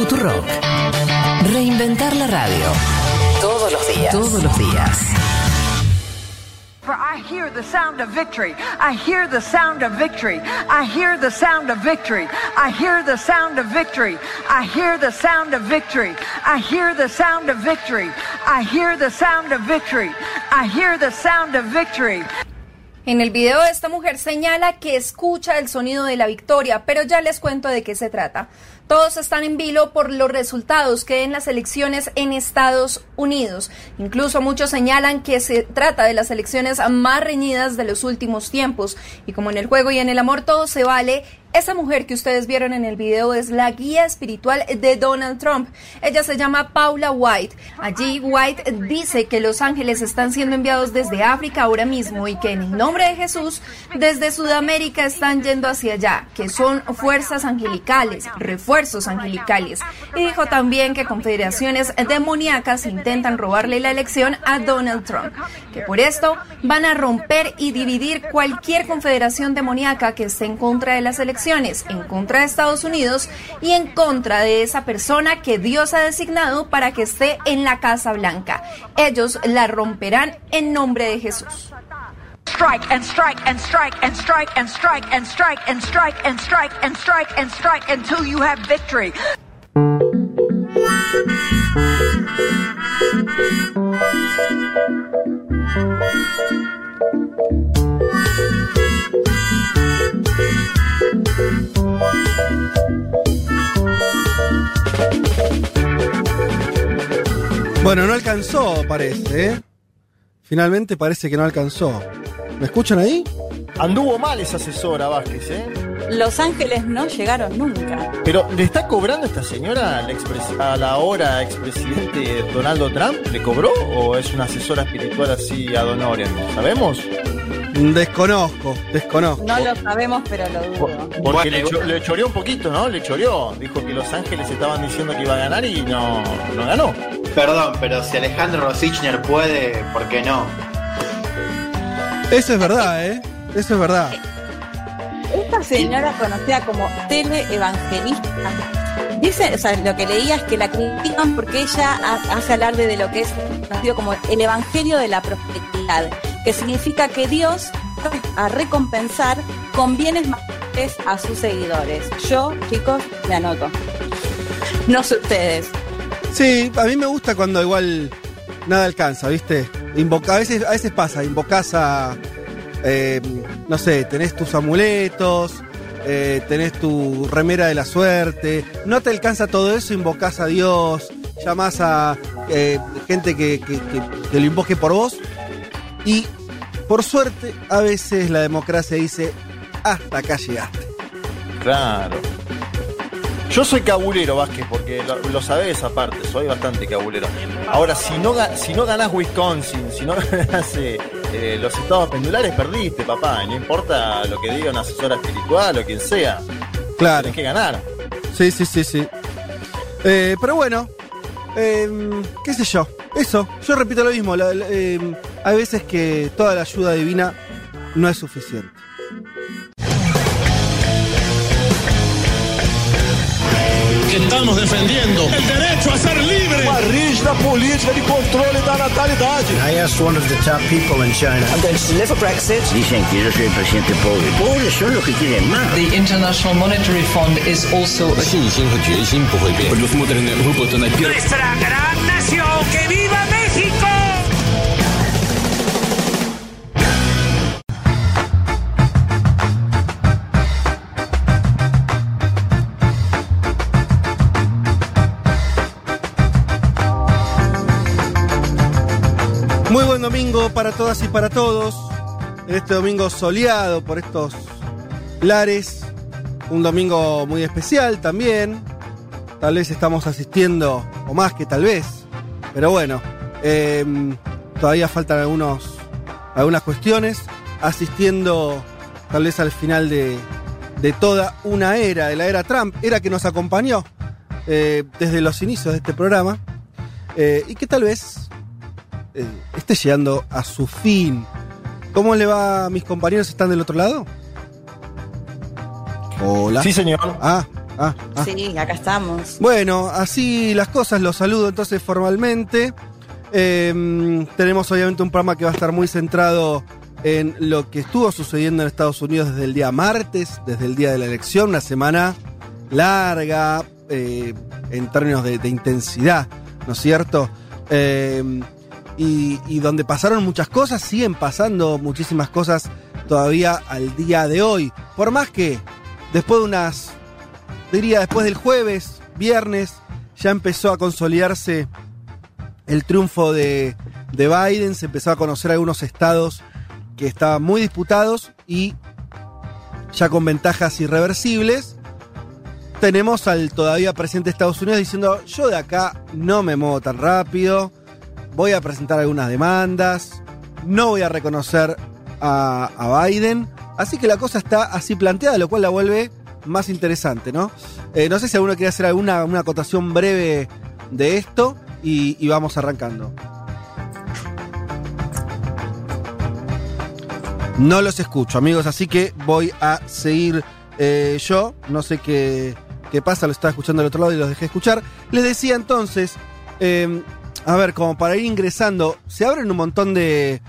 Futurock. Reinventar la radio. Todos los días. Todos los días. For I hear the sound of victory. I hear the sound of victory. I hear the sound of victory. I hear the sound of victory. I hear the sound of victory. I hear the sound of victory. I hear the sound of victory. I hear the sound of victory. En el video esta mujer señala que escucha el sonido de la victoria, pero ya les cuento de qué se trata. Todos están en vilo por los resultados que den las elecciones en Estados Unidos. Incluso muchos señalan que se trata de las elecciones más reñidas de los últimos tiempos. Y como en el juego y en el amor todo se vale, esa mujer que ustedes vieron en el video es la guía espiritual de Donald Trump. Ella se llama Paula White. Allí White dice que los ángeles están siendo enviados desde África ahora mismo y que en el nombre de Jesús desde Sudamérica están yendo hacia allá, que son fuerzas angelicales, refuerzos angelicales. Y dijo también que confederaciones demoníacas intentan robarle la elección a Donald Trump, que por esto van a romper y dividir cualquier confederación demoníaca que esté en contra de las elecciones en contra de Estados Unidos y en contra de esa persona que Dios ha designado para que esté en la Casa Blanca. Ellos la romperán en nombre de Jesús. Strike and strike and strike and strike and strike and strike and strike and strike and strike and strike until you have victory. Bueno, no alcanzó, parece, ¿eh? Finalmente parece que no alcanzó. ¿Me escuchan ahí? Anduvo mal esa asesora Vázquez, ¿eh? Los Ángeles no llegaron nunca. Pero, ¿le está cobrando esta señora al a la hora expresidente Donaldo Trump? ¿Le cobró o es una asesora espiritual así ad honorem? ¿Sabemos? Desconozco, desconozco. No lo sabemos, pero lo dudo. Porque le, cho- le choreó un poquito, ¿no? Le choreó. Dijo que Los Ángeles estaban diciendo que iba a ganar y no, no ganó. Perdón, pero si Alejandro Rosichner puede, ¿por qué no? Eso es verdad, ¿eh? Eso es verdad. Esta señora conocida como teleevangelista. Dice, o sea, lo que leía es que la critican porque ella ha- hace alarde de lo que es conocido como el evangelio de la prosperidad, que significa que Dios va a recompensar con bienes materiales a sus seguidores. Yo, chicos, me anoto. No sé ustedes. Sí, a mí me gusta cuando igual nada alcanza, ¿viste? Invoca, a, veces, a veces pasa, invocás a. eh, no sé, tenés tus amuletos, eh, tenés tu remera de la suerte. No te alcanza todo eso, invocás a Dios, llamás a eh, gente que, que- que- que lo invoque por vos. Y por suerte, a veces la democracia dice: hasta acá llegaste. Claro. Yo soy cabulero, Vázquez, porque lo, lo sabés aparte, soy bastante cabulero. Ahora, si no, si no ganás Wisconsin, si no ganás eh, eh, los estados pendulares, perdiste, papá. No importa lo que diga una asesora espiritual o quien sea. Claro. Tenés que ganar. Sí, sí, sí, sí. Eh, pero bueno, eh, qué sé yo. Eso, yo repito lo mismo. la- la- eh, hay veces que toda la ayuda divina no es suficiente. que estamos defendiendo el derecho a ser libre. Uma rígida política de controle da natalidade. I asked one of the top people in China. I'm going to deliver Brexit. Dicen que yo soy el presidente pobre. Pobres son los que quieren más. The International Monetary Fund is also. Pues, pues, Nuestra gran nación, que viva México. Muy buen domingo para todas y para todos. En este domingo soleado por estos lares. Un domingo muy especial también. Tal vez estamos asistiendo, o más que tal vez. Pero bueno, eh, todavía faltan algunos, algunas cuestiones. Asistiendo tal vez al final de, de toda una era, de la era Trump, era que nos acompañó eh, desde los inicios de este programa. eh, y que tal vez eh, esté llegando a su fin. ¿Cómo le va a mis compañeros? ¿Están del otro lado? Hola. Sí, señor. Ah, Ah, ah. Sí, acá estamos. Bueno, así las cosas, los saludo entonces formalmente. Eh, tenemos obviamente un programa que va a estar muy centrado en lo que estuvo sucediendo en Estados Unidos desde el día martes, desde el día de la elección, una semana larga eh, en términos de, de intensidad, ¿no es cierto? Eh, y, y donde pasaron muchas cosas, siguen pasando muchísimas cosas todavía al día de hoy. Por más que después de unas, diría después del jueves, viernes, ya empezó a consolidarse el triunfo de, de Biden, se empezó a conocer algunos estados que estaban muy disputados y ya con ventajas irreversibles. Tenemos al todavía presidente de Estados Unidos diciendo, yo de acá no me muevo tan rápido, voy a presentar algunas demandas, no voy a reconocer a, Biden. Así que la cosa está así planteada, lo cual la vuelve más interesante, ¿no? Eh, no sé si alguno quiere hacer alguna una acotación breve de esto y, vamos arrancando. No los escucho, amigos, así que voy a seguir eh, yo. No sé qué, qué pasa, lo estaba escuchando del otro lado y los dejé escuchar. Les decía entonces, eh, a ver, como para ir ingresando, se abren un montón de,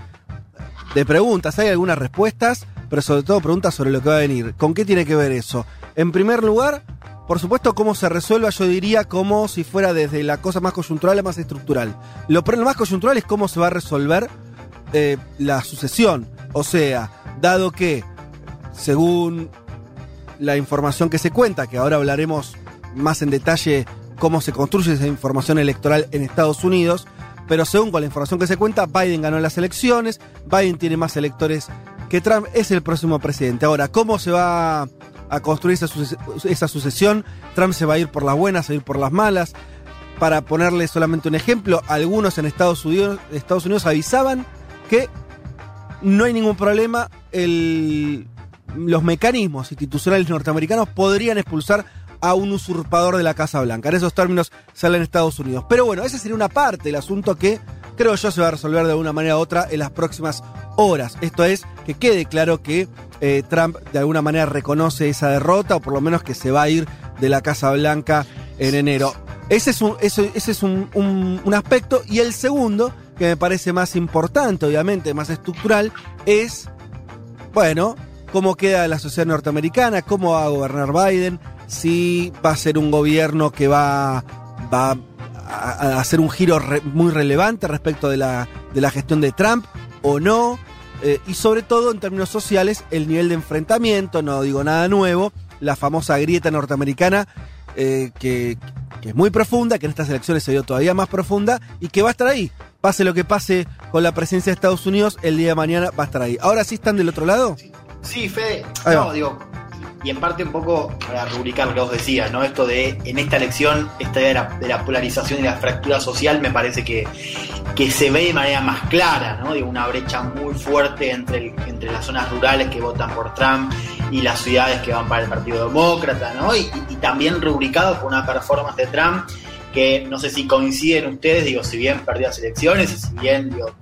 de preguntas, hay algunas respuestas, pero sobre todo preguntas sobre lo que va a venir. ¿Con qué tiene que ver eso? En primer lugar, por supuesto, cómo se resuelva, yo diría como si fuera desde la cosa más coyuntural a más estructural. Lo, lo más coyuntural es cómo se va a resolver eh, la sucesión. O sea, dado que, según la información que se cuenta, que ahora hablaremos más en detalle cómo se construye esa información electoral en Estados Unidos, pero según con la información que se cuenta, Biden ganó las elecciones, Biden tiene más electores que Trump, es el próximo presidente. Ahora, ¿cómo se va a construir esa, suces esa sucesión? Trump se va a ir por las buenas, se va a ir por las malas. Para ponerle solamente un ejemplo, algunos en Estados Unidos, Estados Unidos avisaban que no hay ningún problema, el, los mecanismos institucionales norteamericanos podrían expulsar a un usurpador de la Casa Blanca. En esos términos sale en Estados Unidos. Pero bueno, esa sería una parte del asunto que creo yo se va a resolver de alguna manera u otra en las próximas horas. Esto es, que quede claro que eh, Trump de alguna manera reconoce esa derrota o por lo menos que se va a ir de la Casa Blanca en enero. Ese es un, ese, ese es un, un aspecto. Y el segundo, que me parece más importante, obviamente, más estructural, es, bueno, cómo queda la sociedad norteamericana, cómo va a gobernar Biden, si va a ser un gobierno que va, va a, hacer un giro re, muy relevante respecto de la, de la gestión de Trump o no. Eh, y sobre todo en términos sociales, el nivel de enfrentamiento, no digo nada nuevo, la famosa grieta norteamericana eh, que, que es muy profunda, que en estas elecciones se dio todavía más profunda y que va a estar ahí. Pase lo que pase con la presencia de Estados Unidos, el día de mañana va a estar ahí. ¿Ahora sí están del otro lado? Sí, Fede. No, digo, y en parte un poco para rubricar lo que vos decías, ¿no? Esto de en esta elección, esta idea de la, de la polarización y la fractura social me parece que, que se ve de manera más clara, ¿no? Digo, una brecha muy fuerte entre, entre las zonas rurales que votan por Trump y las ciudades que van para el Partido Demócrata, ¿no? Y, y también rubricado por una performance de Trump que no sé si coinciden ustedes, digo, si bien perdió las elecciones, y si bien digo,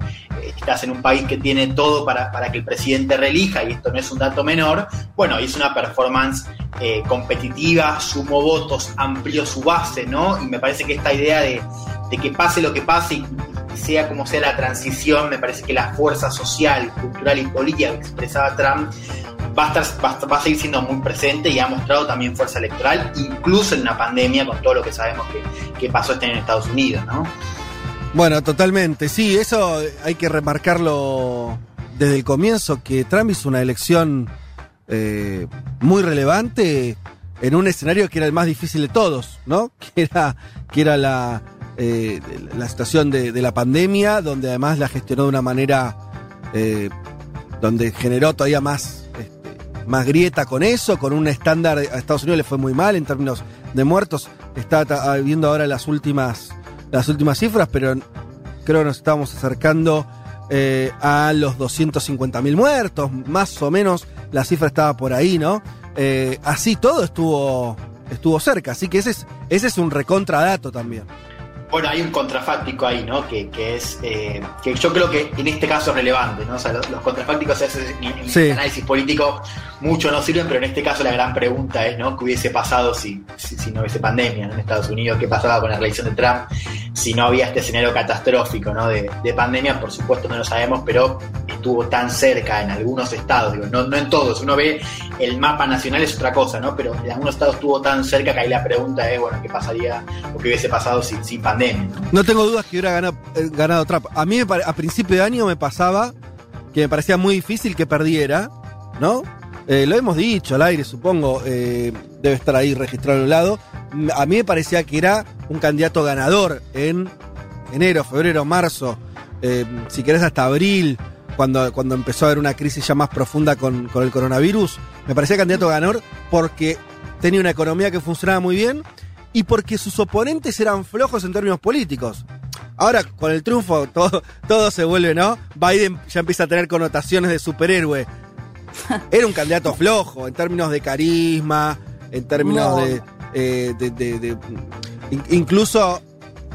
estás en un país que tiene todo para, para, que el presidente relija, y esto no es un dato menor, bueno, hizo una performance eh, competitiva, sumó votos, amplió su base, ¿no? Y me parece que esta idea de, de que pase lo que pase y, sea como sea la transición, me parece que la fuerza social, cultural y política que expresaba Trump va a, estar, va, va a seguir siendo muy presente y ha mostrado también fuerza electoral, incluso en una pandemia, con todo lo que sabemos que, que pasó este en Estados Unidos, ¿no? Bueno, totalmente. Sí, eso hay que remarcarlo desde el comienzo, que Trump hizo una elección eh, muy relevante en un escenario que era el más difícil de todos, ¿no? Que era, que era la, eh, la situación de, de, la pandemia, donde además la gestionó de una manera eh, donde generó todavía más, más grieta con eso, con un estándar, a Estados Unidos le fue muy mal en términos de muertos. Está viendo ahora las últimas las últimas cifras, pero creo que nos estamos acercando eh, a los 250 mil muertos, más o menos la cifra estaba por ahí, ¿no? Eh, así todo estuvo, estuvo cerca, así que ese es, ese es un recontradato también. Bueno, hay un contrafáctico ahí, ¿no? Que, que es. Eh, que yo creo que en este caso es relevante, ¿no? O sea, los, los contrafácticos en, en Sí. análisis político mucho no sirven, pero en este caso la gran pregunta es, ¿no? ¿Qué hubiese pasado si, si, si no hubiese pandemia ¿no? en Estados Unidos? ¿Qué pasaba con la reelección de Trump? Si no había este escenario catastrófico, ¿no? De, de pandemia, por supuesto no lo sabemos, pero estuvo tan cerca en algunos estados, no, no en todos. Uno ve el mapa nacional es otra cosa, ¿no? Pero en algunos estados estuvo tan cerca que ahí la pregunta es, bueno, ¿qué pasaría o qué hubiese pasado sin, sin pandemia? ¿no? Tengo dudas que hubiera ganado, eh, ganado Trump. A mí a principio de año me pasaba que me parecía muy difícil que perdiera, ¿no? Eh, lo hemos dicho al aire, supongo, eh, debe estar ahí registrado a un lado. A mí me parecía que era un candidato ganador en enero, febrero, marzo, eh, si querés hasta abril, cuando, cuando empezó a haber una crisis ya más profunda con, con el coronavirus. Me parecía candidato ganador porque tenía una economía que funcionaba muy bien y porque sus oponentes eran flojos en términos políticos. Ahora, con el triunfo, todo, todo se vuelve, ¿no? Biden ya empieza a tener connotaciones de superhéroe. Era un candidato flojo en términos de carisma, en términos de, eh, de- de- de- in- incluso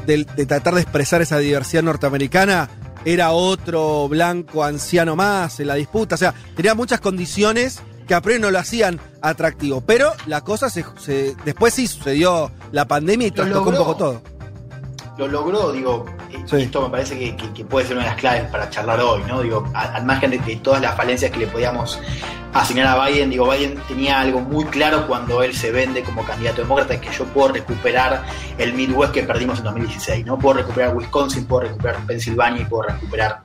de tratar de expresar esa diversidad norteamericana. Era otro blanco anciano más en la disputa. O sea, tenía muchas condiciones que a priori no lo hacían atractivo. Pero la cosa se, se- después sí sucedió la pandemia y trastocó un poco todo. lo logró, digo, Esto me parece que, puede ser una de las claves para charlar hoy, ¿no? Digo, al margen de, todas las falencias que le podíamos asignar a Biden, digo, Biden tenía algo muy claro cuando él se vende como candidato demócrata, que yo puedo recuperar el Midwest que perdimos en 2016, ¿no? Puedo recuperar Wisconsin, puedo recuperar Pensilvania y puedo recuperar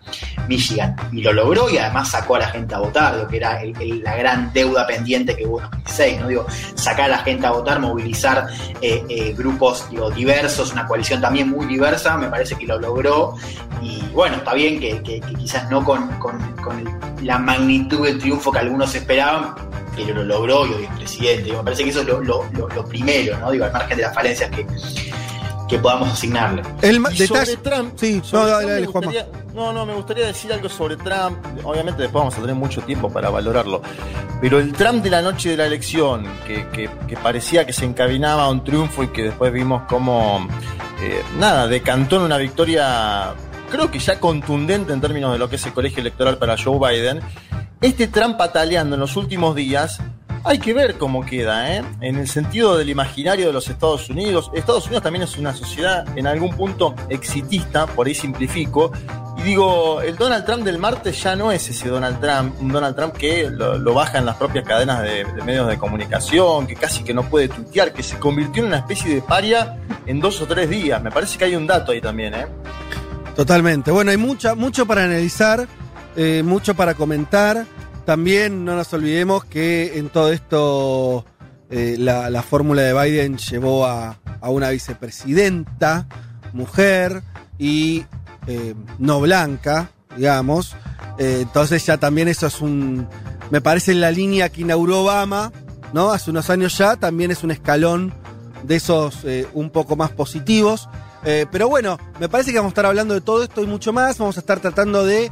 Michigan. Y lo logró y además sacó a la gente a votar, digo, que era la gran deuda pendiente que hubo en 2016, ¿no? Digo, sacar a la gente a votar, movilizar eh, eh, grupos digo, diversos, una coalición también muy diversa, me parece que lo logró. Y bueno, está bien que, quizás no con, con- la magnitud del triunfo que algunos esperaban, pero lo logró y hoy es presidente. Digo, me parece que eso es lo primero, ¿no? Digo, al margen de las falencias que, que podamos asignarle. El Y detalle. sobre Trump, Sí, sobre no, Trump dale, gustaría- no, no, me gustaría decir algo sobre Trump. Obviamente después vamos a tener mucho tiempo para valorarlo. Pero el Trump de la noche de la elección, que, que- que parecía que se encaminaba a un triunfo y que después vimos como, eh, nada, decantó en una victoria, creo que ya contundente en términos de lo que es el colegio electoral para Joe Biden. Este Trump pataleando en los últimos días, hay que ver cómo queda, ¿eh? En el sentido del imaginario de los Estados Unidos. Estados Unidos también es una sociedad en algún punto exitista, por ahí simplifico. Y digo, el Donald Trump del martes ya no es ese Donald Trump, un Donald Trump que lo, lo baja en las propias cadenas de, de medios de comunicación, que casi que no puede tuitear, que se convirtió en una especie de paria en dos o tres días. Me parece que hay un dato ahí también, ¿eh? Totalmente. Bueno, hay mucha, mucho para analizar, eh, mucho para comentar. También no nos olvidemos que en todo esto eh, la, la fórmula de Biden llevó a, a una vicepresidenta, mujer y eh, no blanca, digamos. Eh, entonces ya también eso es un... Me parece la línea que inauguró Obama, ¿no? Hace unos años ya, también es un escalón de esos un poco más positivos. Pero bueno, me parece que vamos a estar hablando de todo esto y mucho más. Vamos a estar tratando de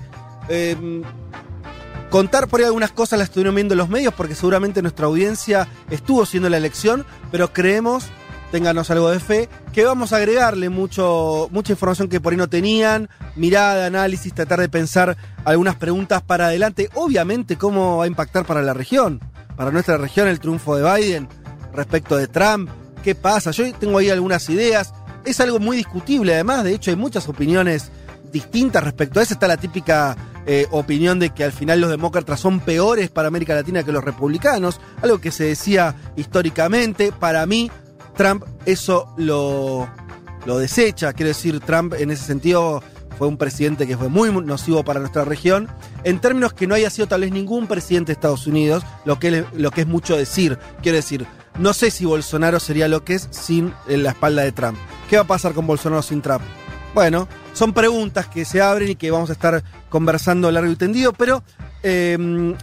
contar por ahí algunas cosas, las estuvieron viendo en los medios, porque seguramente nuestra audiencia estuvo haciendo la elección, pero creemos, ténganos algo de fe, que vamos a agregarle mucho, mucha información que por ahí no tenían, mirada, análisis, tratar de pensar algunas preguntas para adelante. Obviamente, cómo va a impactar para la región, para nuestra región, el triunfo de Biden respecto de Trump. ¿Qué pasa? Yo tengo ahí algunas ideas. Es algo muy discutible, además. De hecho, hay muchas opiniones distintas respecto a eso. Está la típica eh, opinión de que al final los demócratas son peores para América Latina que los republicanos. Algo que se decía históricamente. Para mí, Trump eso lo, lo desecha. Quiero decir, Trump en ese sentido fue un presidente que fue muy nocivo para nuestra región. En términos que no haya sido tal vez ningún presidente de Estados Unidos, lo que, lo que es mucho decir. Quiero decir, no sé si Bolsonaro sería lo que es sin la espalda de Trump. ¿Qué va a pasar con Bolsonaro sin Trump? Bueno, son preguntas que se abren y que vamos a estar conversando largo y tendido, pero eh,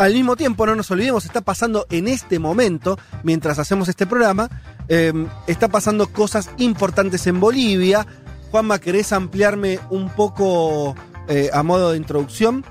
al mismo tiempo, no nos olvidemos, está pasando en este momento, mientras hacemos este programa, eh, está pasando cosas importantes en Bolivia. Juanma, ¿querés ampliarme un poco eh, a modo de introducción?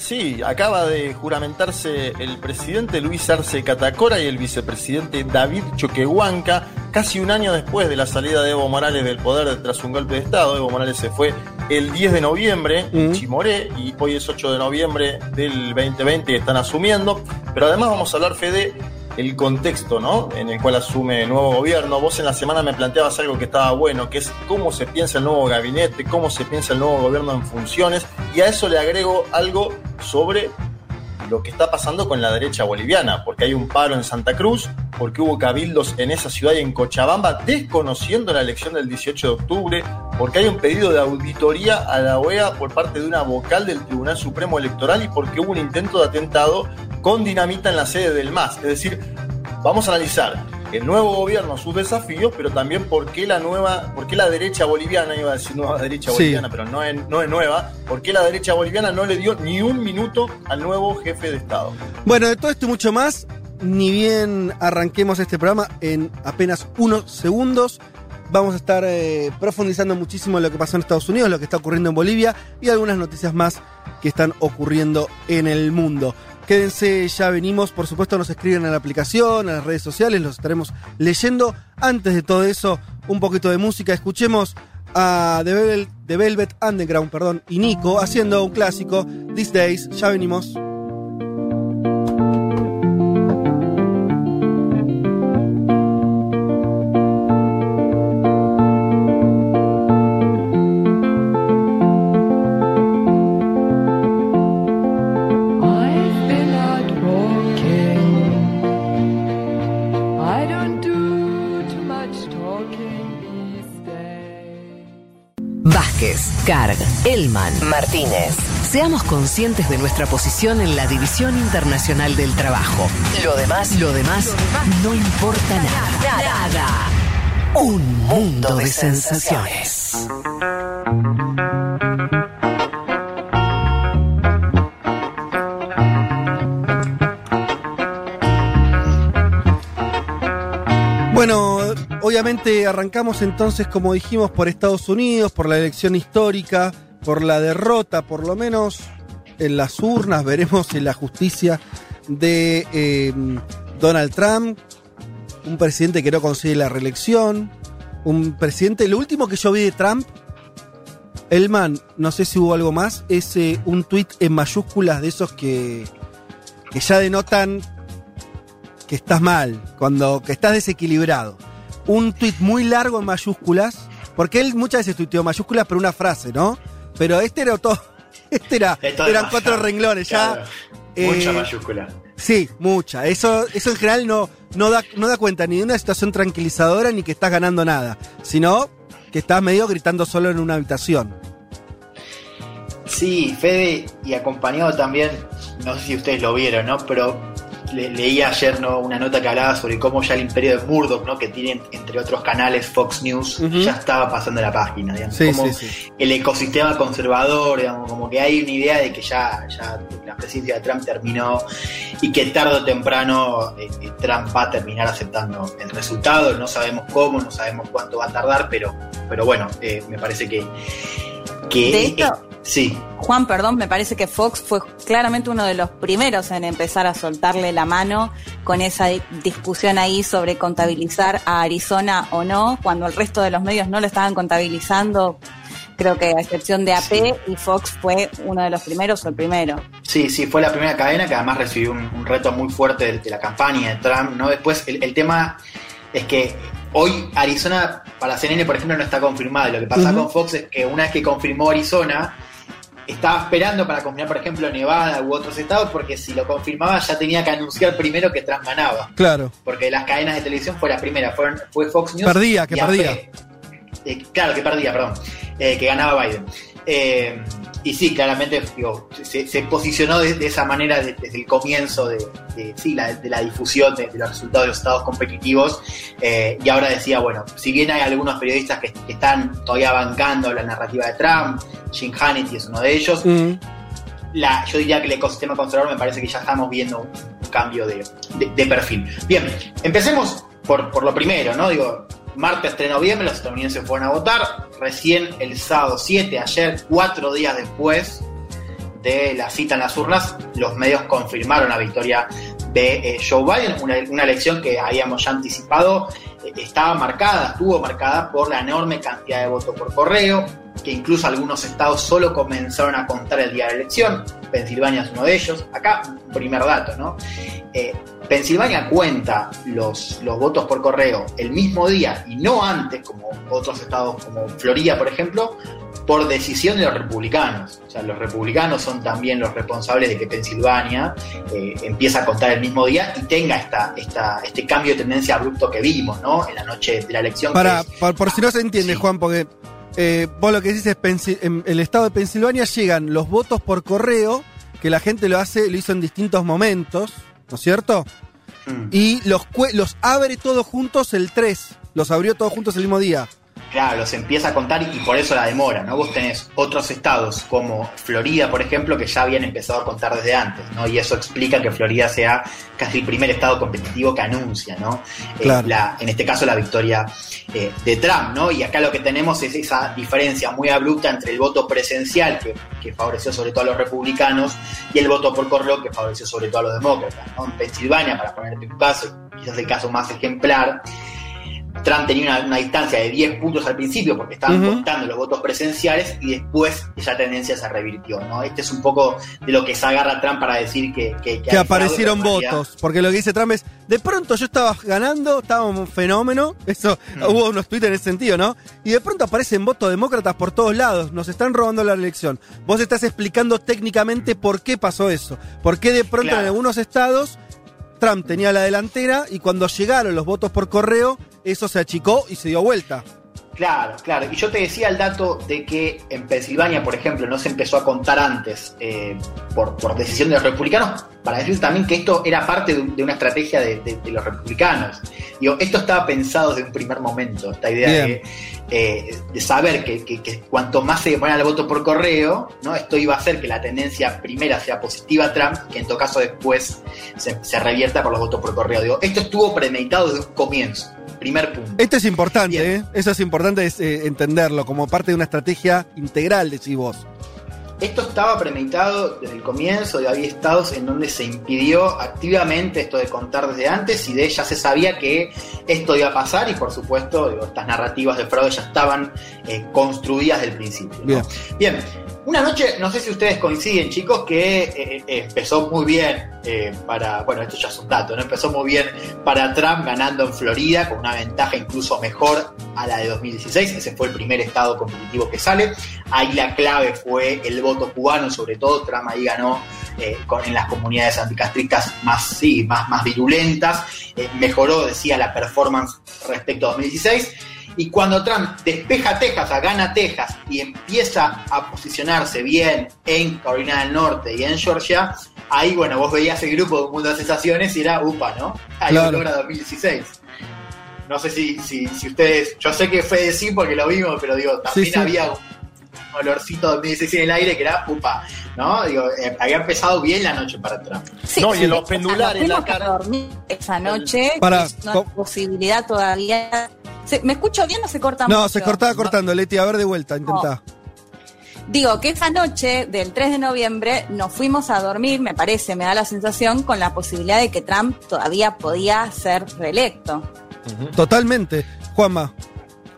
Sí, acaba de juramentarse el presidente Luis Arce Catacora y el vicepresidente David Choquehuanca casi un año después de la salida de Evo Morales del poder tras un golpe de Estado. Evo Morales se fue el 10 de noviembre, Mm. Chimoré, y hoy es 8 de noviembre del 2020 y están asumiendo. Pero además vamos a hablar, Fede, el contexto ¿no? en el cual asume el nuevo gobierno. Vos en la semana me planteabas algo que estaba bueno, que es cómo se piensa el nuevo gabinete, cómo se piensa el nuevo gobierno en funciones, y a eso le agrego algo sobre lo que está pasando con la derecha boliviana, porque hay un paro en Santa Cruz, porque hubo cabildos en esa ciudad y en Cochabamba desconociendo la elección del 18 de octubre, porque hay un pedido de auditoría a la OEA por parte de una vocal del Tribunal Supremo Electoral y porque hubo un intento de atentado con dinamita en la sede del MAS. Es decir, vamos a analizar el nuevo gobierno, sus desafíos, pero también por qué la nueva, por qué la derecha boliviana, iba a decir nueva derecha Sí. boliviana, pero no es, no es nueva, por qué la derecha boliviana no le dio ni un minuto al nuevo jefe de Estado. Bueno, de todo esto y mucho más, ni bien arranquemos este programa en apenas unos segundos. Vamos a estar eh, profundizando muchísimo en lo que pasó en Estados Unidos, lo que está ocurriendo en Bolivia y algunas noticias más que están ocurriendo en el mundo. Quédense, ya venimos, por supuesto nos escriben en la aplicación, en las redes sociales, los estaremos leyendo. Antes de todo eso, un poquito de música. Escuchemos a The Velvet Underground perdón, y Nico haciendo un clásico, These Days. Ya venimos. Martínez. Seamos conscientes de nuestra posición en la División Internacional del Trabajo. Lo demás, lo demás, no importa nada. Nada. Un mundo de sensaciones. Bueno, obviamente arrancamos entonces, como dijimos, por Estados Unidos, por la elección histórica, por la derrota, por lo menos en las urnas, veremos en la justicia de eh, Donald Trump, un presidente que no consigue la reelección, un presidente, lo último que yo vi de Trump, Elman, no sé si hubo algo más, es eh, un tuit en mayúsculas de esos que, que ya denotan que estás mal, cuando que estás desequilibrado. Un tuit muy largo en mayúsculas, porque él muchas veces tuiteó mayúsculas por una frase, ¿no? Pero este era todo, este era, Esto eran demasiado. cuatro renglones ya. Eh, Mucha mayúscula. Sí, mucha. Eso, eso en general no, no, da, no da cuenta ni de una situación tranquilizadora ni que estás ganando nada, sino que estás medio gritando solo en una habitación. Sí, Fede, y acompañado también, no sé si ustedes lo vieron, ¿no? Pero le- leí ayer ¿no? una nota que hablaba sobre cómo ya el imperio de Murdoch, ¿no? que tiene entre otros canales Fox News, ya estaba pasando la página, digamos. Sí, como sí, sí. el ecosistema conservador, digamos, como que hay una idea de que ya, ya la presidencia de Trump terminó y que tarde o temprano eh, eh, Trump va a terminar aceptando el resultado. No sabemos cómo, no sabemos cuánto va a tardar, pero, pero bueno, eh, me parece que. que De eh, sí. Juan, perdón, me parece que Fox fue claramente uno de los primeros en empezar a soltarle la mano con esa di- discusión ahí sobre contabilizar a Arizona o no, cuando el resto de los medios no lo estaban contabilizando, creo que a excepción de AP, y Fox fue uno de los primeros o el primero. Sí, sí, fue la primera cadena que además recibió un, un reto muy fuerte de, de la campaña de Trump, ¿no? Después, el, el tema es que hoy Arizona, para CNN, por ejemplo, no está confirmada. Y lo que pasa con Fox es que una vez que confirmó Arizona, estaba esperando para confirmar, por ejemplo, Nevada u otros estados, porque si lo confirmaba ya tenía que anunciar primero que Trump ganaba. Claro. Porque las cadenas de televisión fue la primera, fueron, fue Fox News. Perdía, que y perdía. Eh, claro, que perdía, perdón. Eh, que ganaba Biden. Eh, y sí, claramente digo, se, se posicionó de, de esa manera de- desde el comienzo de, de- sí, la, de la difusión de, los resultados de los estados competitivos. Eh, y ahora decía, bueno, si bien hay algunos periodistas que, que están todavía bancando la narrativa de Trump, Jim Hannity es uno de ellos, Mm. la, yo diría que el ecosistema conservador me parece que ya estamos viendo un, cambio de perfil. Bien, empecemos por, por lo primero, ¿no? Digo, martes 3 de noviembre los estadounidenses fueron a votar, recién el sábado 7, ayer, cuatro días después de la cita en las urnas, los medios confirmaron la victoria de eh, Joe Biden, una, elección que habíamos ya anticipado, eh, estaba marcada, estuvo marcada por la enorme cantidad de votos por correo, que incluso algunos estados solo comenzaron a contar el día de la elección, Pensilvania es uno de ellos, acá un primer dato, ¿no? Eh, Pensilvania cuenta los, los votos por correo el mismo día y no antes, como otros estados como Florida, por ejemplo, por decisión de los republicanos. O sea, los republicanos son también los responsables de que Pensilvania eh, empiece a contar el mismo día y tenga esta, esta, este cambio de tendencia abrupto que vimos, ¿no? En la noche de la elección. Para, por, si no se entiende, sí. Juan, porque eh, vos lo que dices es en el estado de Pensilvania llegan los votos por correo, que la gente lo hace, lo hizo en distintos momentos, ¿no es cierto? Mm. Y los, los abre todos juntos el 3, los abrió todos juntos el mismo día. Claro, los empieza a contar y por eso la demora, ¿no? Vos tenés otros estados como Florida, por ejemplo, que ya habían empezado a contar desde antes, ¿no? Y eso explica que Florida sea casi el primer estado competitivo que anuncia, ¿no? Claro. Eh, la, en este caso la victoria eh, de Trump, ¿no? Y acá lo que tenemos es esa diferencia muy abrupta entre el voto presencial, que, que, favoreció sobre todo a los republicanos, y el voto por correo, que favoreció sobre todo a los demócratas, ¿no? En Pensilvania, para ponerte un caso, quizás el caso más ejemplar, Trump tenía una, una, distancia de 10 puntos al principio porque estaban uh -huh. contando los votos presenciales y después esa tendencia se revirtió, ¿no? Este es un poco de lo que se agarra Trump para decir que... Que, que, que aparecieron votos, porque lo que dice Trump es, de pronto yo estaba ganando, estaba un fenómeno, eso, uh -huh. hubo unos tweets en ese sentido, ¿no? Y de pronto aparecen votos demócratas por todos lados, nos están robando la elección. Vos estás explicando técnicamente por qué pasó eso, por qué de pronto claro. en algunos estados Trump tenía la delantera y cuando llegaron los votos por correo, eso se achicó y se dio vuelta. Claro, claro. Y yo te decía el dato de que en Pensilvania, por ejemplo, no se empezó a contar antes eh, por, por, decisión de los republicanos, para decir también que esto era parte de, de una estrategia de, de, de, los republicanos. Digo, esto estaba pensado desde un primer momento, esta idea de, eh, de, saber que, que, que, cuanto más se demorara el voto por correo, ¿no? esto iba a hacer que la tendencia primera sea positiva a Trump, que en todo caso después se, se revierta por los votos por correo. Digo, esto estuvo premeditado desde un comienzo. Primer punto. Esto es importante, ¿eh? Eso es importante es, eh, entenderlo como parte de una estrategia integral, decís vos. Esto estaba premeditado desde el comienzo, y había estados en donde se impidió activamente esto de contar desde antes y de ella se sabía que esto iba a pasar y por supuesto digo, estas narrativas de fraude ya estaban eh, construidas desde el principio. ¿no? Bien. Bien, una noche, no sé si ustedes coinciden, chicos, que eh, eh, empezó muy bien eh, para. Bueno, esto ya es un dato, ¿no? Empezó muy bien para Trump ganando en Florida con una ventaja incluso mejor a la de 2016. Ese fue el primer estado competitivo que sale. Ahí la clave fue el voto cubano, sobre todo. Trump ahí ganó en las comunidades anticastristas más, sí, más, más virulentas. Mejoró, decía, la performance respecto a 2016. Y cuando Trump despeja Texas, gana Texas y empieza a posicionarse bien en Carolina del Norte y en Georgia, ahí, bueno, vos veías el grupo de un mundo de sensaciones y era UPA, ¿no? Ahí claro. logra 2016. No sé si, si, si, ustedes. Yo sé que fue de sí porque lo vimos, pero digo, también sí, sí. había un olorcito de 2016 en el aire que era UPA, ¿no? Digo, eh, había empezado bien la noche para Trump. Sí, no, y en los pendulares. la cara... dormir esa noche, para, no hay posibilidad todavía ¿Se, ¿Me escucho bien o se corta No, mucho? se cortaba cortando, Leti. A ver de vuelta, intentá. No. Digo que esa noche del 3 de noviembre nos fuimos a dormir, me parece, me da la sensación, con la posibilidad de que Trump todavía podía ser reelecto. Uh -huh. Totalmente. Juanma.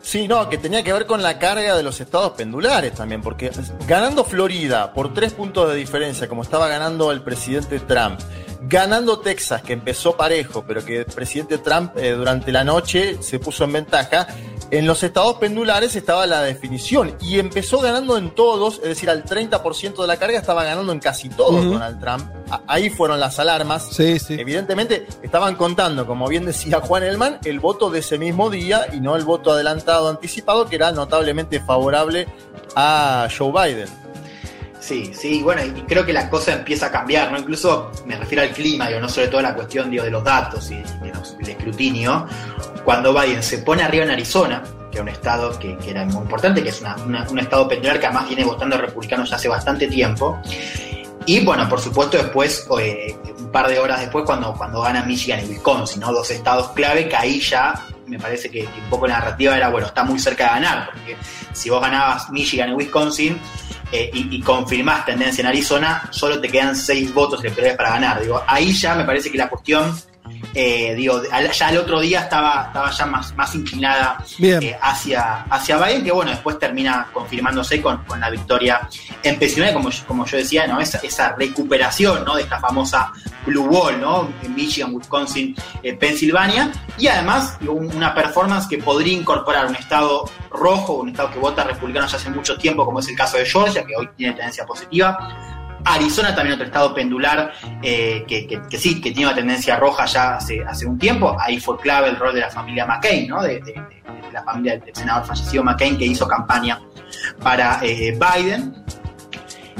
Sí, no, que tenía que ver con la carga de los estados pendulares también, porque ganando Florida por tres puntos de diferencia, como estaba ganando el presidente Trump, ganando Texas, que empezó parejo, pero que el presidente Trump eh, durante la noche se puso en ventaja, en los estados pendulares estaba la definición y empezó ganando en todos, es decir, al 30% de la carga estaba ganando en casi todos uh -huh. Donald Trump. Ahí fueron las alarmas. Sí, sí. Evidentemente estaban contando, como bien decía Juan Elman, el voto de ese mismo día y no el voto adelantado anticipado, que era notablemente favorable a Joe Biden. Sí, sí, bueno, y creo que la cosa empieza a cambiar, ¿no? Incluso me refiero al clima, digo, no sobre todo la cuestión digo, de los datos y del escrutinio. Cuando Biden se pone arriba en Arizona, que es un estado que, que era muy importante, que es una, un estado pendular que además viene votando republicanos ya hace bastante tiempo. Y bueno, por supuesto, después, eh, un par de horas después, cuando, cuando gana Michigan y Wisconsin, ¿no? Dos estados clave que ahí ya me parece que, que un poco la narrativa era, bueno, está muy cerca de ganar, porque si vos ganabas Michigan y Wisconsin, eh, y, y confirmás tendencia en Arizona, solo te quedan seis votos electorales para ganar. Digo, ahí ya me parece que la cuestión, eh, digo, al- ya el otro día estaba, estaba ya más, más inclinada eh, hacia, hacia Biden, que bueno, después termina confirmándose con, con la victoria en Pensilvania, como, yo- como yo decía, ¿no? Esa, esa recuperación ¿no? de esta famosa Blue Wall, ¿no? En Michigan, Wisconsin, eh, Pensilvania, y además un- una performance que podría incorporar un estado rojo, un estado que vota republicano ya hace mucho tiempo, como es el caso de Georgia, que hoy tiene tendencia positiva. Arizona también otro estado pendular eh, que, sí, que tiene una tendencia roja ya hace, hace un tiempo. Ahí fue clave el rol de la familia McCain, ¿no? de la familia del senador fallecido McCain que hizo campaña para eh, Biden.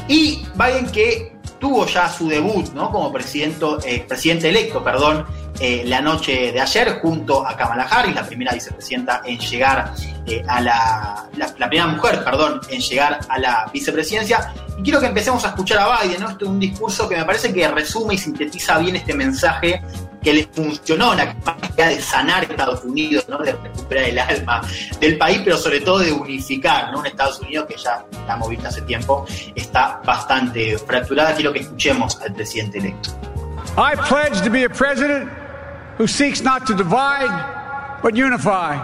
Y Biden que tuvo ya su debut ¿no? como presidente, eh, presidente electo perdón, eh, la noche de ayer junto a Kamala Harris, la primera vicepresidenta en llegar eh, a la, la, primera mujer, perdón, en llegar a la vicepresidencia. Y quiero que empecemos a escuchar a Biden, ¿no? Este es un discurso que me parece que resume y sintetiza bien este mensaje que les funcionó la capacidad de sanar Estados Unidos, ¿no? de recuperar el alma del país, pero sobre todo de unificar ¿no? un Estados Unidos que ya la hemos visto hace tiempo, está bastante fracturada. Quiero que escuchemos al presidente electo. I pledge to be a who seeks not to divide, but unify.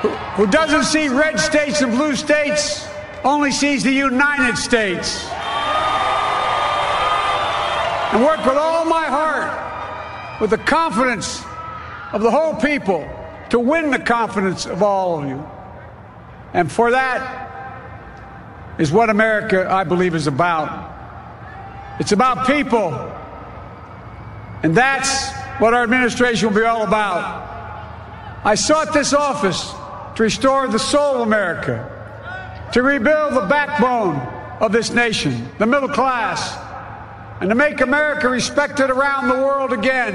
Who, who doesn't see red states and blue states, only sees the United States. And work with all my heart, with the confidence of the whole people, to win the confidence of all of you. And for that is what America, I believe, is about. It's about people. And that's what our administration will be all about. I sought this office to restore the soul of America, to rebuild the backbone of this nation, the middle class, and to make America respected around the world again.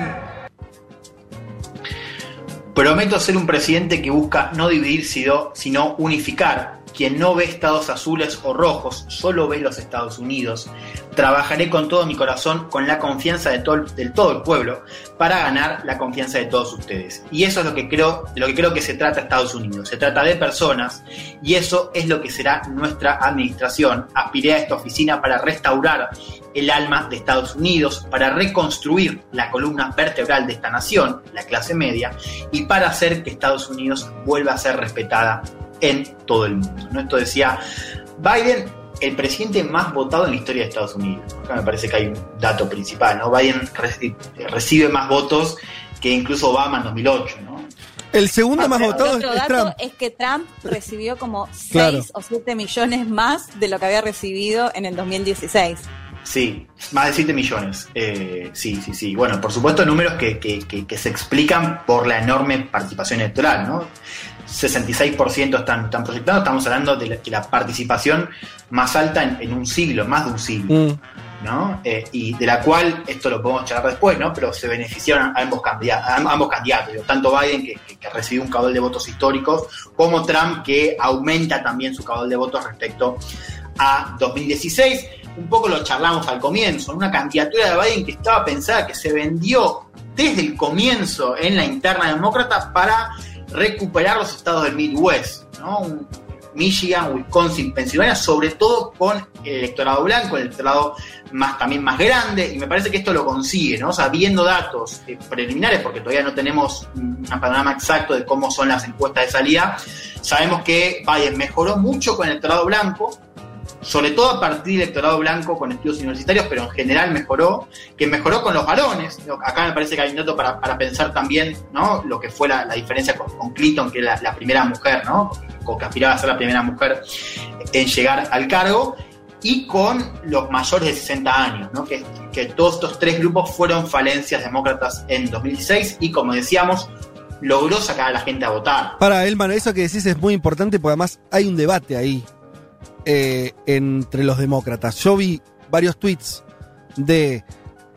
Prometo ser un presidente que busca no dividir, sino, unificar. Quien no ve estados azules o rojos, solo ve los Estados Unidos. Trabajaré con todo mi corazón, con la confianza de todo, del todo el pueblo, para ganar la confianza de todos ustedes. Y eso es lo que creo, de lo que creo que se trata Estados Unidos. Se trata de personas, y eso es lo que será nuestra administración. Aspiré a esta oficina para restaurar el alma de Estados Unidos, para reconstruir la columna vertebral de esta nación, la clase media, y para hacer que Estados Unidos vuelva a ser respetada en todo el mundo. ¿no? Esto decía Biden, el presidente más votado en la historia de Estados Unidos. Acá me parece que hay un dato principal, ¿no? Biden reci- recibe más votos que incluso Obama en 2008, ¿no? El segundo más votado otro es dato Trump. es que Trump recibió como 6 Claro. o 7 millones más de lo que había recibido en el 2016. Sí, más de 7 millones. Eh, sí, sí, sí. Bueno, por supuesto, números que, que- que- que se explican por la enorme participación electoral, ¿no? 66% están, están proyectados, estamos hablando de la, de la participación más alta en, en un siglo, más de un siglo, Mm. ¿no? Eh, y de la cual, esto lo podemos charlar después, ¿no? Pero se beneficiaron a ambos, candidatos, a ambos candidatos, digo, tanto Biden, que, que- que recibió un caudal de votos históricos, como Trump, que aumenta también su caudal de votos respecto a 2016. Un poco lo charlamos al comienzo, una candidatura de Biden que estaba pensada, que se vendió desde el comienzo en la interna demócrata para recuperar los estados del Midwest, ¿no? Michigan, Wisconsin, Pensilvania, sobre todo con el electorado blanco, el electorado más, también más grande, y me parece que esto lo consigue, ¿no? O sea, viendo datos eh, preliminares, porque todavía no tenemos un panorama exacto de cómo son las encuestas de salida, sabemos que Biden mejoró mucho con el electorado blanco, sobre todo a partir del electorado blanco con estudios universitarios, pero en general mejoró, que mejoró con los varones. Acá me parece que hay un dato para, para pensar también ¿no? lo que fue la, la diferencia con, con Clinton, que es la, primera mujer, ¿no? o que aspiraba a ser la primera mujer en llegar al cargo, y con los mayores de 60 años, ¿no? que, que todos estos tres grupos fueron falencias demócratas en 2016 y como decíamos, logró sacar a la gente a votar. Para, Elman, eso que decís es muy importante porque además hay un debate ahí eh, entre los demócratas. Yo vi varios tweets de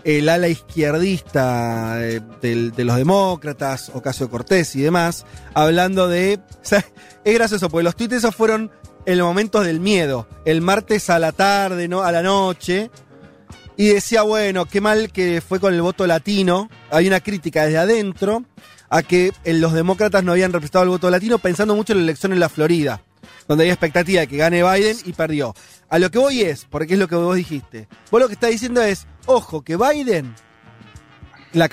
el ala izquierdista eh, de, los demócratas, Ocasio Cortés y demás, hablando de... o sea, es gracioso, porque los tweets esos fueron en los momentos del miedo, el martes a la tarde, ¿no? a la noche, y decía, bueno, qué mal que fue con el voto latino, hay una crítica desde adentro a que los demócratas no habían representado el voto latino pensando mucho en la elección en la Florida. Donde hay expectativa de que gane Biden y perdió. A lo que voy es, porque es lo que vos dijiste. Vos lo que estás diciendo es, ojo, que Biden, la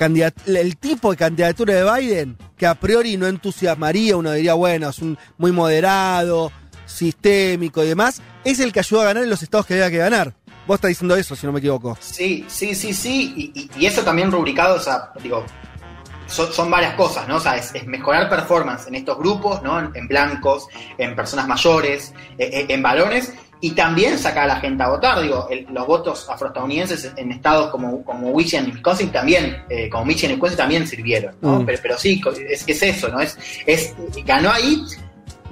el tipo de candidatura de Biden, que a priori no entusiasmaría, uno diría, bueno, es un muy moderado, sistémico y demás, es el que ayudó a ganar en los estados que había que ganar. Vos estás diciendo eso, si no me equivoco. Sí, sí, sí, sí. Y- y eso también rubricado, o sea, digo, son, son varias cosas, ¿no? O sea, es, es mejorar performance en estos grupos, ¿no? En, en blancos, en personas mayores, eh, eh, en varones, y también sacar a la gente a votar. Digo, el- los votos afroestadounidenses en estados como, como Michigan y Wisconsin también, eh, como Michigan y Wisconsin también sirvieron, ¿no? Mm. Pero, pero sí, es, es eso, ¿no? Es, es, ganó ahí.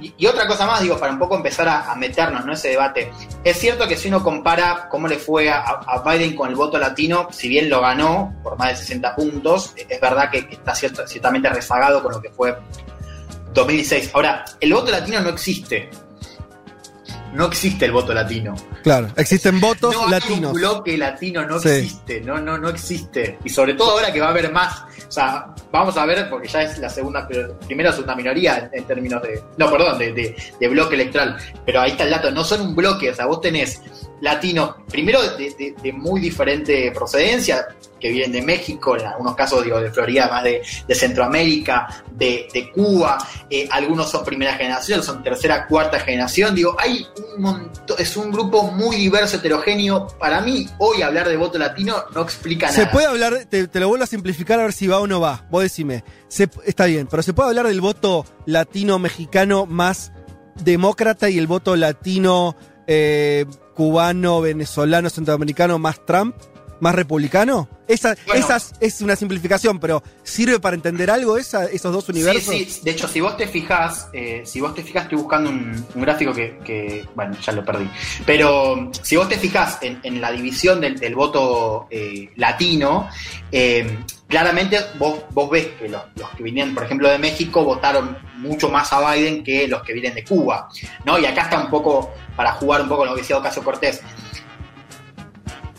Y, y otra cosa más, digo, para un poco empezar a, a meternos en ese debate. Es cierto que si uno compara cómo le fue a, a Biden con el voto latino, si bien lo ganó por más de 60 puntos, eh, es verdad que, que está cierto- ciertamente rezagado con lo que fue 2016. Ahora, el voto latino no existe. No existe el voto latino. Claro, existen votos no hay latinos. un bloque latino, no Sí. existe, no, no, no existe. Y sobre todo ahora que va a haber más. O sea, vamos a ver, porque ya es la segunda, primera segunda minoría en, en términos de. No, perdón, de, de- de bloque electoral. Pero ahí está el dato, no son un bloque, o sea, vos tenés latinos, primero de, de- de muy diferente procedencia, que vienen de México, en algunos casos digo de Florida, más de, de Centroamérica, de, Cuba, eh, algunos son primera generación, son tercera, cuarta generación, digo, hay un montón, es un grupo muy diverso, heterogéneo. Para mí, hoy hablar de voto latino no explica Se nada. puede hablar, te, te lo vuelvo a simplificar a ver si va o no va. Vos decime. Se- está bien, pero se puede hablar del voto latino-mexicano más demócrata y el voto latino, eh, cubano, venezolano, centroamericano más Trump, más republicano. Esa, Bueno. esas es una simplificación, pero ¿sirve para entender algo esa, esos dos universos? Sí, sí, de hecho, si vos te fijás, eh, si vos te fijás, estoy buscando un, un gráfico que, que, bueno, ya lo perdí. Pero si vos te fijás en, en la división del, del voto eh, latino, eh, claramente vos, vos ves que los, los que vinieron, por ejemplo, de México votaron mucho más a Biden que los que vienen de Cuba, ¿no? Y acá está un poco, para jugar un poco lo que decía Ocasio Cortés,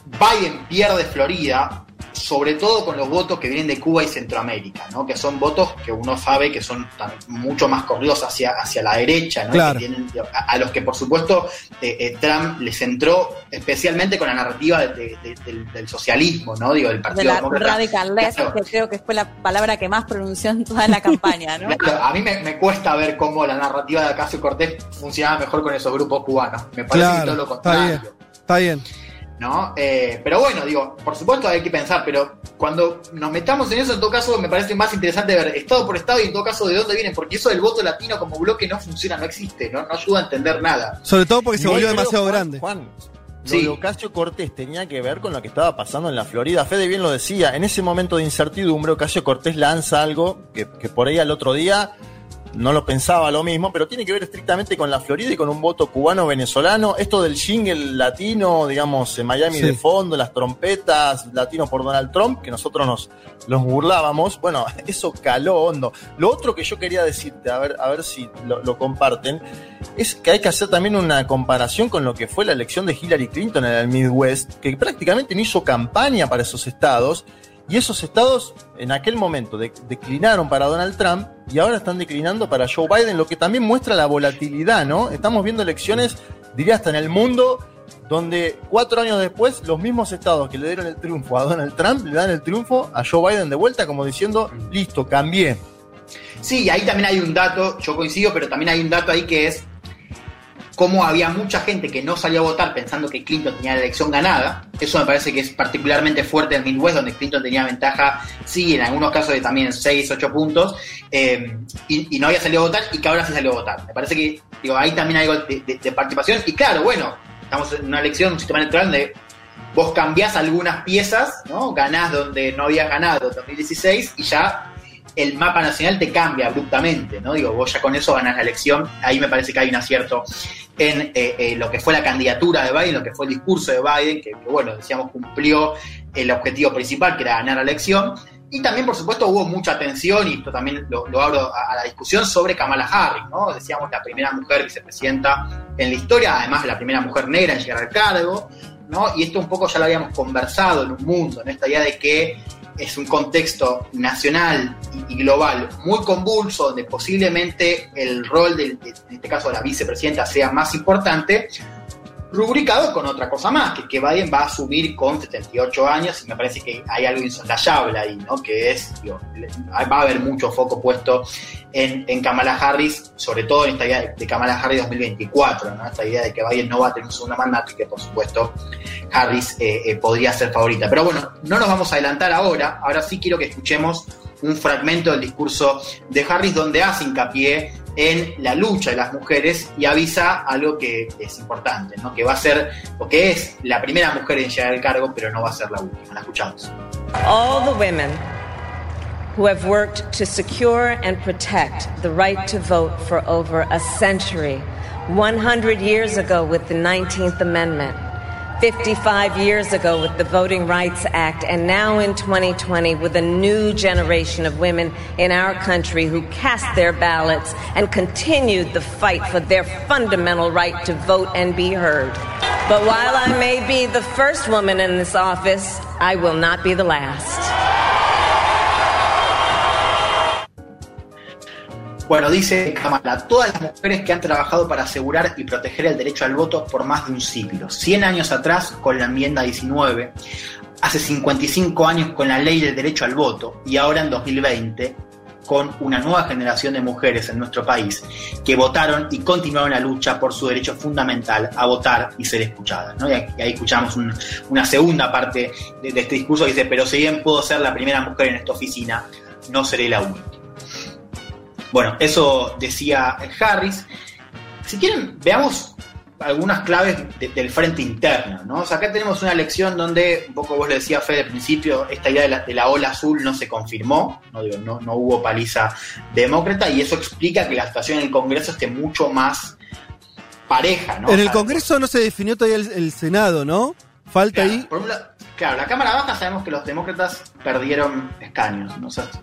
Biden pierde Florida, sobre todo con los votos que vienen de Cuba y Centroamérica, ¿no? que son votos que uno sabe que son mucho más corridos hacia, hacia la derecha, ¿no? Y Claro. que tienen- a, a los que por supuesto eh, eh, Trump les entró especialmente con la narrativa de- de- de- del, del socialismo, ¿no? Digo, del De Partido la Demócrata. radical left, Claro. que creo que fue la palabra que más pronunció en toda la campaña, ¿no? Claro, a mí me, me cuesta ver cómo la narrativa de Ocasio Cortés funcionaba mejor con esos grupos cubanos. Me parece que todo lo Claro, está contrario. bien. Está bien. ¿No? Eh, pero bueno, digo, por supuesto hay que pensar, pero cuando nos metamos en eso, en todo caso, me parece más interesante ver estado por estado y en todo caso de dónde vienen, porque eso del voto latino como bloque no funciona, no existe, no, no ayuda a entender nada. Sobre todo porque se volvió demasiado Juan, grande. Juan, lo Sí. de Ocasio Cortés tenía que ver con lo que estaba pasando en la Florida. Fede bien lo decía, en ese momento de incertidumbre, Ocasio Cortés lanza algo que, que por ahí al otro día no lo pensaba lo mismo, pero tiene que ver estrictamente con la Florida y con un voto cubano-venezolano. Esto del jingle latino, digamos, en Miami Sí. de fondo, las trompetas, latino por Donald Trump, que nosotros nos, nos burlábamos. Bueno, eso caló hondo. Lo otro que yo quería decirte, a ver, a ver si lo, lo comparten, es que hay que hacer también una comparación con lo que fue la elección de Hillary Clinton en el Midwest, que prácticamente no hizo campaña para esos estados. Y esos estados en aquel momento de- declinaron para Donald Trump y ahora están declinando para Joe Biden, lo que también muestra la volatilidad, ¿no? Estamos viendo elecciones, diría hasta en el mundo, donde cuatro años después los mismos estados que le dieron el triunfo a Donald Trump le dan el triunfo a Joe Biden de vuelta, como diciendo, listo, cambié. Sí, y ahí también hay un dato, yo coincido, pero también hay un dato ahí que es cómo había mucha gente que no salió a votar pensando que Clinton tenía la elección ganada. Eso me parece que es particularmente fuerte en Midwest, donde Clinton tenía ventaja, sí, en algunos casos de también 6, 8 puntos, eh, y, no había salido a votar y que ahora sí salió a votar. Me parece que digo, ahí también hay algo de, de- de participación. Y claro, bueno, estamos en una elección, un sistema electoral donde vos cambiás algunas piezas, ¿no? Ganás donde no habías ganado en 2016 y ya el mapa nacional te cambia abruptamente, ¿no? Digo, vos ya con eso ganás la elección. Ahí me parece que hay un acierto en eh, eh, lo que fue la candidatura de Biden, lo que fue el discurso de Biden, que, bueno, decíamos cumplió el objetivo principal, que era ganar la elección. Y también, por supuesto, hubo mucha atención, y esto también lo, abro a, la discusión, sobre Kamala Harris, ¿no? Decíamos la primera mujer vicepresidenta en la historia, además la primera mujer negra en llegar al cargo, ¿no? Y esto un poco ya lo habíamos conversado en un mundo, en esta idea de que es un contexto nacional y, global muy convulso, donde posiblemente el rol, en este caso de la vicepresidenta, sea más importante, rubricado con otra cosa más, que, que Biden va a asumir con 78 años y me parece que hay algo insoslayable ahí, ¿no? Que es, digo, va a haber mucho foco puesto en, en Kamala Harris, sobre todo en esta idea de, de Kamala Harris 2024, ¿no? Esta idea de que Biden no va a tener un segundo mandato y que por supuesto Harris eh, eh, podría ser favorita. Pero bueno, no nos vamos a adelantar ahora, ahora sí quiero que escuchemos un fragmento del discurso de Harris donde hace hincapié en la lucha de las mujeres y avisa algo que es importante, ¿no? que va a ser, o que es la primera mujer en llegar al cargo, pero no va a ser la última. La escuchamos. all the women who have worked to secure and protect the right to vote for over a century, 100 years ago with the 19th Amendment, 55 years ago with the Voting Rights Act, and now in 2020 with a new generation of women in our country who cast their ballots and continued the fight for their fundamental right to vote and be heard. But while I may be the first woman in this office, I will not be the last. Bueno, dice Kamala, todas las mujeres que han trabajado para asegurar y proteger el derecho al voto por más de un siglo. 100 años atrás con la enmienda 19, hace 55 años con la ley del derecho al voto y ahora en 2020 con una nueva generación de mujeres en nuestro país que votaron y continuaron la lucha por su derecho fundamental a votar y ser escuchadas. Y ahí escuchamos un- una segunda parte de, de este discurso que dice, pero si bien puedo ser la primera mujer en esta oficina, no seré la única. Bueno, eso decía Harris. Si quieren, veamos algunas claves de- del frente interno, ¿no? O sea, acá tenemos una elección donde, un poco vos le decías, Fede, al principio, esta idea de la, de la ola azul no se confirmó, no, Digo, no, no hubo paliza demócrata, y eso explica que la situación en el Congreso esté mucho más pareja, ¿no? en O el Congreso no se definió todavía el, el Senado, ¿no? Falta ahí. por un lado- claro, la Cámara Baja sabemos que los demócratas perdieron escaños,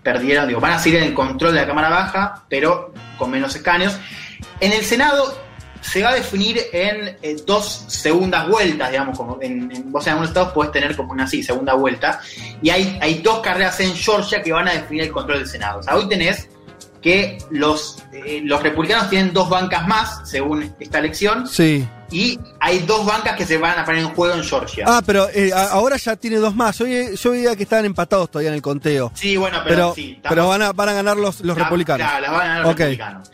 perdieron, digo, van a seguir en el control de la Cámara Baja, pero con menos escaños. En el Senado se va a definir en eh, dos segundas vueltas, digamos, como en, en- vos en algunos estados podés tener como una así, segunda vuelta, y hay, hay dos carreras en Georgia que van a definir el control del Senado. O sea, hoy tenés que los, eh, los republicanos tienen dos bancas más, según esta elección, Sí. Y hay dos bancas que se van a poner en juego en Georgia. Ah, pero eh, ahora ya tiene dos más. Yo, vi- yo veía que estaban empatados todavía en el conteo. Sí, bueno, pero, Pero, sí. estamos- pero van, a, van a ganar los, los republicanos. Claro, las van a ganar los republicanos.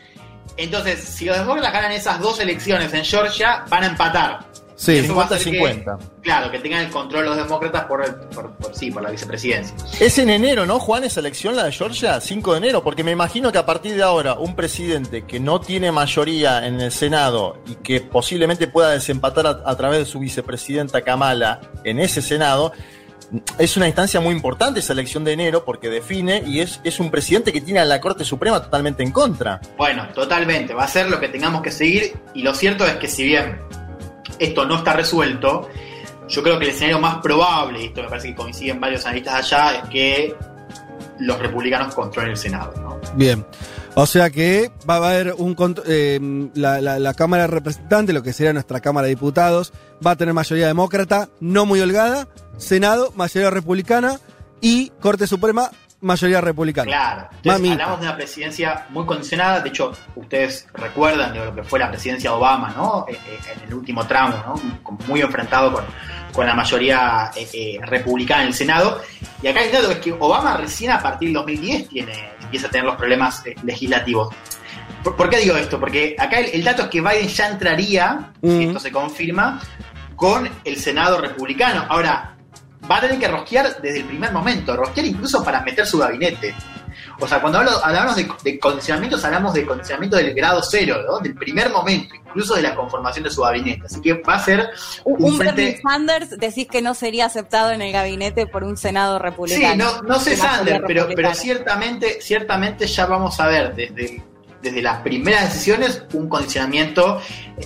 Entonces, si los demócratas ganan esas dos elecciones en Georgia, van a empatar. Sí. Y eso va a hacer 50-50. que- Claro, que tengan el control los demócratas por, el- por, por- sí, por la vicepresidencia. Es en enero, ¿no, Juan, esa elección, la de Georgia? 5 de enero, porque me imagino que a partir de ahora un presidente que no tiene mayoría en el Senado y que posiblemente pueda desempatar a, a través de su vicepresidenta Kamala en ese Senado, es una instancia muy importante esa elección de enero porque define y es, es un presidente que tiene a la Corte Suprema totalmente en contra. Bueno, totalmente, va a ser lo que tengamos que seguir. Y lo cierto es que si bien esto no está resuelto, yo creo que el escenario más probable, y esto me parece que coinciden varios analistas allá, es que los republicanos controlen el Senado. ¿no? Bien. O sea que va a haber un eh, la, la- la Cámara de Representantes, lo que sería nuestra Cámara de Diputados, va a tener mayoría demócrata, no muy holgada, Senado, mayoría republicana y Corte Suprema, mayoría republicana. Claro. Entonces, hablamos de una presidencia muy condicionada. De hecho, ustedes recuerdan de lo que fue la presidencia de Obama, ¿no? Eh, eh, En el último tramo, ¿no? Muy enfrentado con, con la mayoría eh, republicana en el Senado. Y acá el dato es que Obama recién a partir del 2010 tiene, empieza a tener los problemas legislativos. ¿Por, por qué digo esto? Porque acá el, el dato es que Biden ya entraría, si esto se confirma, con el Senado republicano. Ahora, va a tener que rosquear desde el primer momento, rosquear incluso para meter su gabinete. O sea, cuando hablo- hablamos de, de condicionamientos, hablamos de condicionamiento del grado cero, ¿no? Del primer momento, incluso de la conformación de su gabinete. Así que va a ser un, Un frente... Bernie Sanders decís que no sería aceptado en el gabinete por un Senado republicano. Sí, no, no sé De mayoría Sander, pero, pero ciertamente, ciertamente ya vamos a ver desde, desde las primeras decisiones un condicionamiento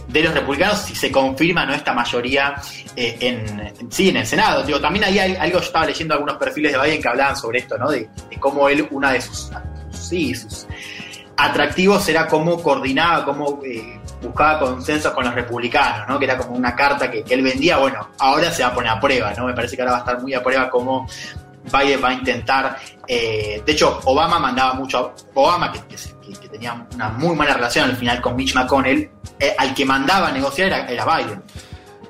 de los republicanos si se confirma no esta mayoría eh, en, sí en el Senado. Digo, también ahí hay algo, yo estaba leyendo algunos perfiles de Biden que hablaban sobre esto, ¿no? De, de cómo él, una de sus, sí, sus atractivos era cómo coordinaba, cómo eh, buscaba consensos con los republicanos, ¿no? Que era como una carta que, que él vendía. Bueno, ahora se va a poner a prueba, ¿no? Me parece que ahora va a estar muy a prueba cómo Biden va a intentar, eh, de hecho, Obama mandaba mucho a Obama, que, que- que tenía una muy mala relación al final con Mitch McConnell, eh, al que mandaba a negociar era, era Biden.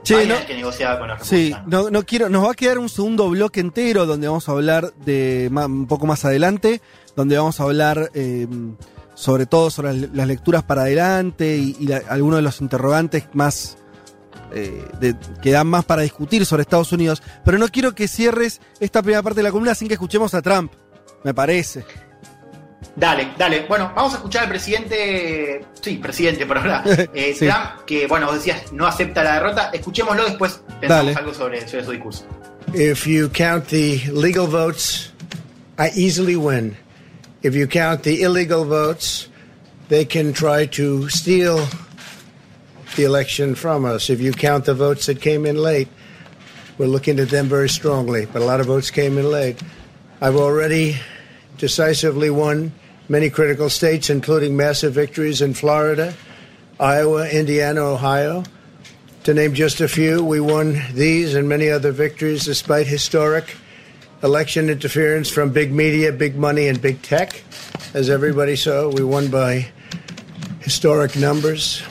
Biden no- el que negociaba con los Sí, republicanos. no, no quiero, nos va a quedar un segundo bloque entero donde vamos a hablar de un poco más adelante, donde vamos a hablar eh, sobre todo sobre las, las lecturas para adelante y, y la- algunos de los interrogantes más eh, de- que dan más para discutir sobre Estados Unidos. Pero no quiero que cierres esta primera parte de la columna sin que escuchemos a Trump, me parece. Dale, dale. Bueno, vamos a escuchar al presidente, sí, presidente por ahora, eh, Sí. Trump, que, bueno, vos decías, no acepta la derrota. Escuchémoslo, después pensamos Dale. algo sobre, sobre su discurso. If you count the legal votes, I easily win. If you count the illegal votes, they can try to steal the election from us. If you count the votes that came in late, we're looking at them very strongly, but a lot of votes came in late. I've already decisively won many critical states, including massive victories in Florida, Iowa, Indiana, Ohio. To name just a few, we won these and many other victories despite historic election interference from big media, big money, and big tech. As everybody saw, we won by historic numbers.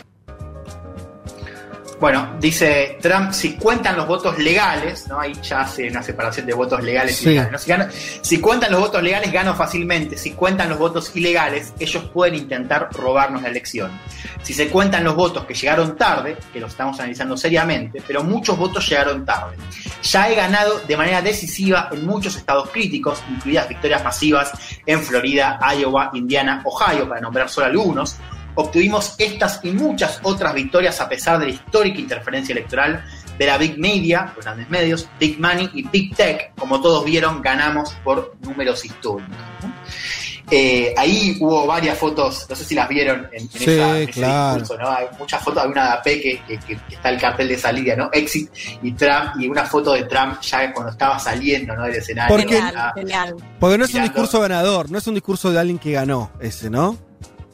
Bueno, dice Trump, si cuentan los votos legales, ¿no? Ahí ya hace una separación de votos legales Sí. y ilegales. ¿no? Si, gano- si cuentan los votos legales, gano fácilmente. Si cuentan los votos ilegales, ellos pueden intentar robarnos la elección. Si se cuentan los votos que llegaron tarde, que los estamos analizando seriamente, pero muchos votos llegaron tarde. Ya he ganado de manera decisiva en muchos estados críticos, incluidas victorias masivas en Florida, Iowa, Indiana, Ohio, para nombrar solo algunos. Obtuvimos estas y muchas otras victorias a pesar de la histórica interferencia electoral de la Big Media, los grandes medios, Big Money y Big Tech. Como todos vieron, ganamos por números históricos. ¿no? Eh, ahí hubo varias fotos, no sé si las vieron en, en Sí, esa- en ese claro. discurso, ¿no? Hay muchas fotos, hay una de AP que, que- que- que está el cartel de salida, ¿no? Exit y Trump, y una foto de Trump ya cuando estaba saliendo, ¿no? Del escenario. Porque- Porque no es un discurso ganador, no es un discurso de alguien que ganó ese, ¿no?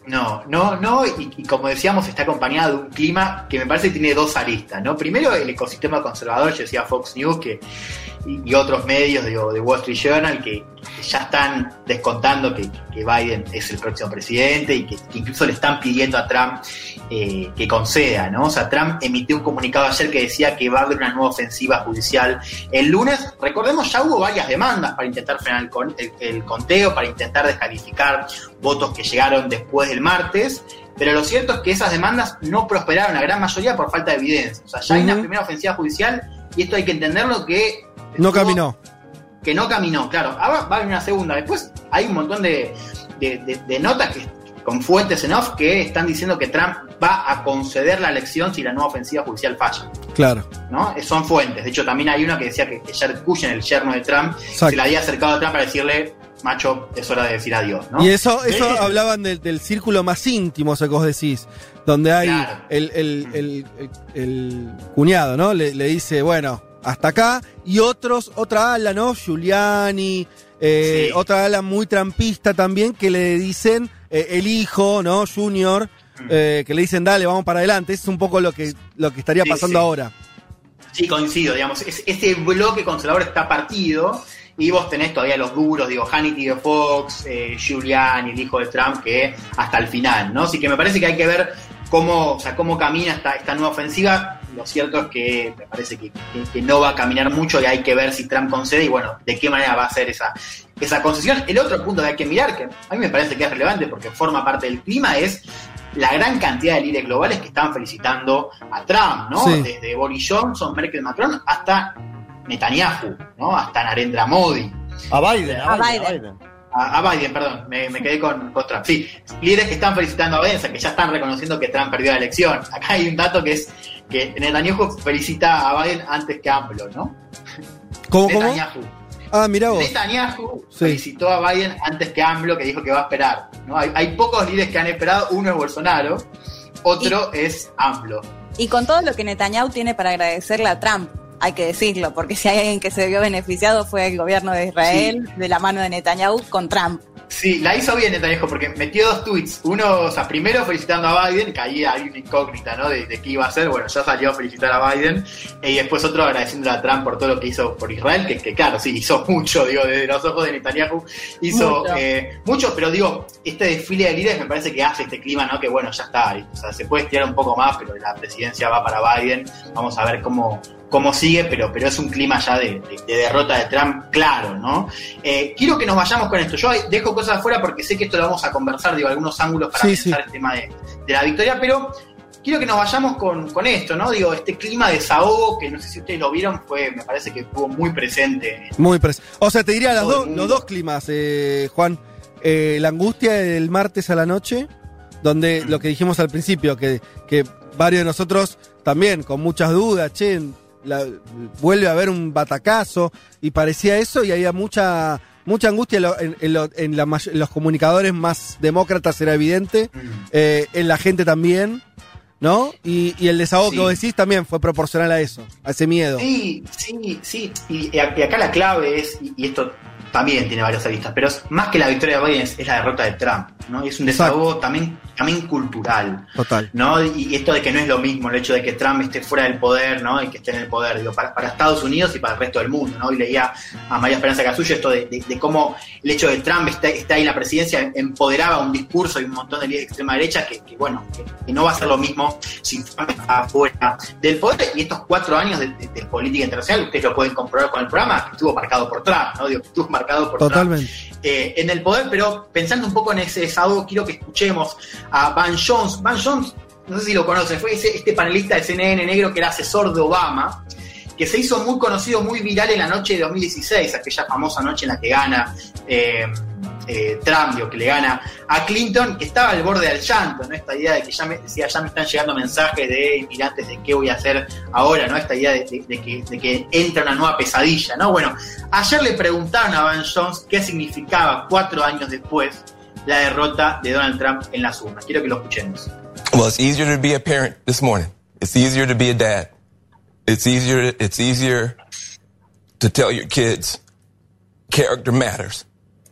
No, no, no, y, y como decíamos, está acompañado de un clima que me parece que tiene dos aristas, ¿no? Primero, el ecosistema conservador, yo decía Fox News que, y, otros medios de, de Wall Street Journal que, que ya están descontando que, que Biden es el próximo presidente y que, que incluso le están pidiendo a Trump eh, que conceda, ¿no? O sea, Trump emitió un comunicado ayer que decía que va a haber una nueva ofensiva judicial el lunes. Recordemos, ya hubo varias demandas para intentar frenar el, con- el- el conteo, para intentar descalificar votos que llegaron después del martes. Pero lo cierto es que esas demandas no prosperaron, la gran mayoría por falta de evidencia. O sea, ya hay una primera ofensiva judicial y esto hay que entenderlo que No caminó. que no caminó, claro. Ahora va a haber una segunda. Después hay un montón de, de- de- de notas que, con fuentes en off que están diciendo que Trump va a conceder la elección si la nueva ofensiva judicial falla. Claro. ¿no? Son fuentes. De hecho, también hay una que decía que Jared Kushner, el yerno de Trump, Exacto. se le había acercado a Trump para decirle, macho, es hora de decir adiós. ¿no? Y eso, eso Eh, hablaban del, del círculo más íntimo, eso que vos decís, donde hay Claro. el- el- el- el cuñado, ¿no? Le, le dice, bueno, hasta acá, y otros, otra ala, ¿no? Giuliani, eh, Sí. otra ala muy trampista también, que le dicen, eh, el hijo, ¿no? Junior, eh, que le dicen, dale, vamos para adelante. Eso es un poco lo que, lo que estaría pasando sí. ahora. Sí, coincido, digamos. Es- Este bloque conservador está partido y vos tenés todavía los duros, digo, Hannity de Fox, Giuliani, el hijo de Trump, que hasta el final, ¿no? Así que me parece que hay que ver cómo, o sea, cómo camina esta, esta nueva ofensiva. Lo cierto es que me parece que, que- que no va a caminar mucho y hay que ver si Trump concede y, bueno, de qué manera va a ser esa, esa concesión. El otro punto que hay que mirar, que a mí me parece que es relevante porque forma parte del clima, es la gran cantidad de líderes globales que están felicitando a Trump, ¿no? Sí. Desde Boris Johnson, Merkel, Macron, hasta Netanyahu, ¿no? Hasta Narendra Modi. A Biden, a A Biden, a Biden. A, a Biden, perdón, me, me quedé con, con Trump. Sí, líderes que están felicitando a Biden, o sea, que ya están reconociendo que Trump perdió la elección. Acá hay un dato que es que Netanyahu felicita a Biden antes que AMLO, ¿no? ¿Cómo, cómo? Netanyahu. Ah, mirá vos. Netanyahu Sí. felicitó a Biden antes que AMLO, que dijo que va a esperar. ¿no? Hay, hay pocos líderes que han esperado. Uno es Bolsonaro, otro es AMLO. Y con todo lo que Netanyahu tiene para agradecerle a Trump, hay que decirlo, porque si hay alguien que se vio beneficiado fue el gobierno de Israel, de la mano de Netanyahu con Trump. Sí, la hizo bien Netanyahu porque metió dos tweets. Uno, o sea, primero felicitando a Biden, que ahí hay una incógnita, ¿no? De, de qué iba a hacer. Bueno, ya salió a felicitar a Biden. eh, y después otro agradeciéndole a Trump por todo lo que hizo por Israel, que, que claro, sí, hizo mucho, digo, desde los ojos de Netanyahu. Hizo Mucho. eh, mucho, pero digo, este desfile de líderes me parece que hace este clima, ¿no? Que bueno, ya está. O sea, se puede estirar un poco más, pero la presidencia va para Biden. Vamos a ver cómo, cómo sigue, pero, pero es un clima ya de, de- de derrota de Trump, claro, ¿no? Eh, quiero que nos vayamos con esto. Yo dejo cosas afuera porque sé que esto lo vamos a conversar, digo, algunos ángulos para Sí, pensar el tema de, de la victoria, pero quiero que nos vayamos con, con esto, ¿no? Digo, este clima de desahogo, que no sé si ustedes lo vieron, fue, me parece que estuvo muy presente. Muy pres O sea, te diría las los dos climas, eh, Juan. Eh, la angustia del martes a la noche, donde lo que dijimos al principio, que, que varios de nosotros también con muchas dudas, che, la- vuelve a haber un batacazo, y parecía eso, y había mucha mucha angustia en, lo- en- en lo- en la may- en los comunicadores más demócratas, era evidente, eh, en la gente también, ¿no? Y, y el desahogo Sí. que vos decís también fue proporcional a eso, a ese miedo. Sí, sí, sí. Y, y acá la clave es, y, y esto también tiene varias aristas, pero es, más que la victoria de Biden es, es la derrota de Trump, ¿no? Y es un desahogo también, también cultural. Total. ¿no? Y esto de que no es lo mismo el hecho de que Trump esté fuera del poder, ¿no? Y que esté en el poder, digo, para, para Estados Unidos y para el resto del mundo, ¿no? Y leía a María Esperanza Casullo esto de, de- de cómo el hecho de Trump esté, esté ahí en la presidencia empoderaba un discurso y un montón de líderes de extrema derecha que, que, bueno, que, que no va a ser lo mismo si Trump está fuera del poder. Y estos cuatro años de, política internacional, ustedes lo pueden comprobar con el programa, que estuvo marcado por Trump, ¿no? Digo, que estuvo marcado por Trump Totalmente. eh, en el poder, pero pensando un poco en ese desahogo, quiero que escuchemos a Van Jones. Van Jones, no sé si lo conocen, fue este panelista de CNN negro que era asesor de Obama, que se hizo muy conocido, muy viral en la noche de 2016, aquella famosa noche en la que gana eh, eh, Trump, digo, que le gana a Clinton, que estaba al borde del llanto, ¿no? Esta idea de que ya me decía, ya me están llegando mensajes de inmigrantes de qué voy a hacer ahora, ¿no? Esta idea de, de- de que, de que entra una nueva pesadilla, ¿no? Bueno, ayer le preguntaron a Van Jones qué significaba cuatro años después la derrota de Donald Trump en las urnas. Quiero que lo escuchemos. Well, it's easier to be a parent this morning. It's easier to be a dad. It's easier. It's easier to tell your kids character matters.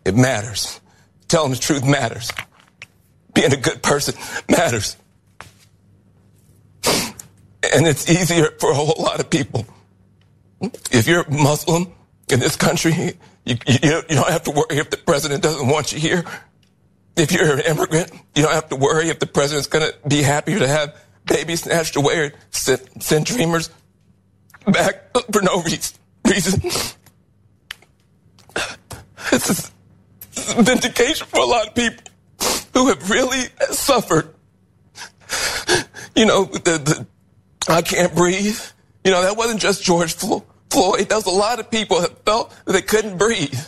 It matters. Telling the truth matters. Being a good person matters. And it's easier for a whole lot of people. If you're Muslim in this country, you, you, you don't have to worry if the president doesn't want you here. If you're an immigrant, you don't have to worry if the president's going to be happier to have babies snatched away or send, send dreamers back for no reason. reason. This is vindication for a lot of people who have really suffered. You know, the, the I can't breathe. You know, that wasn't just George Floyd. That was a lot of people that felt that they couldn't breathe.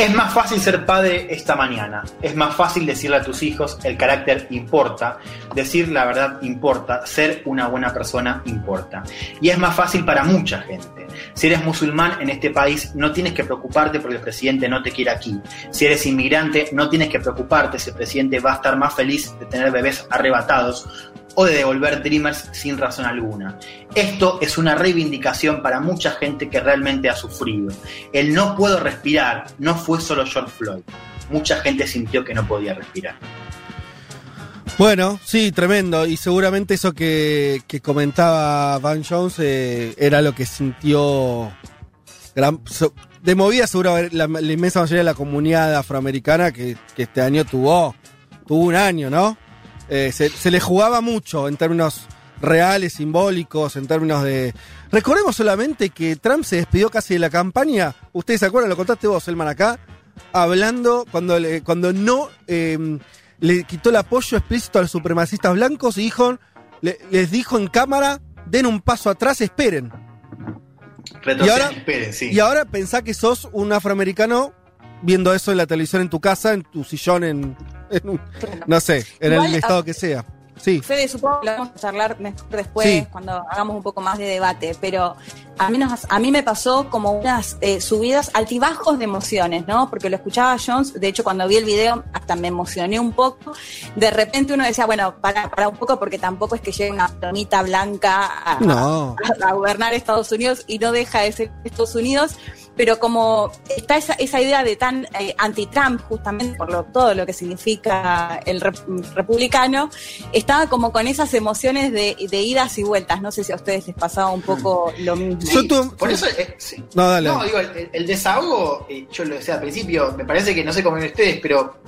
Es más fácil ser padre esta mañana. Es más fácil decirle a tus hijos el carácter importa. Decir la verdad importa. Ser una buena persona importa. Y es más fácil para mucha gente. Si eres musulmán en este país, no tienes que preocuparte porque el presidente no te quiere aquí. Si eres inmigrante, no tienes que preocuparte si el presidente va a estar más feliz de tener bebés arrebatados o de devolver Dreamers sin razón alguna. Esto es una reivindicación para mucha gente que realmente ha sufrido. El no puedo respirar no fue solo George Floyd. Mucha gente sintió que no podía respirar. Bueno, sí, tremendo. Y seguramente eso que, que comentaba Van Jones eh, era lo que sintió gran- de movida seguro la, la inmensa mayoría de la comunidad afroamericana que, que este año tuvo, tuvo un año, ¿no? Eh, se, se le jugaba mucho en términos reales, simbólicos, en términos de... Recordemos solamente que Trump se despidió casi de la campaña, ustedes se acuerdan, lo contaste vos, Elman, acá, hablando cuando, le- cuando no eh, le quitó el apoyo explícito a los supremacistas blancos y dijo, le- les dijo en cámara, den un paso atrás, esperen. Retroceden, Y ahora- esperen, sí. Y ahora pensá que sos un afroamericano viendo eso en la televisión en tu casa, en tu sillón, en, en un- no sé, en Igual, el estado que sea. Sí. Fede, supongo que lo vamos a charlar mejor después, Sí. cuando hagamos un poco más de debate, pero a mí, nos- a mí me pasó como unas eh, subidas, altibajos de emociones, ¿no? Porque lo escuchaba Jones, de hecho cuando vi el video hasta me emocioné un poco, de repente uno decía, bueno, para, para un poco porque tampoco es que llegue una plomita blanca a, No. a, a gobernar Estados Unidos y no deja de ser Estados Unidos, pero como está esa, esa idea de tan eh, anti-Trump, justamente por lo, todo lo que significa el rep- republicano, estaba como con esas emociones de, de idas y vueltas. No sé si a ustedes les pasaba un poco lo mismo. Sí, por eso, eh, sí. No, dale. No, digo, el, el desahogo, eh, yo lo decía al principio, me parece que no sé cómo ven ustedes, pero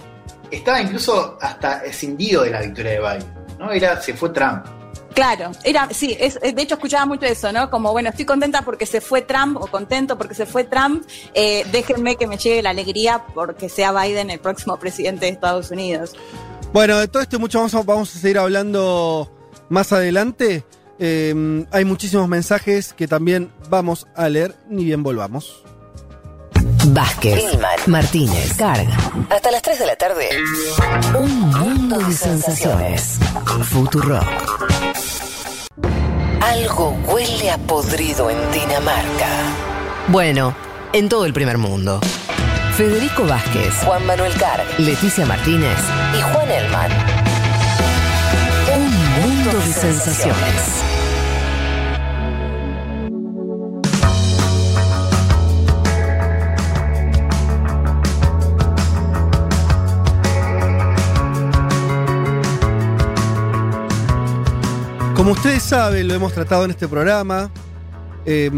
estaba incluso hasta escindido de la victoria de Biden. ¿no? Era, se fue Trump. Claro, era, sí, es, de hecho escuchaba mucho eso, ¿no? Como, bueno, estoy contenta porque se fue Trump, o contento porque se fue Trump, eh, déjenme que me llegue la alegría porque sea Biden el próximo presidente de Estados Unidos. Bueno, de todo esto y mucho más vamos a seguir hablando más adelante. Eh, hay muchísimos mensajes que también vamos a leer, ni bien volvamos. Vázquez, Martínez, Carga. Hasta las 3 de la tarde. Un mundo de sensaciones. Futuro. Algo huele a podrido en Dinamarca. Bueno, en todo el primer mundo. Federico Vázquez, Juan Manuel Carg, Leticia Martínez y Juan Elman. Un mundo de sensaciones. Como ustedes saben, lo hemos tratado en este programa. eh,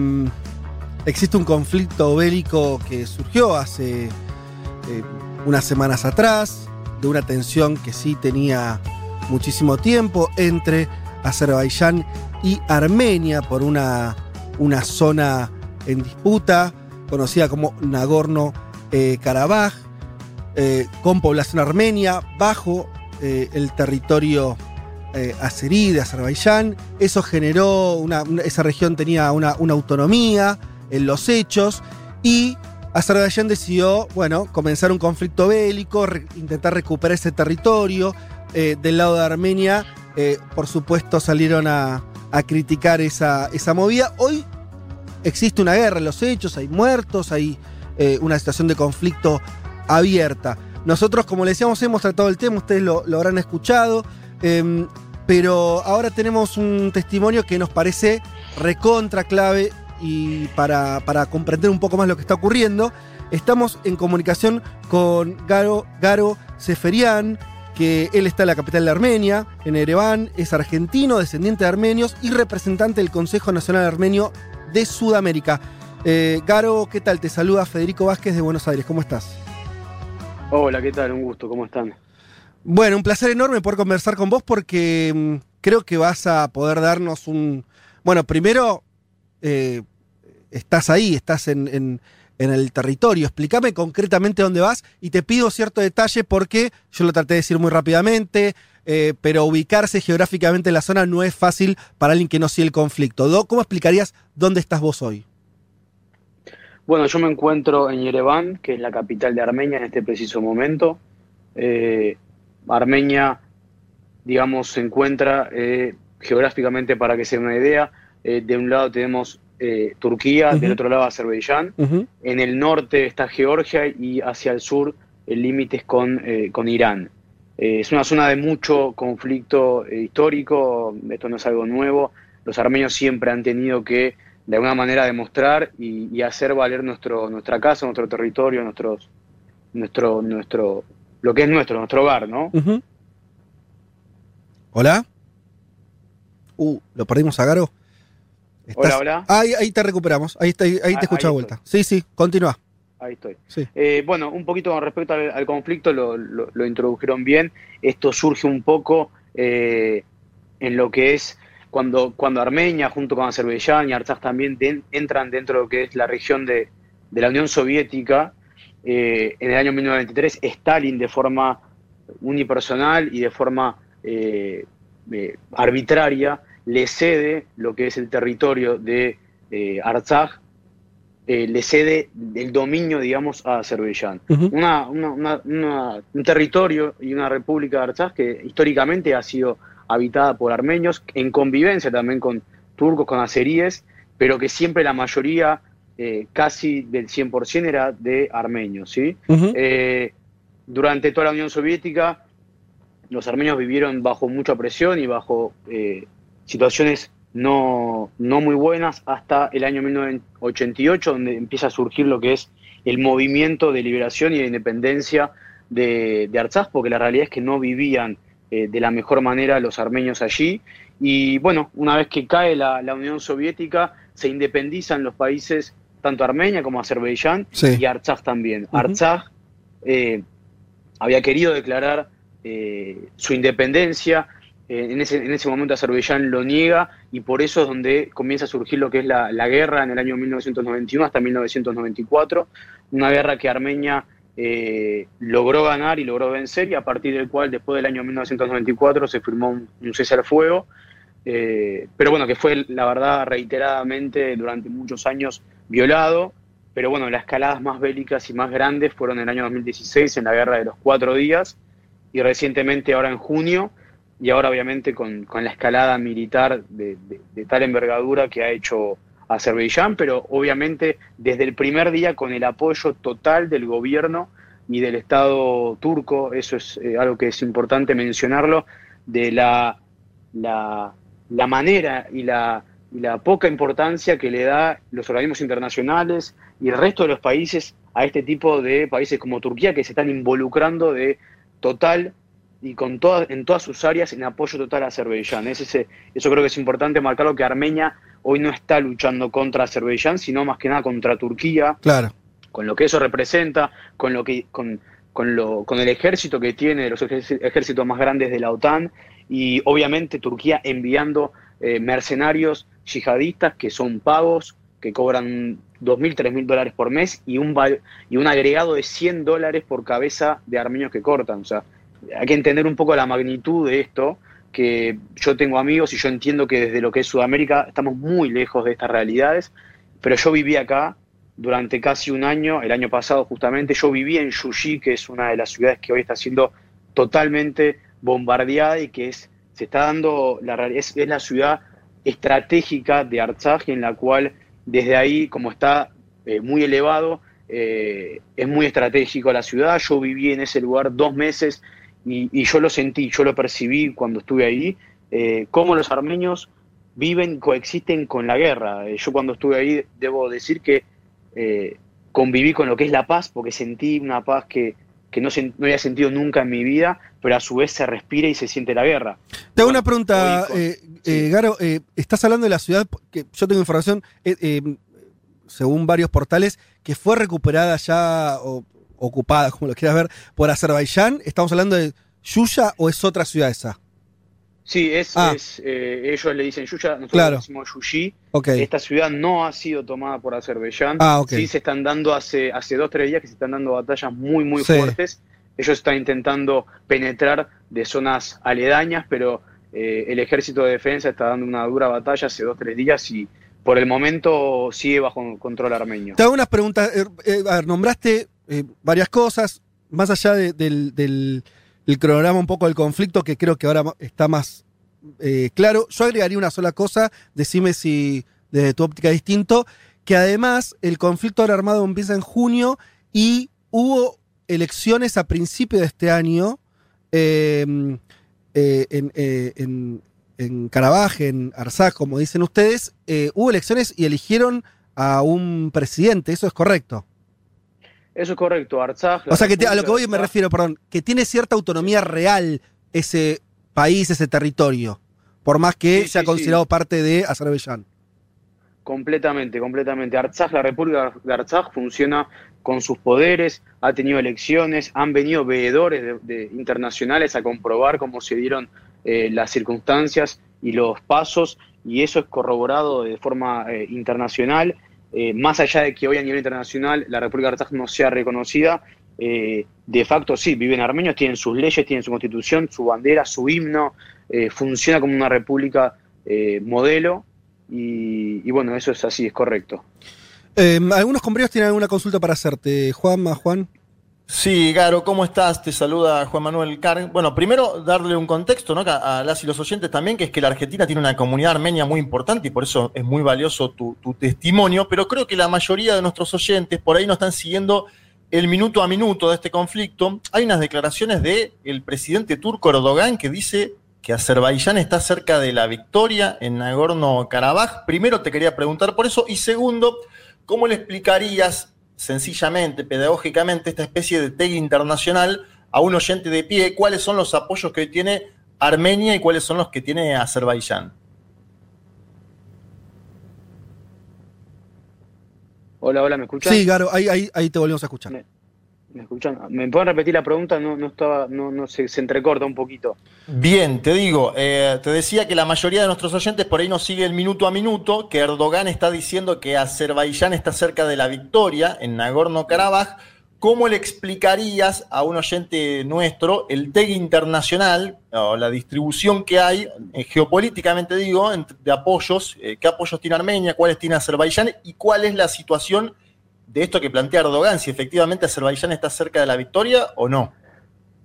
existe un conflicto bélico que surgió hace eh, unas semanas atrás, de una tensión que sí tenía muchísimo tiempo entre Azerbaiyán y Armenia por una, una zona en disputa conocida como Nagorno-Karabaj, eh, con población armenia bajo eh, el territorio eh, azerí de Azerbaiyán. Eso generó, una, esa región tenía una, autonomía en los hechos y Azerbaiyán decidió, bueno, comenzar un conflicto bélico, intentar recuperar ese territorio. Eh, del lado de Armenia, eh, por supuesto, salieron a, a criticar esa, esa movida. Hoy existe una guerra en los hechos, hay muertos, hay eh, una situación de conflicto abierta. Nosotros, como le decíamos, hemos tratado el tema, ustedes lo, lo habrán escuchado, em, pero ahora tenemos un testimonio que nos parece recontra clave y para, para comprender un poco más lo que está ocurriendo. Estamos en comunicación con Garo, Garo Seferian, que él está en la capital de Armenia, en Ereván, es argentino, descendiente de armenios y representante del Consejo Nacional Armenio de Sudamérica. Eh, Garo, ¿qué tal? Te saluda Federico Vázquez de Buenos Aires, ¿cómo estás? Hola, ¿qué tal? Un gusto, ¿cómo están? Bueno, un placer enorme poder conversar con vos porque mm, creo que vas a poder darnos un... Bueno, primero, eh, estás ahí, estás en, en- el territorio. Explícame concretamente dónde vas y te pido cierto detalle porque yo lo traté de decir muy rápidamente, eh, pero ubicarse geográficamente en la zona no es fácil para alguien que no sigue el conflicto. ¿Cómo explicarías dónde estás vos hoy? Bueno, yo me encuentro en Yerevan, que es la capital de Armenia en este preciso momento. Eh, Armenia, digamos, se encuentra eh, geográficamente, para que se den una idea, eh, de un lado tenemos eh, Turquía, del otro lado Azerbaiyán. En el norte está Georgia y hacia el sur el límite es con, con Irán. Es una zona de mucho conflicto histórico, esto no es algo nuevo. Los armenios siempre han tenido que, de alguna manera, demostrar y, y hacer valer nuestro, nuestra casa, nuestro territorio, nuestros, nuestro, nuestro, lo que es nuestro, nuestro hogar, ¿no? ¿Hola? Uh, lo perdimos a Garo. Hola, hola. Ahí, ahí te recuperamos, ahí, está- ahí Ah, te escucho de ahí vuelta. Sí, sí, continúa. Ahí estoy. Sí. Eh, bueno, un poquito con respecto al, al conflicto, lo, lo- lo introdujeron bien. Esto surge un poco eh, en lo que es cuando, cuando Armenia, junto con Azerbaiyán y Artsaj también den- entran dentro de lo que es la región de, de la Unión Soviética. Eh, en el año 1923, Stalin de forma unipersonal y de forma eh, eh, arbitraria le cede lo que es el territorio de Artsaj le cede el dominio, digamos, a Azerbaiyán. Ujú. Una- una- una- una- un territorio y una república de Artsaj que históricamente ha sido habitada por armenios, en convivencia también con turcos, con azeríes, pero que siempre la mayoría, eh, casi del 100%, era de armenios. ¿sí? Eh, durante toda la Unión Soviética, los armenios vivieron bajo mucha presión y bajo eh, situaciones no, no muy buenas hasta el año 1988, donde empieza a surgir lo que es el movimiento de liberación y de independencia de, de porque la realidad es que no vivían de la mejor manera los armenios allí. Y bueno, una vez que cae la, la Unión Soviética, se independizan los países, tanto Armenia como Azerbaiyán, Sí. y Artsaj también. Ujú. Artsaj eh, había querido declarar eh, su independencia, eh, en, ese, en ese momento Azerbaiyán lo niega y por eso es donde comienza a surgir lo que es la, la guerra en el año 1991 hasta 1994, una guerra que Armenia eh, logró ganar y logró vencer y a partir del cual después del año 1994 se firmó un, un cese al fuego, eh, pero bueno, que fue la verdad reiteradamente durante muchos años violado, pero bueno, las escaladas más bélicas y más grandes fueron en el año 2016 en la guerra de los cuatro días y recientemente ahora en junio y ahora obviamente con, con la escalada militar de, tal envergadura que ha hecho Azerbaiyán, pero obviamente desde el primer día con el apoyo total del gobierno y del Estado turco, eso es eh, algo que es importante mencionarlo, de la, la, la manera y la, y la poca importancia que le da los organismos internacionales y el resto de los países a este tipo de países como Turquía que se están involucrando de total y con todas, en todas sus áreas en apoyo total a Azerbaiyán. Es ese- eso creo que es importante marcarlo que Armenia hoy no está luchando contra Azerbaiyán, sino más que nada contra Turquía, Claro. con lo que eso representa, con lo que con, con lo, con el ejército que tiene, los ejércitos más grandes de la OTAN, y obviamente Turquía enviando eh, mercenarios yihadistas que son pagos, que cobran 2.000, 3.000 dólares por mes y un, y un agregado de 100 dólares por cabeza de armenios que cortan. O sea, hay que entender un poco la magnitud de esto, que yo tengo amigos y yo entiendo que desde lo que es Sudamérica estamos muy lejos de estas realidades, pero yo viví acá durante casi un año, el año pasado justamente, yo viví en Yuyi, que es una de las ciudades que hoy está siendo totalmente bombardeada y que es, se está dando, la, es, es la ciudad estratégica de Artsaj, en la cual desde ahí, como está eh, muy elevado, eh, es muy estratégico la ciudad. Yo viví en ese lugar dos meses y, yo lo sentí, yo lo percibí cuando estuve ahí, eh, cómo los armenios viven, coexisten con la guerra. Yo cuando estuve ahí debo decir que conviví con lo que es la paz, porque sentí una paz que, que no, había sentido nunca en mi vida, pero a su vez se respira y se siente la guerra. Te hago una pregunta, eh, eh, Garo. eh, estás hablando de la ciudad, que yo tengo información, eh, eh, según varios portales, que fue recuperada ya o ocupada, como lo quieras ver, por Azerbaiyán. ¿Estamos hablando de Yuya o es otra ciudad esa? Sí, es, Ah. es, eh, ellos le dicen Yuya, nosotros Claro. le decimos Yuyi. Esta ciudad no ha sido tomada por Azerbaiyán. Ah, ok. Sí se están dando hace, hace dos, tres días que se están dando batallas muy, muy Sí. fuertes. Ellos están intentando penetrar de zonas aledañas, pero eh, el ejército de defensa está dando una dura batalla hace dos, tres días y por el momento sigue bajo control armenio. Te hago unas preguntas. eh, eh, a ver, nombraste varias cosas, más allá de- del, del- del cronograma un poco del conflicto, que creo que ahora está más eh, claro. Yo agregaría una sola cosa, decime si desde tu óptica distinto, que además el conflicto ahora armado empieza en junio y hubo elecciones a principio de este año eh, eh, en, en, en Karabaj, en Arzak, como dicen ustedes, eh, hubo elecciones y eligieron a un presidente, eso es correcto. Eso es correcto, Artsaj. O sea, que te- a lo que voy me refiero, perdón, que tiene cierta autonomía real ese país, ese territorio, por más que Sí, sea sí, considerado sí. parte de Azerbaiyán. Completamente, completamente. Artsaj, la República de Artsaj funciona con sus poderes, ha tenido elecciones, han venido veedores de- de internacionales a comprobar cómo se dieron eh, las circunstancias y los pasos, y eso es corroborado de forma eh, internacional. Eh, más allá de que hoy a nivel internacional la República de Artsaj no sea reconocida, eh, de facto sí, viven armenios, tienen sus leyes, tienen su constitución, su bandera, su himno, eh, funciona como una república modelo, y, bueno, eso es así, es correcto. Algunos compañeros tienen alguna consulta para hacerte. Juan, más Juan. Sí, Garo, ¿cómo estás? Te saluda Juan Manuel Car. Bueno, primero darle un contexto ¿no? a, las y los oyentes también, que es que la Argentina tiene una comunidad armenia muy importante y por eso es muy valioso tu, testimonio, pero creo que la mayoría de nuestros oyentes por ahí no están siguiendo el minuto a minuto de este conflicto. Hay unas declaraciones del el presidente turco Erdogan que dice que Azerbaiyán está cerca de la victoria en Nagorno-Karabaj. Primero te quería preguntar por eso y segundo, ¿cómo le explicarías sencillamente, pedagógicamente, esta especie de TEG internacional a un oyente de pie? ¿Cuáles son los apoyos que hoy tiene Armenia y cuáles son los que tiene Azerbaiyán? Hola, hola, ¿me escuchan? Sí, Garo, ahí, ahí, ahí te volvemos a escuchar. Me, ¿me escuchan? ¿Me pueden repetir la pregunta? No, no estaba, no, no se, entrecorta un poquito. Bien, te digo, eh, te decía que la mayoría de nuestros oyentes por ahí nos sigue el minuto a minuto, que Erdogan está diciendo que Azerbaiyán está cerca de la victoria en Nagorno-Karabaj. ¿Cómo le explicarías a un oyente nuestro el TEG internacional o la distribución que hay, eh, geopolíticamente digo, de apoyos? eh, ¿Qué apoyos tiene Armenia? ¿Cuáles tiene Azerbaiyán? ¿Y cuál es la situación de esto que plantea Erdogan? Si efectivamente Azerbaiyán está cerca de la victoria o no.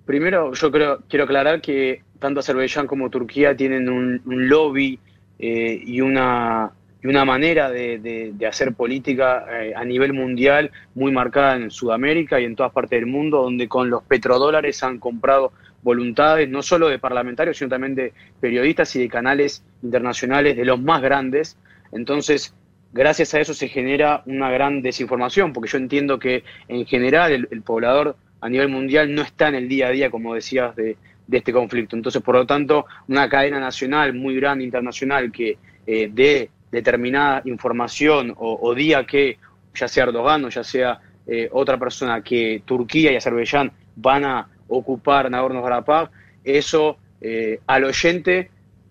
Primero, yo creo, quiero aclarar que tanto Azerbaiyán como Turquía tienen un, lobby eh, y, una, y una manera de hacer política eh, a nivel mundial muy marcada en Sudamérica y en todas partes del mundo, donde con los petrodólares han comprado voluntades, no solo de parlamentarios, sino también de periodistas y de canales internacionales de los más grandes. Entonces, gracias a eso se genera una gran desinformación, porque yo entiendo que en general el, poblador a nivel mundial no está en el día a día, como decías, de, de este conflicto. Entonces, por lo tanto, una cadena nacional muy grande, internacional, que eh, dé determinada información o, o diga que, ya sea Erdogan o ya sea eh, otra persona, que Turquía y Azerbaiyán van a ocupar Nagorno-Karabaj, eso eh, al oyente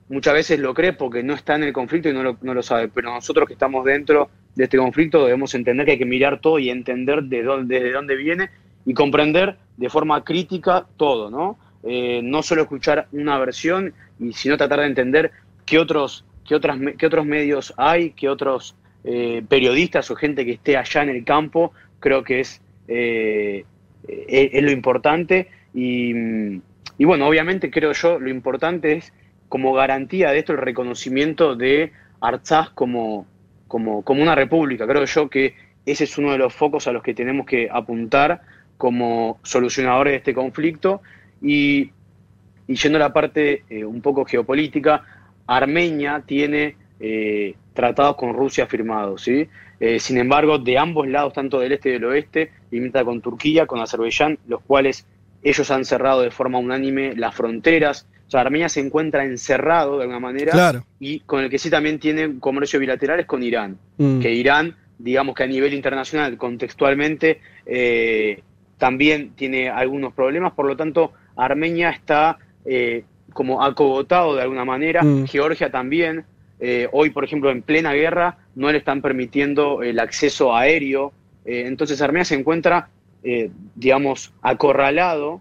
muchas veces lo cree porque no está en el conflicto y no lo, no lo sabe, pero nosotros que estamos dentro de este conflicto debemos entender que hay que mirar todo y entender de dónde, de dónde viene y comprender de forma crítica todo, ¿no? Eh, no solo escuchar una versión, y sino tratar de entender qué otros, qué otras, qué otros medios hay, qué otros eh, periodistas o gente que esté allá en el campo, creo que es, eh, es, lo importante. Y, y bueno, obviamente creo yo, lo importante es como garantía de esto el reconocimiento de Artsaj como, como, como una república. Creo yo que ese es uno de los focos a los que tenemos que apuntar como solucionadores de este conflicto. Y, y yendo a la parte eh, un poco geopolítica, Armenia tiene eh, tratados con Rusia firmados, ¿sí? Eh, sin embargo, de ambos lados, tanto del este y del oeste, limita con Turquía, con Azerbaiyán, los cuales ellos han cerrado de forma unánime las fronteras. O sea, Armenia se encuentra encerrado de alguna manera Claro. y con el que sí también tiene comercio bilateral es con Irán. Mm. Que Irán, digamos que a nivel internacional, contextualmente, eh, también tiene algunos problemas, por lo tanto, Armenia está eh, como acogotado de alguna manera, Mm. Georgia también. Eh, hoy, por ejemplo, en plena guerra, no le están permitiendo el acceso aéreo. Eh, entonces, Armenia se encuentra, eh, digamos, acorralado.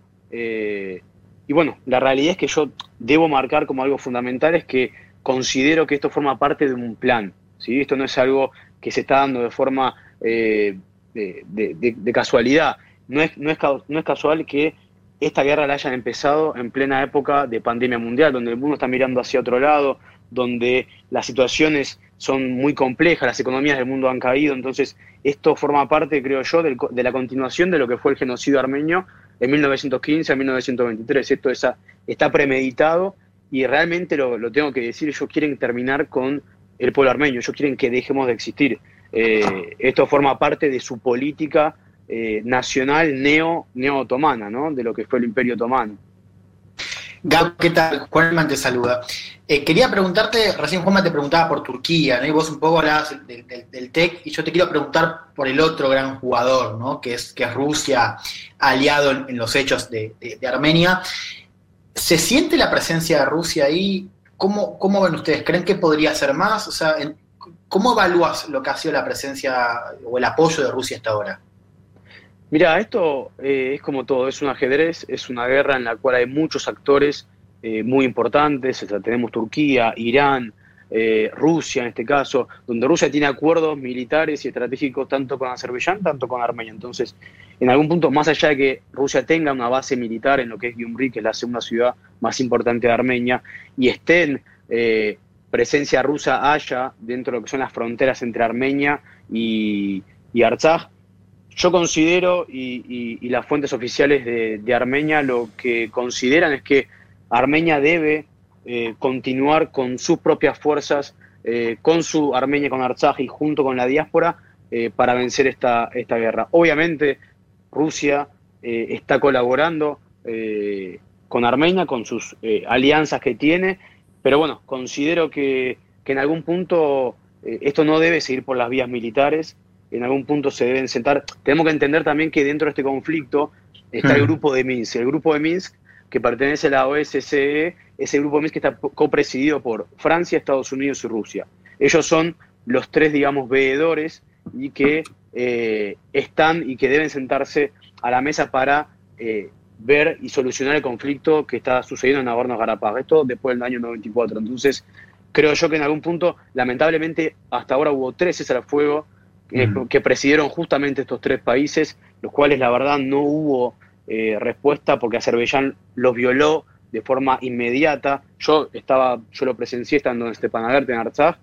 Y bueno, la realidad es que yo debo marcar como algo fundamental es que considero que esto forma parte de un plan. ¿sí? Esto no es algo que se está dando de forma eh, de, casualidad. No es, no, es, no es casual que esta guerra la hayan empezado en plena época de pandemia mundial, donde el mundo está mirando hacia otro lado, donde las situaciones son muy complejas, las economías del mundo han caído, entonces esto forma parte, creo yo, del de la continuación de lo que fue el genocidio armenio en 1915 a 1923. Esto es está premeditado y realmente lo, lo tengo que decir, ellos quieren terminar con el pueblo armenio, ellos quieren que dejemos de existir. Eh, esto forma parte de su política eh, nacional neo, neo-otomana, ¿no? de lo que fue el imperio otomano. Gab, ¿qué tal? Juanman te saluda. Eh, quería preguntarte, recién Juanma te preguntaba por Turquía, ¿no? Y vos un poco hablabas del, del- TEC, y yo te quiero preguntar por el otro gran jugador, ¿no? Que es, que Rusia, aliado en, los hechos de, de- Armenia. ¿Se siente la presencia de Rusia ahí? ¿Cómo, ¿Cómo ven ustedes? ¿Creen que podría ser más? O sea, ¿cómo evalúas lo que ha sido la presencia o el apoyo de Rusia hasta ahora? Mira, esto eh, es como todo, es un ajedrez, es una guerra en la cual hay muchos actores eh, muy importantes, tenemos Turquía, Irán, eh, Rusia en este caso, donde Rusia tiene acuerdos militares y estratégicos tanto con Azerbaiyán, tanto con Armenia. Entonces, en algún punto, más allá de que Rusia tenga una base militar en lo que es Gyumri, que es la segunda ciudad más importante de Armenia, y estén eh, presencia rusa haya dentro de lo que son las fronteras entre Armenia y, y yo considero, y, y- y las fuentes oficiales de, Armenia lo que consideran es que Armenia debe eh, continuar con sus propias fuerzas, eh, con su Armenia, con Artsaj y junto con la diáspora eh, para vencer esta, esta guerra. Obviamente Rusia está colaborando con Armenia, con sus alianzas que tiene, pero bueno, considero que, en algún punto esto no debe seguir por las vías militares, en algún punto se deben sentar. Tenemos que entender también que dentro de este conflicto está el Mm. grupo de Minsk. El grupo de Minsk, que pertenece a la OSCE, es el grupo de Minsk que está copresidido por Francia, Estados Unidos y Rusia. Ellos son los tres, digamos, veedores y que eh, están y que deben sentarse a la mesa para eh, ver y solucionar el conflicto que está sucediendo en Nagorno-Karabaj. Esto después del año 94. Entonces, creo yo que en algún punto, lamentablemente, hasta ahora hubo tres cesar al fuego eh, que presidieron justamente estos tres países, los cuales la verdad no hubo eh, respuesta porque Azerbaiyán los violó de forma inmediata. Yo estaba, yo lo presencié estando en Stepanakert, en Artsaj.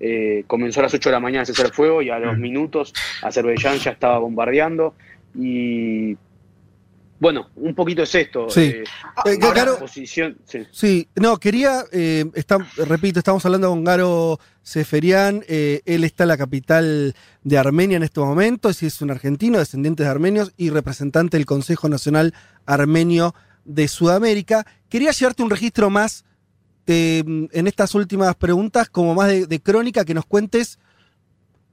Eh, comenzó a las 8 de la mañana a cesar fuego y a los minutos Azerbaiyán ya estaba bombardeando. Y bueno, un poquito es esto. Sí. eh, Eh, posición, sí. Sí, no, quería, eh, está- repito, estamos hablando con Garo Seferian, eh, él está en la capital de Armenia en estos momentos, y es un argentino, descendiente de armenios y representante del Consejo Nacional Armenio de Sudamérica. Quería llevarte un registro más en estas últimas preguntas, como más de, de crónica, que nos cuentes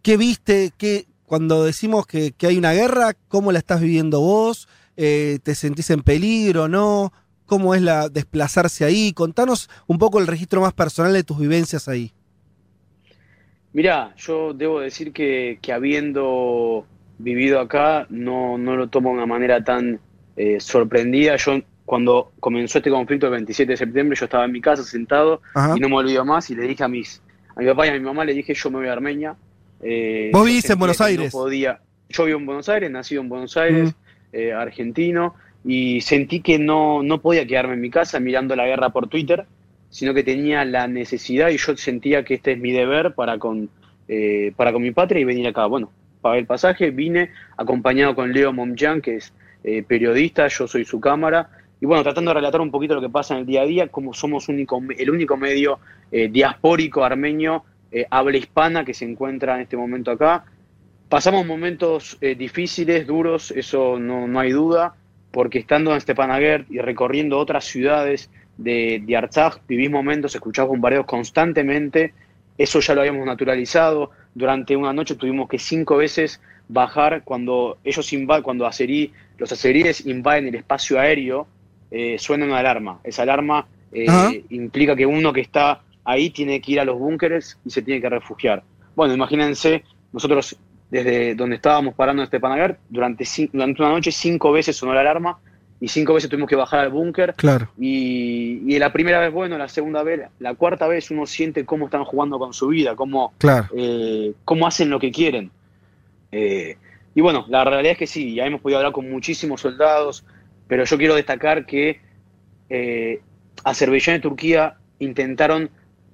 qué viste, qué, cuando decimos que, que hay una guerra, cómo la estás viviendo vos, Eh, te sentís en peligro, ¿no? ¿Cómo es la desplazarse ahí? Contanos un poco el registro más personal de tus vivencias ahí. Mirá, yo debo decir que, que habiendo vivido acá, no, no lo tomo de una manera tan eh, sorprendida. Yo, cuando comenzó este conflicto el 27 de septiembre, yo estaba en mi casa sentado Ajá. y no me olvido más y le dije a mis a mi papá y a mi mamá, le dije, yo me voy a Armenia. Eh, ¿Vos vivís en Buenos que no Aires? podía. Yo vivo en Buenos Aires, nacido en Buenos Aires, eh, argentino, y sentí que no, no podía quedarme en mi casa mirando la guerra por Twitter, sino que tenía la necesidad y yo sentía que este es mi deber para con, eh, para con mi patria y venir acá. Bueno, pagué el pasaje, vine acompañado con Leo Momjan, que es eh, periodista, yo soy su cámara, y bueno, tratando de relatar un poquito lo que pasa en el día a día, como somos único, el único medio diaspórico armenio, habla hispana que se encuentra en este momento acá. Pasamos momentos eh, difíciles, duros, eso no, no hay duda, porque estando en Stepanakert y recorriendo otras ciudades de, de Artsaj, vivís momentos, escuchás bombardeos constantemente, eso ya lo habíamos naturalizado. Durante una noche tuvimos que cinco veces bajar cuando ellos invaden, cuando azerí, los azeríes invaden el espacio aéreo, eh, suena una alarma. Esa alarma eh, implica que uno que está ahí tiene que ir a los búnkeres y se tiene que refugiar. Bueno, imagínense, nosotros desde donde estábamos parando en Stepanakert, durante, cin- durante una noche cinco veces sonó la alarma y cinco veces tuvimos que bajar al búnker. Claro. Y, y la primera vez, bueno, la segunda vez, la cuarta vez uno siente cómo están jugando con su vida, cómo, Claro. eh, cómo hacen lo que quieren. Eh, y bueno, la realidad es que sí, ya hemos podido hablar con muchísimos soldados, pero yo quiero destacar que eh, Azerbaiyán y Turquía intentaron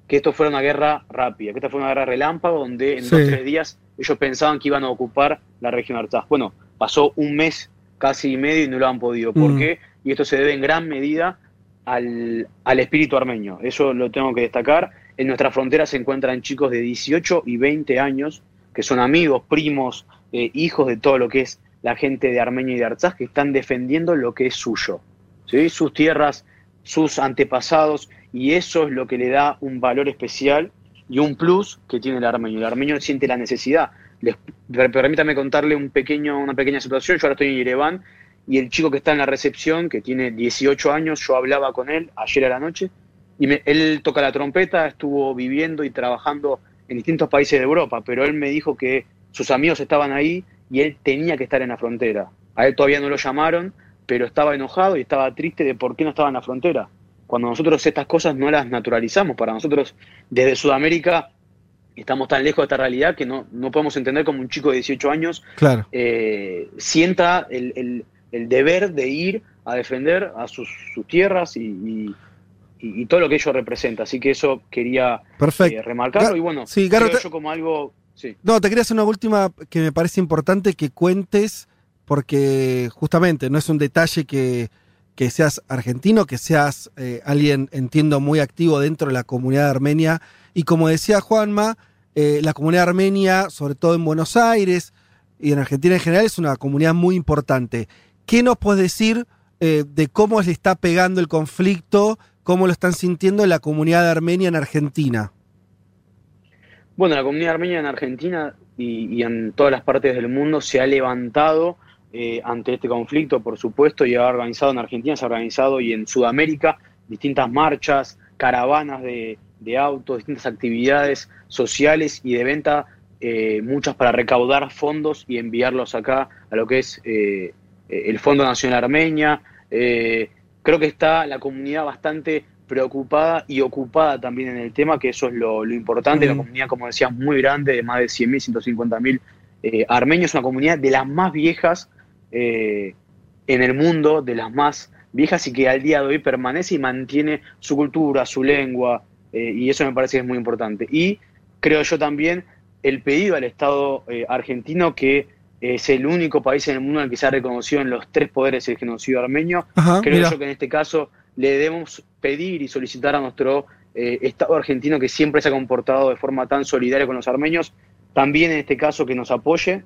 que esto fuera una guerra rápida, que esta fuera una guerra relámpago, donde en Sí. dos o tres días ellos pensaban que iban a ocupar la región Artsaj. Bueno, pasó un mes casi y medio y no lo han podido. ¿Por Mm. qué? Y esto se debe en gran medida al, al espíritu armenio. Eso lo tengo que destacar. En nuestra frontera se encuentran chicos de 18 y 20 años, que son amigos, primos, eh, hijos de todo lo que es la gente de Armenia y de Artsaj, que están defendiendo lo que es suyo. ¿sí? Sus tierras, sus antepasados, y eso es lo que le da un valor especial y un plus que tiene el armenio. El armenio siente la necesidad. Les, per- permítame contarle un pequeño, una pequeña situación. Yo ahora estoy en Yerevan y el chico que está en la recepción, que tiene 18 años, yo hablaba con él ayer a la noche y él toca la trompeta, estuvo viviendo y trabajando en distintos países de Europa, pero él me dijo que sus amigos estaban ahí y él tenía que estar en la frontera. A él todavía no lo llamaron, pero estaba enojado y estaba triste de por qué no estaba en la frontera. Cuando nosotros estas cosas no las naturalizamos, para nosotros desde Sudamérica estamos tan lejos de esta realidad que no, no podemos entender como un chico de 18 años Claro. eh, sienta el, el- el deber de ir a defender a sus, sus tierras y, y- todo lo que ello representa. Así que eso quería eh, remarcarlo y bueno, sí, creo te- yo como algo... Sí. No, te quería hacer una última que me parece importante que cuentes, porque justamente no es un detalle que, que seas argentino, que seas eh, alguien, entiendo, muy activo dentro de la comunidad armenia. Y como decía Juanma, eh, la comunidad armenia, sobre todo en Buenos Aires y en Argentina en general, es una comunidad muy importante. ¿Qué nos puedes decir eh, de cómo le está pegando el conflicto, cómo lo están sintiendo la comunidad armenia en Argentina? Bueno, la comunidad armenia en Argentina y, y en todas las partes del mundo se ha levantado eh, ante este conflicto, por supuesto, y ha organizado en Argentina, se ha organizado y en Sudamérica distintas marchas, caravanas de, de autos, distintas actividades sociales y de venta, eh, muchas para recaudar fondos y enviarlos acá a lo que es eh, el Fondo Nacional Armenia. Creo que está la comunidad bastante preocupada y ocupada también en el tema, que eso es lo, lo importante. La comunidad, como decías, muy grande, de más de 100.000, 150.000 eh, armenios, una comunidad de las más viejas eh, en el mundo, de las más viejas y que al día de hoy permanece y mantiene su cultura, su lengua, eh, y eso me parece que es muy importante. Y creo yo también el pedido al Estado eh, argentino que es el único país en el mundo en el que se ha reconocido en los tres poderes el genocidio armenio. Ajá, creo mira. yo que en este caso le debemos pedir y solicitar a nuestro eh, Estado argentino que siempre se ha comportado de forma tan solidaria con los armenios, también en este caso que nos apoye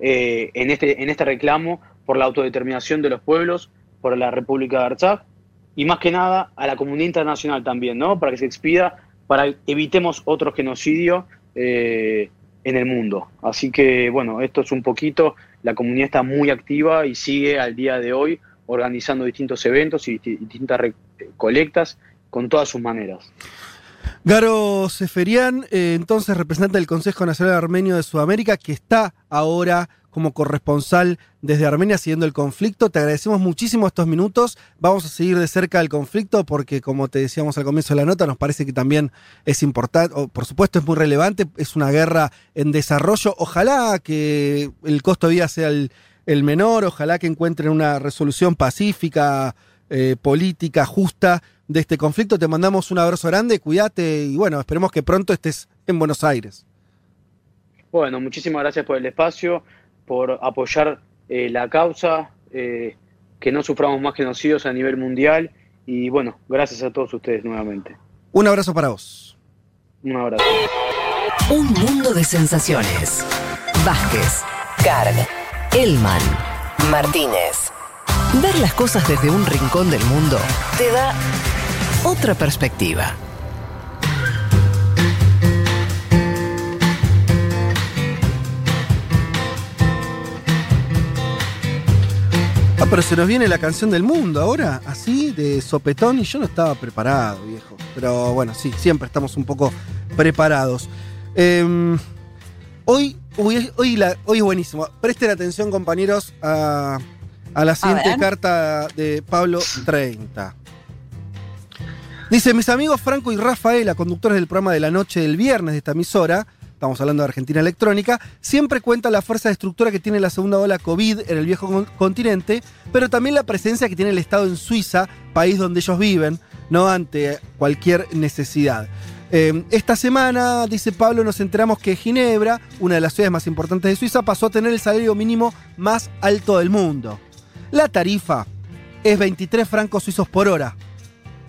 eh, en, este, en este reclamo por la autodeterminación de los pueblos, por la República de Artsaj, y más que nada a la comunidad internacional también, ¿no? Para que se expida, para que evitemos otro genocidio eh, en el mundo. Así que, bueno, esto es un poquito, la comunidad está muy activa y sigue al día de hoy organizando distintos eventos y disti- distintas re- colectas con todas sus maneras. Garo Seferian, eh, entonces representante del Consejo Nacional Armenio de Sudamérica, que está ahora como corresponsal desde Armenia siguiendo el conflicto. Te agradecemos muchísimo estos minutos. Vamos a seguir de cerca el conflicto porque, como te decíamos al comienzo de la nota, nos parece que también es importante, o por supuesto es muy relevante, es una guerra en desarrollo. Ojalá que el costo de vida sea el, menor, ojalá que encuentren una resolución pacífica, eh, política, justa de este conflicto. Te mandamos un abrazo grande, cuídate y bueno, esperemos que pronto estés en Buenos Aires. Bueno, muchísimas gracias por el espacio, por apoyar eh, la causa, eh, que no suframos más genocidios a nivel mundial y bueno, gracias a todos ustedes nuevamente. Un abrazo para vos. Un abrazo. Un mundo de sensaciones. Vázquez, Carg, Elman, Martínez. Ver las cosas desde un rincón del mundo te da otra perspectiva. Ah, pero se nos viene la canción del mundo ahora, así, de sopetón, y yo no estaba preparado, viejo. Pero bueno, sí, siempre estamos un poco preparados. Em, hoy, hoy, hoy, la- hoy es buenísimo. Presten atención, compañeros, a, a la siguiente carta de Pablo 30. Dice, mis amigos Franco y Rafaela, conductores del programa de la noche del viernes de esta emisora, estamos hablando de Argentina Electrónica, siempre cuentan la fuerza destructora que tiene la segunda ola COVID en el viejo con- continente, pero también la presencia que tiene el Estado en Suiza, país donde ellos viven, no ante cualquier necesidad. Eh, esta semana, dice Pablo, nos enteramos que Ginebra, una de las ciudades más importantes de Suiza, pasó a tener el salario mínimo más alto del mundo. La tarifa es 23 francos suizos por hora,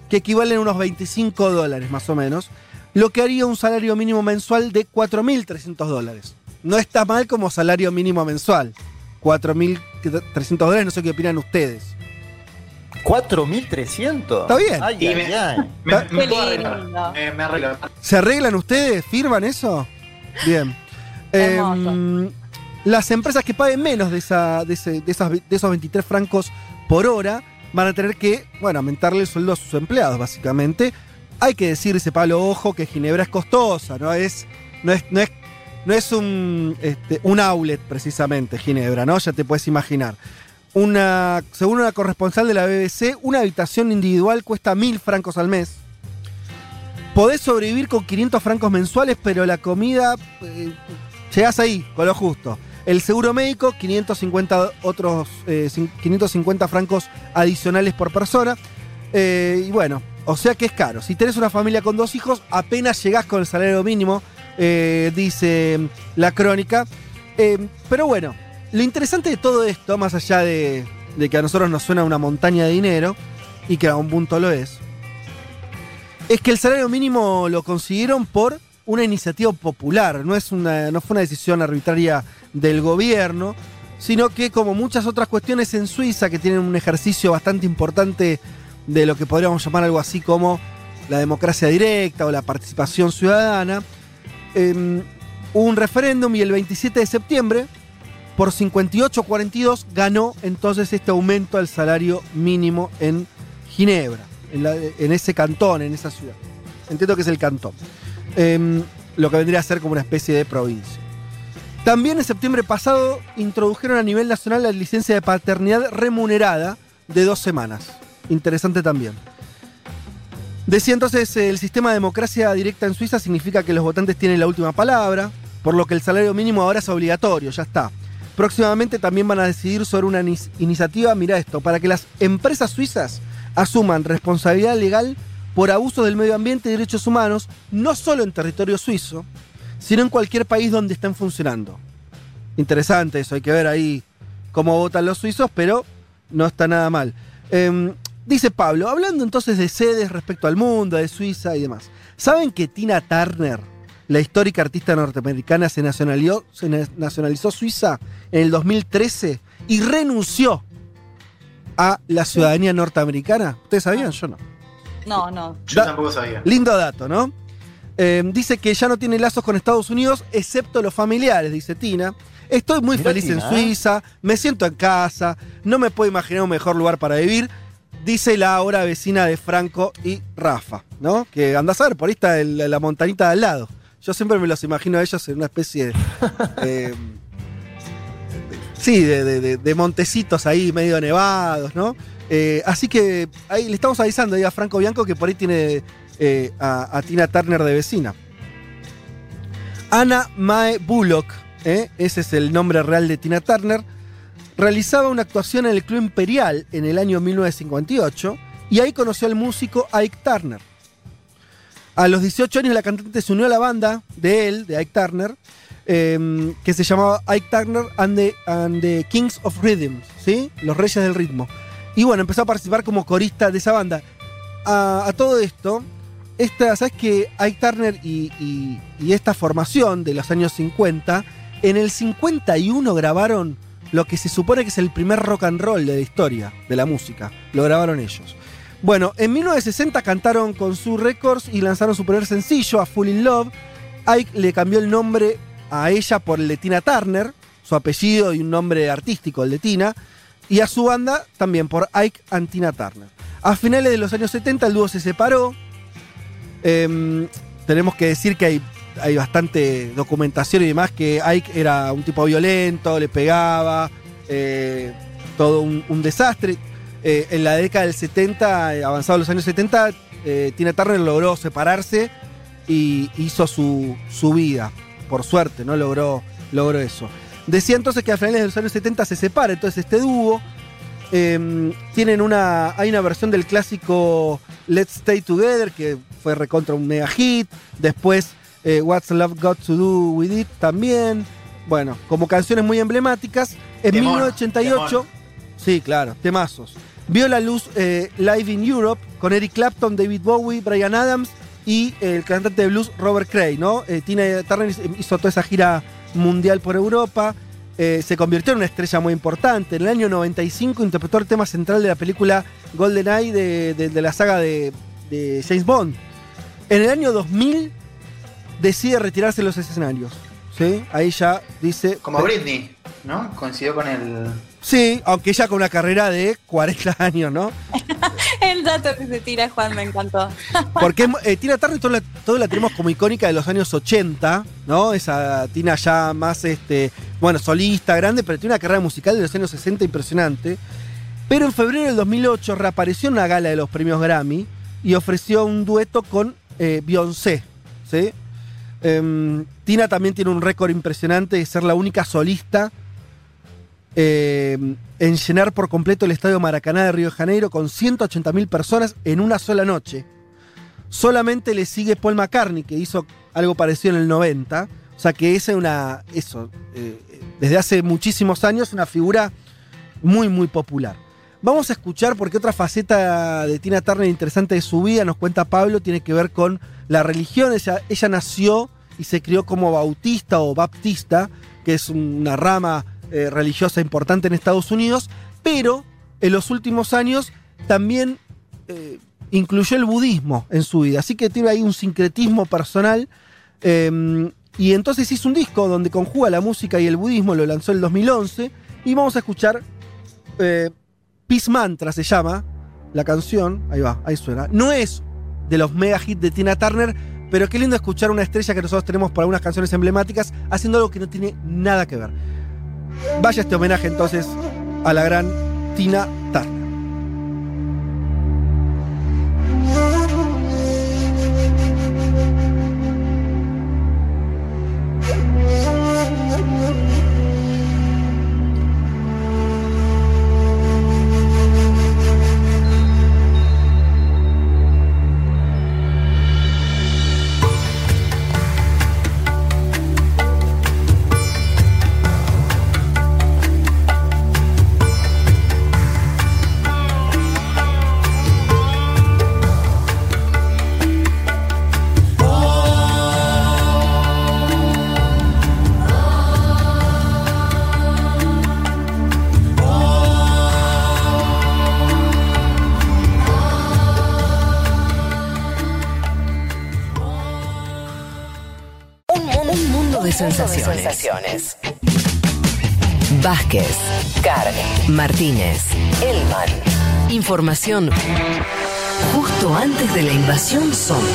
que equivalen a unos 25 dólares más o menos, lo que haría un salario mínimo mensual de 4.300 dólares. No está mal como salario mínimo mensual. 4.300 dólares, no sé qué opinan ustedes. ¿4.300? Está bien. Ay, Y ay, me- ay. Me, me Qué puedo lindo. arreglar. Me, me arreglo. ¿Se arreglan ustedes? ¿Firman eso? Bien. Em, las empresas que paguen menos de, esa, de, ese- de esas, de esos 23 francos por hora van a tener que, bueno, aumentarle el sueldo a sus empleados, básicamente. Hay que decir, dice Pablo, ojo, que Ginebra es costosa, no es, no es, no es, no es un, este, un outlet precisamente, Ginebra, ¿no? Ya te puedes imaginar. Una, según una corresponsal de la BBC, una habitación individual cuesta mil francos al mes. Podés sobrevivir con 500 francos mensuales, pero la comida eh, llegás ahí, con lo justo. El seguro médico, 550 otros eh, cin- 550 francos adicionales por persona. Eh, y bueno, o sea que es caro. Si tenés una familia con dos hijos, apenas llegás con el salario mínimo, eh, dice la crónica. Eh, pero bueno, lo interesante de todo esto, más allá de, de que a nosotros nos suena una montaña de dinero, y que a un punto lo es, es que el salario mínimo lo consiguieron por una iniciativa popular, no, es una, no fue una decisión arbitraria del gobierno, sino que como muchas otras cuestiones en Suiza que tienen un ejercicio bastante importante de lo que podríamos llamar algo así como la democracia directa o la participación ciudadana, hubo un referéndum y el 27 de septiembre, por 58-42, ganó entonces este aumento al salario mínimo en Ginebra, en, ese cantón, en esa ciudad. Entiendo que es el cantón. Eh, lo que vendría a ser como una especie de provincia. También en septiembre pasado introdujeron a nivel nacional la licencia de paternidad remunerada de dos semanas. Interesante también. Decía entonces, el sistema de democracia directa en Suiza significa que los votantes tienen la última palabra, por lo que el salario mínimo ahora es obligatorio, ya está. Próximamente también van a decidir sobre una iniciativa, mira esto, para que las empresas suizas asuman responsabilidad legal por abuso del medio ambiente y derechos humanos, no solo en territorio suizo, sino en cualquier país donde estén funcionando. Interesante eso, hay que ver ahí cómo votan los suizos, pero no está nada mal. Em, dice Pablo, hablando entonces de sedes respecto al mundo, de Suiza y demás. ¿Saben que Tina Turner, la histórica artista norteamericana, se nacionalizó, se na- nacionalizó suiza en el 2013 y renunció a la ciudadanía norteamericana? ¿Ustedes sabían? Yo no. No, no. Yo Da- tampoco sabía. Lindo dato, ¿no? Eh, dice que ya no tiene lazos con Estados Unidos, excepto los familiares, dice Tina. Estoy muy feliz en Tina, ¿eh? Suiza, me siento en casa, no me puedo imaginar un mejor lugar para vivir, dice la ahora vecina de Franco y Rafa, ¿no? Que andás a ver, por ahí está el- la montañita de al lado. Yo siempre me los imagino a ellos en una especie de... eh, sí, de, de- de- de montecitos ahí medio nevados, ¿no? Eh, así que ahí le estamos avisando ahí a Franco Bianco que por ahí tiene eh, a, Tina Turner de vecina. Anna Mae Bullock, ¿eh? ese es el nombre real de Tina Turner, realizaba una actuación en el Club Imperial en el año 1958 y ahí conoció al músico Ike Turner. A los 18 años la cantante se unió a la banda de él, de Ike Turner, eh, que se llamaba Ike Turner and the, Kings of Rhythm, ¿sí? Los Reyes del Ritmo. Y bueno, empezó a participar como corista de esa banda. A todo esto, esta, ¿sabes que Ike Turner y, esta formación de los años 50, en el 51 grabaron lo que se supone que es el primer rock and roll de la historia de la música. Lo grabaron ellos. Bueno, en 1960 cantaron con su Records y lanzaron su primer sencillo, A Full in Love. Ike le cambió el nombre a ella por el de Tina Turner, su apellido y un nombre artístico, el de Tina, y a su banda también por Ike and Tina Turner. A finales de los años 70 el dúo se separó. Em, tenemos que decir que hay, hay bastante documentación y demás que Ike era un tipo violento, le pegaba, eh, todo un, desastre. Eh, en la década del 70, eh, avanzados los años 70, eh, Tina Turner logró separarse y hizo su, su vida. Por suerte, ¿no? Logró, logró eso. Decía entonces que a finales de los años 70 se separa entonces este dúo. Eh, tienen una. Hay una versión del clásico Let's Stay Together, que fue recontra un mega hit. Después, eh, What's Love Got to Do With It también. Bueno, como canciones muy emblemáticas. En Temón, 1988. temón. Sí, claro, temazos. Vio la luz eh, Live in Europe con Eric Clapton, David Bowie, Brian Adams y el cantante de blues Robert Cray, ¿no? Eh, Tina Turner hizo toda esa gira mundial por Europa. eh, se convirtió en una estrella muy importante. En el año 95 interpretó el tema central de la película GoldenEye de, de- de la saga de, de James Bond. En el año 2000 decide retirarse de los escenarios. ¿sí? Ahí ya dice... Como Britney, ¿no? Coincidió con el. Sí, aunque ella con una carrera de 40 años, ¿no? El dato que se tira Juan me encantó. Porque eh, Tina Turner todo la, todo la tenemos como icónica de los años 80, ¿no? Esa Tina ya más, este, bueno, solista, grande, pero tiene una carrera musical de los años 60 impresionante. Pero en febrero del 2008 reapareció en una gala de los premios Grammy y ofreció un dueto con eh, Beyoncé. Em, Tina también tiene un récord impresionante de ser la única solista eh, en llenar por completo el estadio Maracaná de Río de Janeiro con 180.000 personas en una sola noche. Solamente le sigue Paul McCartney, que hizo algo parecido en el 90. O sea que es una. Eso. eh, desde hace muchísimos años, una figura muy, muy popular. Vamos a escuchar porque otra faceta de Tina Turner interesante de su vida, nos cuenta Pablo, tiene que ver con la religión. Ella, nació y se crió como bautista o baptista, que es una rama eh, religiosa importante en Estados Unidos, pero en los últimos años también eh, incluyó el budismo en su vida. Así que tiene ahí un sincretismo personal. eh, y entonces hizo un disco donde conjuga la música y el budismo, lo lanzó en el 2011. Y vamos a escuchar eh, Peace Mantra, se llama la canción. Ahí va, ahí suena. No es de los mega hits de Tina Turner, pero qué lindo escuchar una estrella que nosotros tenemos por algunas canciones emblemáticas haciendo algo que no tiene nada que ver. Vaya este homenaje entonces a la gran Tina Turner. Vázquez, Carg, Martínez, Elman. Información justo antes de la invasión zombie.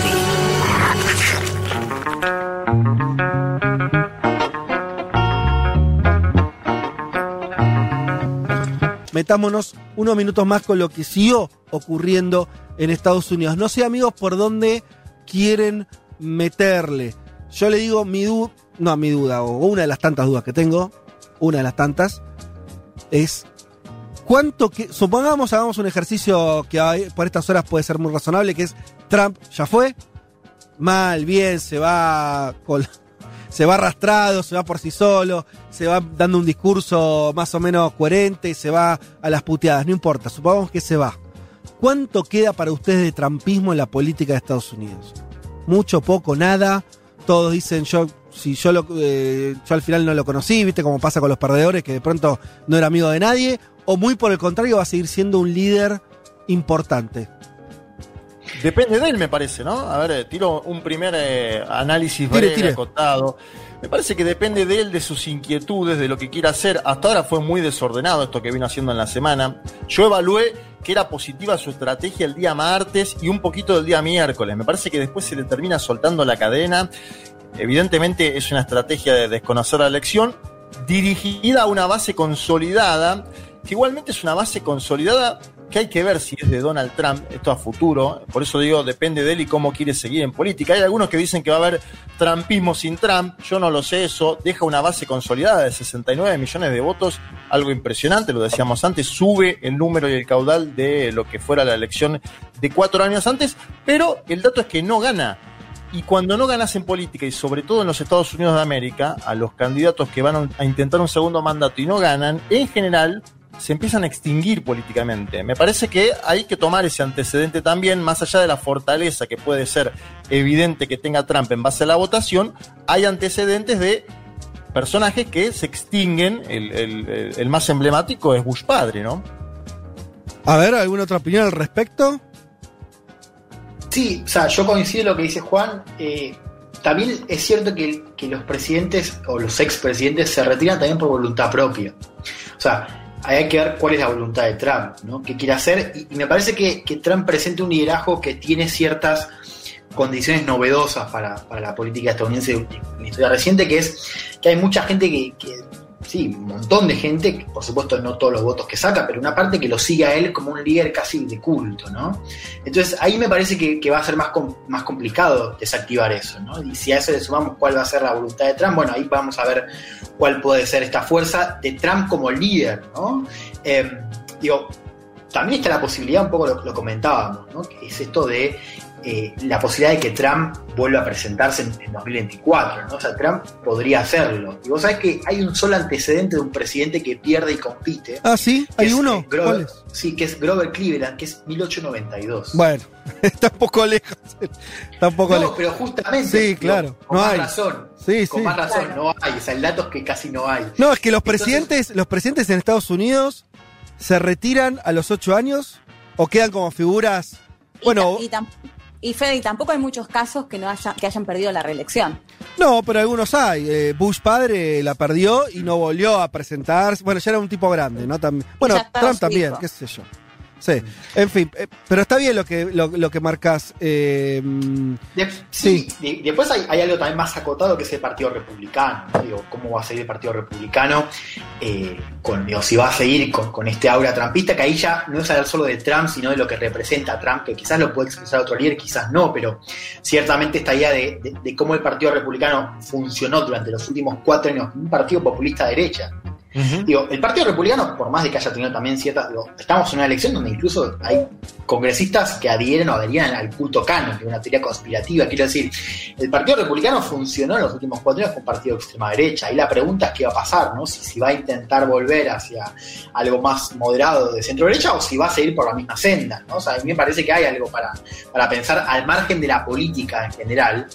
metámonos unos minutos más con lo que siguió ocurriendo en Estados Unidos. No sé, amigos, por dónde quieren meterle. Yo le digo mi duda, no mi duda, o una de las tantas dudas que tengo, una de las tantas, es cuánto que. Supongamos, hagamos un ejercicio que por estas horas puede ser muy razonable, que es Trump ya fue, mal, bien, se va se va arrastrado, se va por sí solo, se va dando un discurso más o menos coherente, se va a las puteadas, no importa, supongamos que se va. ¿Cuánto queda para ustedes de trampismo en la política de Estados Unidos? Mucho, poco, nada. Todos dicen yo, si yo lo, eh, yo al final no lo conocí, viste como pasa con los perdedores, que de pronto no era amigo de nadie, o muy por el contrario va a seguir siendo un líder importante. Depende de él, me parece, ¿no? A ver, eh, tiro un primer eh, análisis Tire, breve, tire. acotado. Me parece que depende de él, de sus inquietudes, de lo que quiera hacer. Hasta ahora fue muy desordenado esto que vino haciendo en la semana. Yo evalué que era positiva su estrategia el día martes y un poquito del día miércoles. Me parece que después se le termina soltando la cadena. Evidentemente es una estrategia de desconocer la elección, dirigida a una base consolidada, que igualmente es una base consolidada que hay que ver si es de Donald Trump, esto a futuro, por eso digo, depende de él y cómo quiere seguir en política. Hay algunos que dicen que va a haber trumpismo sin Trump, yo no lo sé eso, deja una base consolidada de 69 millones de votos, algo impresionante, lo decíamos antes, sube el número y el caudal de lo que fuera la elección de cuatro años antes, pero el dato es que no gana. Y cuando no ganas en política, y sobre todo en los Estados Unidos de América, a los candidatos que van a intentar un segundo mandato y no ganan, en general se empiezan a extinguir políticamente. Me parece que hay que tomar ese antecedente también, más allá de la fortaleza que puede ser evidente que tenga Trump en base a la votación, hay antecedentes de personajes que se extinguen. El, más emblemático es Bush padre, ¿no? A ver, ¿alguna otra opinión al respecto? Sí, o sea, yo coincido en lo que dice Juan. eh, también es cierto que, los presidentes o los expresidentes se retiran también por voluntad propia. O sea, hay que ver cuál es la voluntad de Trump, ¿no? ¿Qué quiere hacer? Y, me parece que, Trump presenta un liderazgo que tiene ciertas condiciones novedosas para, para la política estadounidense en historia reciente, que es que hay mucha gente que- sí, un montón de gente, por supuesto no todos los votos que saca, pero una parte que lo sigue a él como un líder casi de culto, ¿no? Entonces ahí me parece que, va a ser más, más complicado desactivar eso, ¿no? Y si a eso le sumamos cuál va a ser la voluntad de Trump, bueno, ahí vamos a ver cuál puede ser esta fuerza de Trump como líder, ¿no? Eh, digo, también está la posibilidad, un poco lo, lo comentábamos, ¿no? Que es esto de eh, la posibilidad de que Trump vuelva a presentarse en, en 2024, ¿no? O sea, Trump podría hacerlo. Y vos sabés que hay un solo antecedente de un presidente que pierde y compite. Ah, sí, hay es, uno. eh, Grover- ¿Cuál es? Sí, que es Grover Cleveland, que es 1892. Bueno, está un poco lejos. Está un poco no, lejos. pero justamente. Sí, claro. Con No más hay. razón. Sí, con sí. más razón, no hay. O sea, el dato es que casi no hay. No, es que los Entonces- presidentes, los presidentes en Estados Unidos se retiran a los ocho años o quedan como figuras. Bueno, Y, y Fede, y tampoco hay muchos casos que no haya- que hayan perdido la reelección. no, pero algunos hay. Eh, Bush padre la perdió y no volvió a presentarse. Bueno, ya era un tipo grande, ¿no? También. Bueno, Trump también, qué sé yo. Sí, en fin, eh, pero está bien lo que, lo, lo que marcas. eh, De- sí, de- después hay, hay algo también más acotado que es el Partido Republicano. ¿no? Digo, ¿Cómo va a seguir el Partido Republicano? Eh, con, digo, si va a seguir con, con este aura trumpista, que ahí ya no es hablar solo de Trump, sino de lo que representa a Trump, que quizás lo puede expresar otro líder, quizás no, pero ciertamente esta idea de, de- de cómo el Partido Republicano funcionó durante los últimos cuatro años, un partido populista Digo, el Partido Republicano, por más de que haya tenido también ciertas. digo, estamos en una elección donde incluso hay congresistas que adhieren o adherían al culto canon, que es una teoría conspirativa. Quiero decir, el Partido Republicano funcionó en los últimos cuatro años como un partido de extrema derecha. Ahí la pregunta es qué va a pasar, ¿no? Si, si va a intentar volver hacia algo más moderado de centro derecha o si va a seguir por la misma senda, ¿no? O sea, a mí me parece que hay algo para, para pensar al margen de la política en general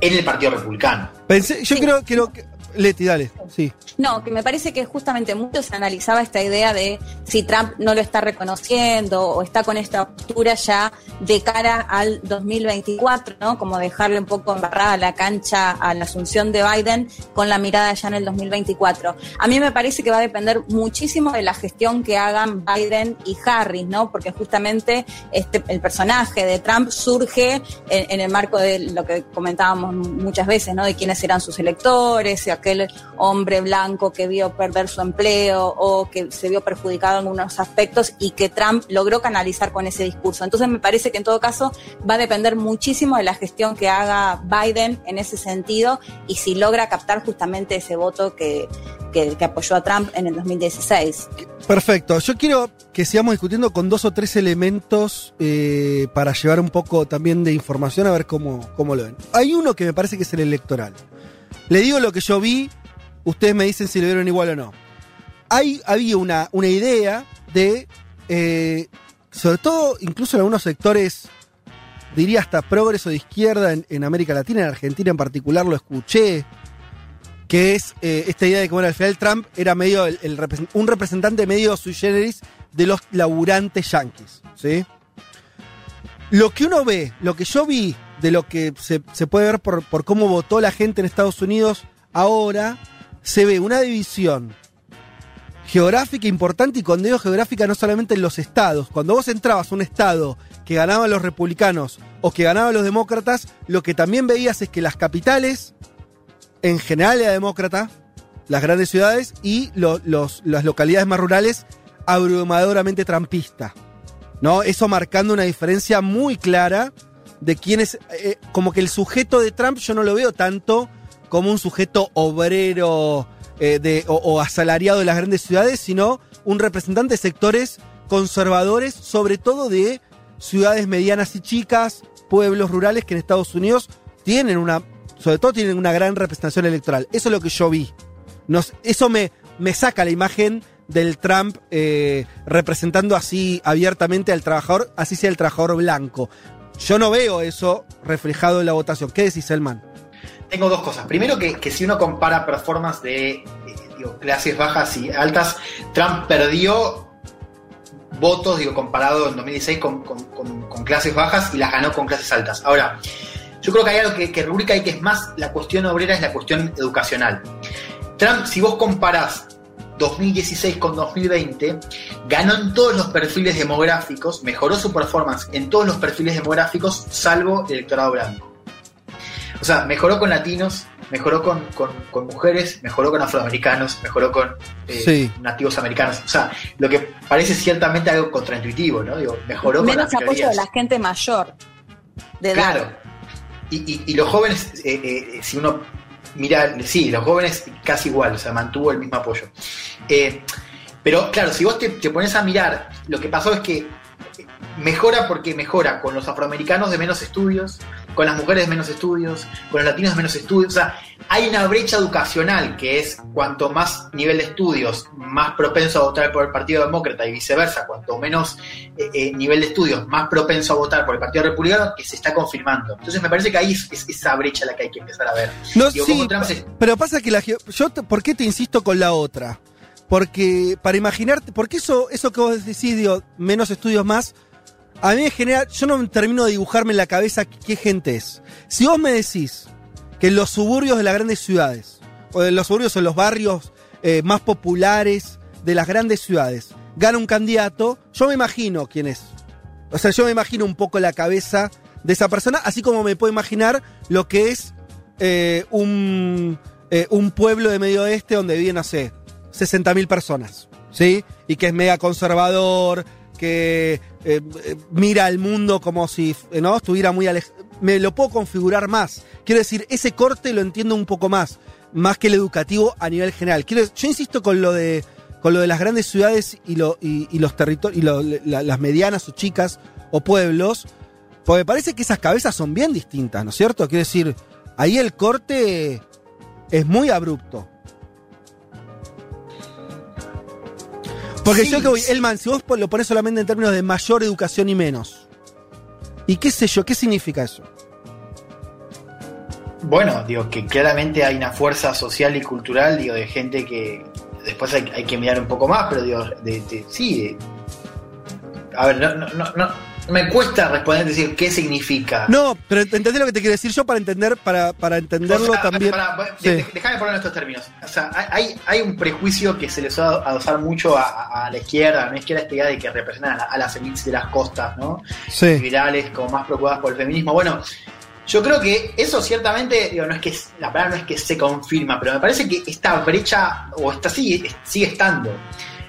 en el Partido Republicano. pensé, yo creo, creo que. Leti, dale, sí. No, que me parece que justamente mucho se analizaba esta idea de si Trump no lo está reconociendo o está con esta postura ya de cara al 2024, ¿no? Como dejarle un poco embarrada la cancha a la asunción de Biden con la mirada ya en el 2024. A mí me parece que va a depender muchísimo de la gestión que hagan Biden y Harris, ¿no? Porque justamente este, el personaje de Trump surge en, el marco de lo que comentábamos muchas veces, ¿no? De quiénes eran sus electores, y aquel hombre blanco que vio perder su empleo o que se vio perjudicado en algunos aspectos y que Trump logró canalizar con ese discurso. Entonces me parece que en todo caso va a depender muchísimo de la gestión que haga Biden en ese sentido y si logra captar justamente ese voto que, que, apoyó a Trump en el 2016. Perfecto. Yo quiero que sigamos discutiendo con dos o tres elementos eh, para llevar un poco también de información a ver cómo, cómo lo ven. Hay uno que me parece que es el electoral. Le digo lo que yo vi, ustedes me dicen si lo vieron igual o no. Hay, había una, una idea de, eh, sobre todo incluso en algunos sectores, diría hasta progreso de izquierda en, América Latina, en Argentina en particular lo escuché, que es eh, esta idea de que bueno, al final Trump era medio un representante medio sui generis de los laburantes yanquis. ¿sí? Lo que uno ve, lo que yo vi de lo que se, se puede ver por, por cómo votó la gente en Estados Unidos ahora, se ve una división geográfica importante y cuando digo geográfica no solamente en los estados. Cuando vos entrabas a un estado que ganaban los republicanos o que ganaban los demócratas, lo que también veías es que las capitales en general era demócrata, las grandes ciudades y lo- los- las localidades más rurales abrumadoramente trampista. ¿no? Eso marcando una diferencia muy clara de quién es. eh, como que el sujeto de Trump yo no lo veo tanto como un sujeto obrero eh, de, o, asalariado de las grandes ciudades, sino un representante de sectores conservadores, sobre todo de ciudades medianas y chicas, pueblos rurales que en Estados Unidos tienen una, sobre todo tienen una gran representación electoral. Eso es lo que yo vi. Eso me, me saca la imagen del Trump eh, representando así abiertamente al trabajador, así sea el trabajador blanco. Yo no veo eso reflejado en la votación. ¿Qué decís, Elman? Tengo dos cosas. Primero que, que si uno compara performance de eh, clases bajas y altas, Trump perdió votos, digo, comparado en 2016 con, con- clases bajas y las ganó con clases altas. Ahora, yo creo que hay algo que, que rubrica ahí que es más la cuestión obrera, es la cuestión educacional. Trump, si vos comparás 2016 con 2020, ganó en todos los perfiles demográficos, mejoró su performance en todos los perfiles demográficos, salvo el electorado blanco. O sea, mejoró con latinos, mejoró con, con- con mujeres, mejoró con afroamericanos, mejoró con eh, Sí. nativos americanos. O sea, lo que parece ciertamente algo contraintuitivo, ¿no? Digo, mejoró con Menos las apoyo de la gente mayor de edad. Claro. Y, y- y los jóvenes, eh, eh, si uno mira, sí, los jóvenes casi igual, o sea, mantuvo el mismo apoyo. Eh, pero claro, si vos te, te pones a mirar, lo que pasó es que mejora porque mejora con los afroamericanos de menos estudios, con las mujeres menos estudios, con los latinos menos estudios. O sea, hay una brecha educacional que es cuanto más nivel de estudios, más propenso a votar por el Partido Demócrata y viceversa, cuanto menos eh, eh, nivel de estudios, más propenso a votar por el Partido Republicano, que se está confirmando. Entonces me parece que ahí es, es esa brecha la que hay que empezar a ver. No, Digo, sí, pero pasa que la yo ¿por qué te insisto con la otra? Porque para imaginarte, porque eso, eso que vos decís, digo, menos estudios más, a mí me genera, yo no termino de dibujarme en la cabeza qué, gente es. Si vos me decís que en los suburbios de las grandes ciudades, o en los suburbios o en los barrios eh, más populares de las grandes ciudades, gana un candidato, yo me imagino quién es. O sea, yo me imagino un poco la cabeza de esa persona, así como me puedo imaginar lo que es eh, un, eh, un pueblo de Medio Oeste donde viven, no sé, 60.000 personas, ¿sí? Y que es mega conservador, que eh, eh, mira al mundo como si eh, no estuviera muy alejado. Me lo puedo configurar más. Quiero decir, ese corte lo entiendo un poco más, más que el educativo a nivel general. Quiero, yo insisto con lo de con lo de las grandes ciudades y, lo, y, y los territorios y las medianas o chicas o pueblos, porque me parece que esas cabezas son bien distintas, ¿no es cierto? Quiero decir, ahí el corte es muy abrupto. Porque Sí, yo que voy. Elman, si vos lo pones solamente en términos de mayor educación y menos. ¿Y qué sé yo? ¿Qué significa eso? Bueno, digo que claramente hay una fuerza social y cultural, digo, de gente que después hay, hay que mirar un poco más, pero digo, de, de- sí, de- a ver, no, no, no, no- me cuesta responder, decir qué significa. No, pero entendés lo que te quiero decir yo para entender, para, para entenderlo O sea, también. Sí. de- Déjame poner estos términos. O sea, hay, hay un prejuicio que se les va a adosar mucho a, la izquierda, a la izquierda esta idea de que representan a, la- a las élites de las costas, ¿no? Sí. Liberales, como más preocupadas por el feminismo. Bueno, yo creo que eso ciertamente, digo, no es que la palabra no es que se confirma, pero me parece que esta brecha, o esta sigue, sigue estando.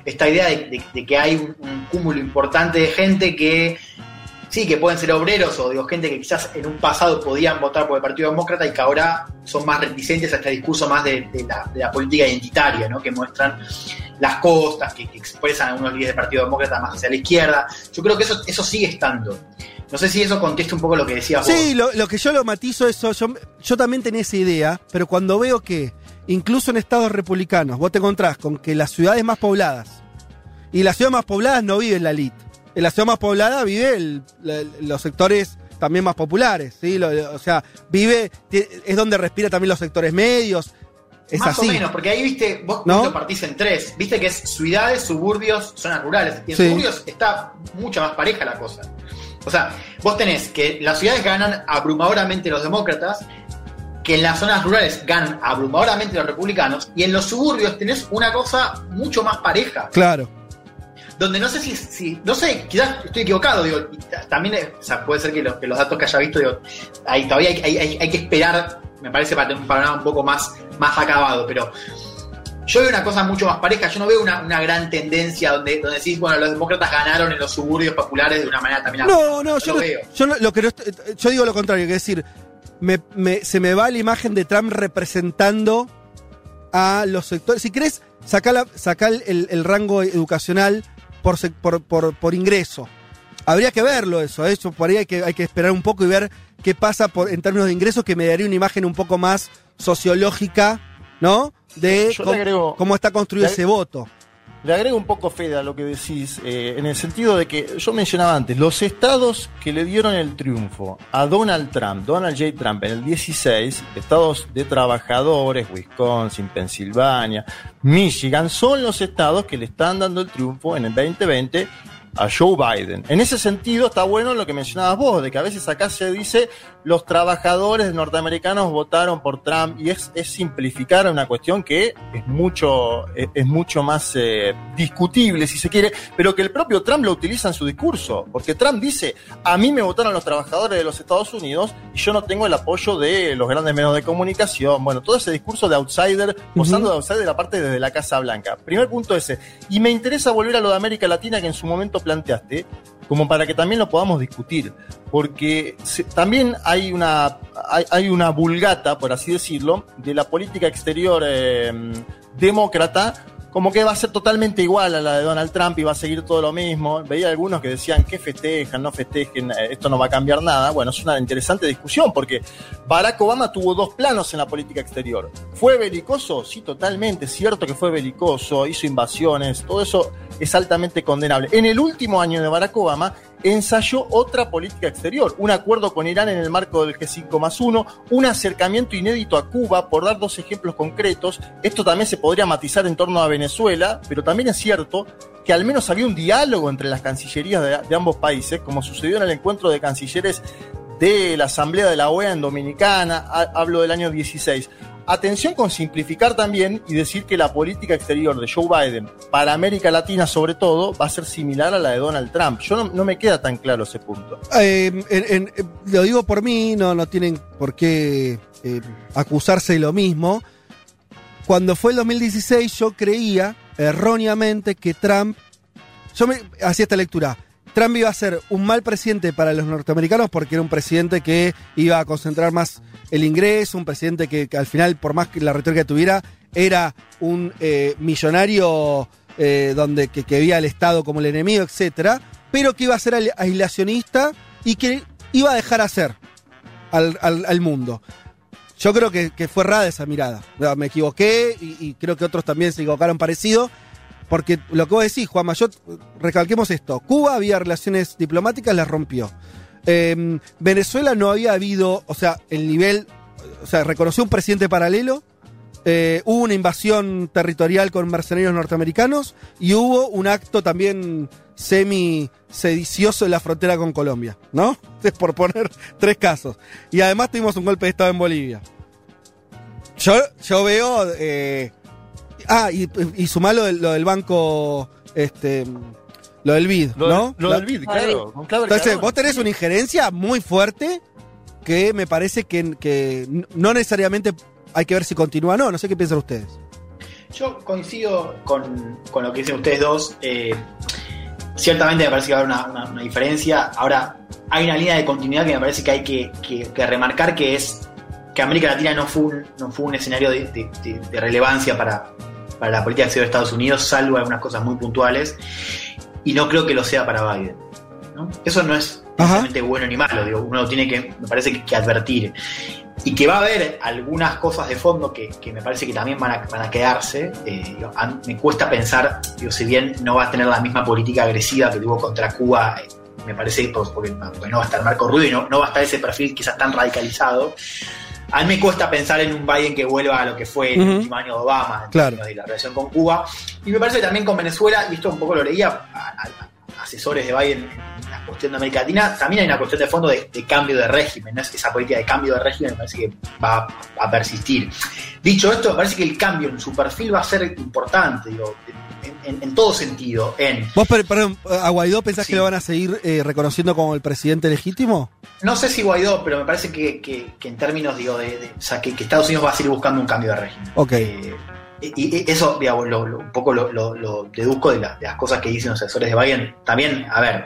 Esta idea de, que hay un, cúmulo importante de gente que sí, que pueden ser obreros o digo, gente que quizás en un pasado podían votar por el Partido Demócrata y que ahora son más reticentes a este discurso más de, la, política identitaria, ¿no? que muestran las costas, que, que expresan algunos líderes del Partido Demócrata más hacia la izquierda. Yo creo que eso, eso sigue estando. No sé si eso contesta un poco lo que decías vos. Sí, lo, que yo lo matizo eso, yo también tenía esa idea, pero cuando veo que incluso en estados republicanos vos te encontrás con que las ciudades más pobladas, y las ciudades más pobladas no vive la elite, en la ciudad más poblada vive el- la- los sectores también más populares, ¿sí? Lo- o sea, vive, es donde respira también los sectores medios, es Más así. o menos, porque ahí viste, vos ¿No? lo partís en tres. Viste que es ciudades, suburbios, zonas rurales. Y en Sí. suburbios está mucho más pareja la cosa. O sea, vos tenés que las ciudades ganan abrumadoramente los demócratas, que en las zonas rurales ganan abrumadoramente los republicanos, y en los suburbios tenés una cosa mucho más pareja. Claro. Donde no sé si, si- no sé, quizás estoy equivocado, digo, también, o sea, puede ser que, los- que los datos que haya visto, digo, ahí todavía hay, hay- hay- hay que esperar, me parece, para tener un panorama un poco más, más acabado, pero yo veo una cosa mucho más pareja, yo no veo una, una gran tendencia donde, donde decís, bueno, los demócratas ganaron en los suburbios populares de una manera también No, no, yo, lo no- veo. yo no- lo que no yo digo lo contrario, que es decir, me- me- se me va la imagen de Trump representando a los sectores. Si querés, sacar, la- sacar el, el rango educacional por, por, por- por ingreso. Habría que verlo eso, eso por ahí hay que, hay que esperar un poco y ver qué pasa por, en términos de ingresos, que me daría una imagen un poco más sociológica, ¿no? De cómo, agrego- cómo está construido ese voto. Le agrego un poco, Fede, a lo que decís, eh, en el sentido de que yo mencionaba antes, los estados que le dieron el triunfo a Donald Trump, Donald J. Trump en el 16, estados de trabajadores, Wisconsin, Pensilvania, Michigan, son los estados que le están dando el triunfo en el 2020 a Joe Biden. En ese sentido está bueno lo que mencionabas vos, de que a veces acá se dice los trabajadores norteamericanos votaron por Trump y es, es simplificar una cuestión que es mucho, es, es mucho más eh, discutible si se quiere, pero que el propio Trump lo utiliza en su discurso, porque Trump dice, a mí me votaron los trabajadores de los Estados Unidos y yo no tengo el apoyo de los grandes medios de comunicación, bueno, todo ese discurso de outsider, posando de outsider aparte desde la Casa Blanca. Primer punto ese. Y me interesa volver a lo de América Latina que en su momento planteaste, como para que también lo podamos discutir, porque se- también hay una, hay, hay una vulgata, por así decirlo, de la política exterior eh, demócrata como que va a ser totalmente igual a la de Donald Trump y va a seguir todo lo mismo. Veía algunos que decían que festejan, no festejen, eh, esto no va a cambiar nada. Bueno, es una interesante discusión porque Barack Obama tuvo dos planos en la política exterior. ¿Fue belicoso? Sí, totalmente, cierto que fue belicoso, hizo invasiones, todo eso es altamente condenable. En el último año de Barack Obama ensayó otra política exterior, un acuerdo con Irán en el marco del G5 más 1, un acercamiento inédito a Cuba, por dar dos ejemplos concretos. Esto también se podría matizar en torno a Venezuela, pero también es cierto que al menos había un diálogo entre las cancillerías de, de ambos países, como sucedió en el encuentro de cancilleres de la Asamblea de la OEA en Dominicana, hablo del año 16. Atención con simplificar también y decir que la política exterior de Joe Biden, para América Latina sobre todo, va a ser similar a la de Donald Trump. Yo no, me queda tan claro ese punto. Eh, eh, lo digo por mí, no, no tienen por qué eh, acusarse de lo mismo. Cuando fue el 2016 yo creía erróneamente que Trump, yo me hacía esta lectura, Trump iba a ser un mal presidente para los norteamericanos porque era un presidente que iba a concentrar más el ingreso, un presidente que, al final, por más que la retórica tuviera, era un eh, millonario eh, donde que, que veía al Estado como el enemigo, etcétera, pero que iba a ser aislacionista y que iba a dejar hacer al, al- mundo. Yo creo que, que fue errada esa mirada. Me equivoqué y, y creo que otros también se equivocaron parecido. Porque lo que vos decís, Juan Mayot, recalquemos esto. Cuba había relaciones diplomáticas, las rompió. Eh, Venezuela no había habido, o sea, el nivel, o sea, reconoció un presidente paralelo, eh, hubo una invasión territorial con mercenarios norteamericanos y hubo un acto también semi sedicioso en la frontera con Colombia, ¿no? Es por poner tres casos. Y además tuvimos un golpe de Estado en Bolivia. Yo, yo veo... eh, ah, y, y lo del banco, este, lo del BID, Lo, ¿no? lo La- del BID, claro. entonces, vos tenés una injerencia muy fuerte que me parece que, que no necesariamente hay que ver si continúa o no. No sé qué piensan ustedes. Yo coincido con, con lo que dicen ustedes dos. eh, ciertamente me parece que va a haber una, una- una diferencia. Ahora, hay una línea de continuidad que me parece que hay que, que- que remarcar, que es que América Latina no fue un, no fue un escenario de, de- de- de relevancia para, para la política exterior de Estados Unidos, salvo algunas cosas muy puntuales. Y no creo que lo sea para Biden. ¿no? Eso no es necesariamente bueno ni malo, digo, uno tiene que, me parece que, que advertir. Y que va a haber algunas cosas de fondo que, que me parece que también van a, van a quedarse. eh, digo, a- me cuesta pensar, digo, si bien no va a tener la misma política agresiva que tuvo contra Cuba, eh, me parece, porque, porque no va a estar Marco Rubio y no, no va a estar ese perfil quizás tan radicalizado. A mí me cuesta pensar en un Biden que vuelva a lo que fue el último año de Obama, en Claro. de la relación con Cuba. Y me parece que también con Venezuela, y esto un poco lo leía a, asesores de Biden en la cuestión de América Latina, también hay una cuestión de fondo de, de cambio de régimen, ¿no? esa política de cambio de régimen me parece que va a, a persistir. Dicho esto, me parece que el cambio en su perfil va a ser importante, digo, en, todo sentido, en ¿Vos, per- perdón, a Guaidó pensás que lo van a seguir eh, reconociendo como el presidente legítimo? No sé si Guaidó, pero me parece que, que- que en términos, digo, de, de- o sea, que, que Estados Unidos va a seguir buscando un cambio de régimen. Ok. Y, y eso, digamos, lo- lo- un poco lo, deduzco de, la- de las cosas que dicen los asesores de Biden. También, a ver,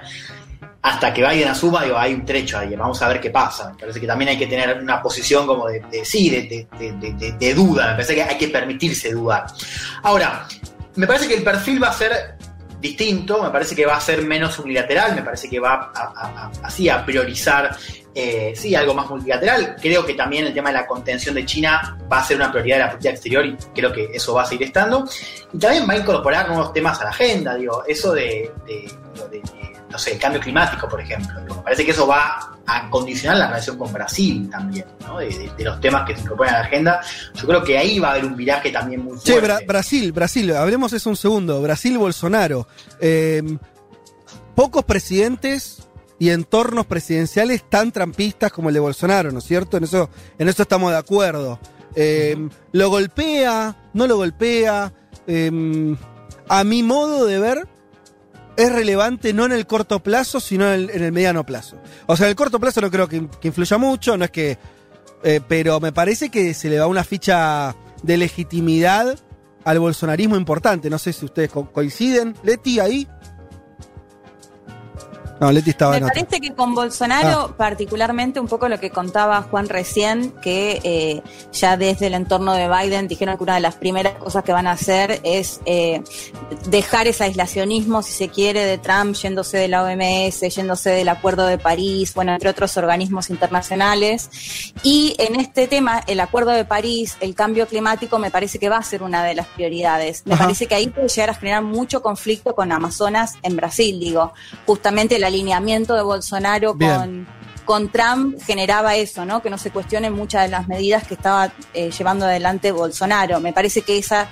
hasta que Biden asuma, digo, hay un trecho ahí, vamos a ver qué pasa. Me parece que también hay que tener una posición como de, de- sí, de- de duda. Me parece que hay que permitirse dudar. Ahora, me parece que el perfil va a ser distinto, me parece que va a ser menos unilateral, me parece que va a, a- priorizar eh, sí, algo más multilateral. Creo que también el tema de la contención de China va a ser una prioridad de la política exterior y creo que eso va a seguir estando. Y también va a incorporar nuevos temas a la agenda, digo, eso de, de- no sé, el cambio climático, por ejemplo. Me parece que eso va a condicionar la relación con Brasil también, ¿no? de, de- de los temas que se incorporan a la agenda. Yo creo que ahí va a haber un viraje también muy fuerte. Che, Bra- Brasil, Brasil, hablemos eso un segundo. Brasil, Bolsonaro. Eh, pocos presidentes y entornos presidenciales tan trampistas como el de Bolsonaro, ¿no es cierto? En eso, en eso estamos de acuerdo. Eh, ¿Lo golpea? ¿No lo golpea? Eh, a mi modo de ver, es relevante no en el corto plazo, sino en el, mediano plazo. O sea, en el corto plazo no creo que, influya mucho, no es que. eh, pero me parece que se le va una ficha de legitimidad al bolsonarismo importante. No sé si ustedes co- coinciden. Leti, ahí. No, Leti estaba Me en otra. parece que con Bolsonaro, Ah. particularmente un poco lo que contaba Juan recién, que eh, ya desde el entorno de Biden dijeron que una de las primeras cosas que van a hacer es eh, dejar ese aislacionismo, si se quiere, de Trump yéndose de la OMS, yéndose del Acuerdo de París, bueno, entre otros organismos internacionales. Y en este tema, el Acuerdo de París, el cambio climático, me parece que va a ser una de las prioridades. Me Ajá. parece que ahí puede llegar a generar mucho conflicto con Amazonas en Brasil, digo. Justamente el alineamiento de Bolsonaro con, con Trump generaba eso, ¿no? Que no se cuestionen muchas de las medidas que estaba eh, llevando adelante Bolsonaro. Me parece que esa,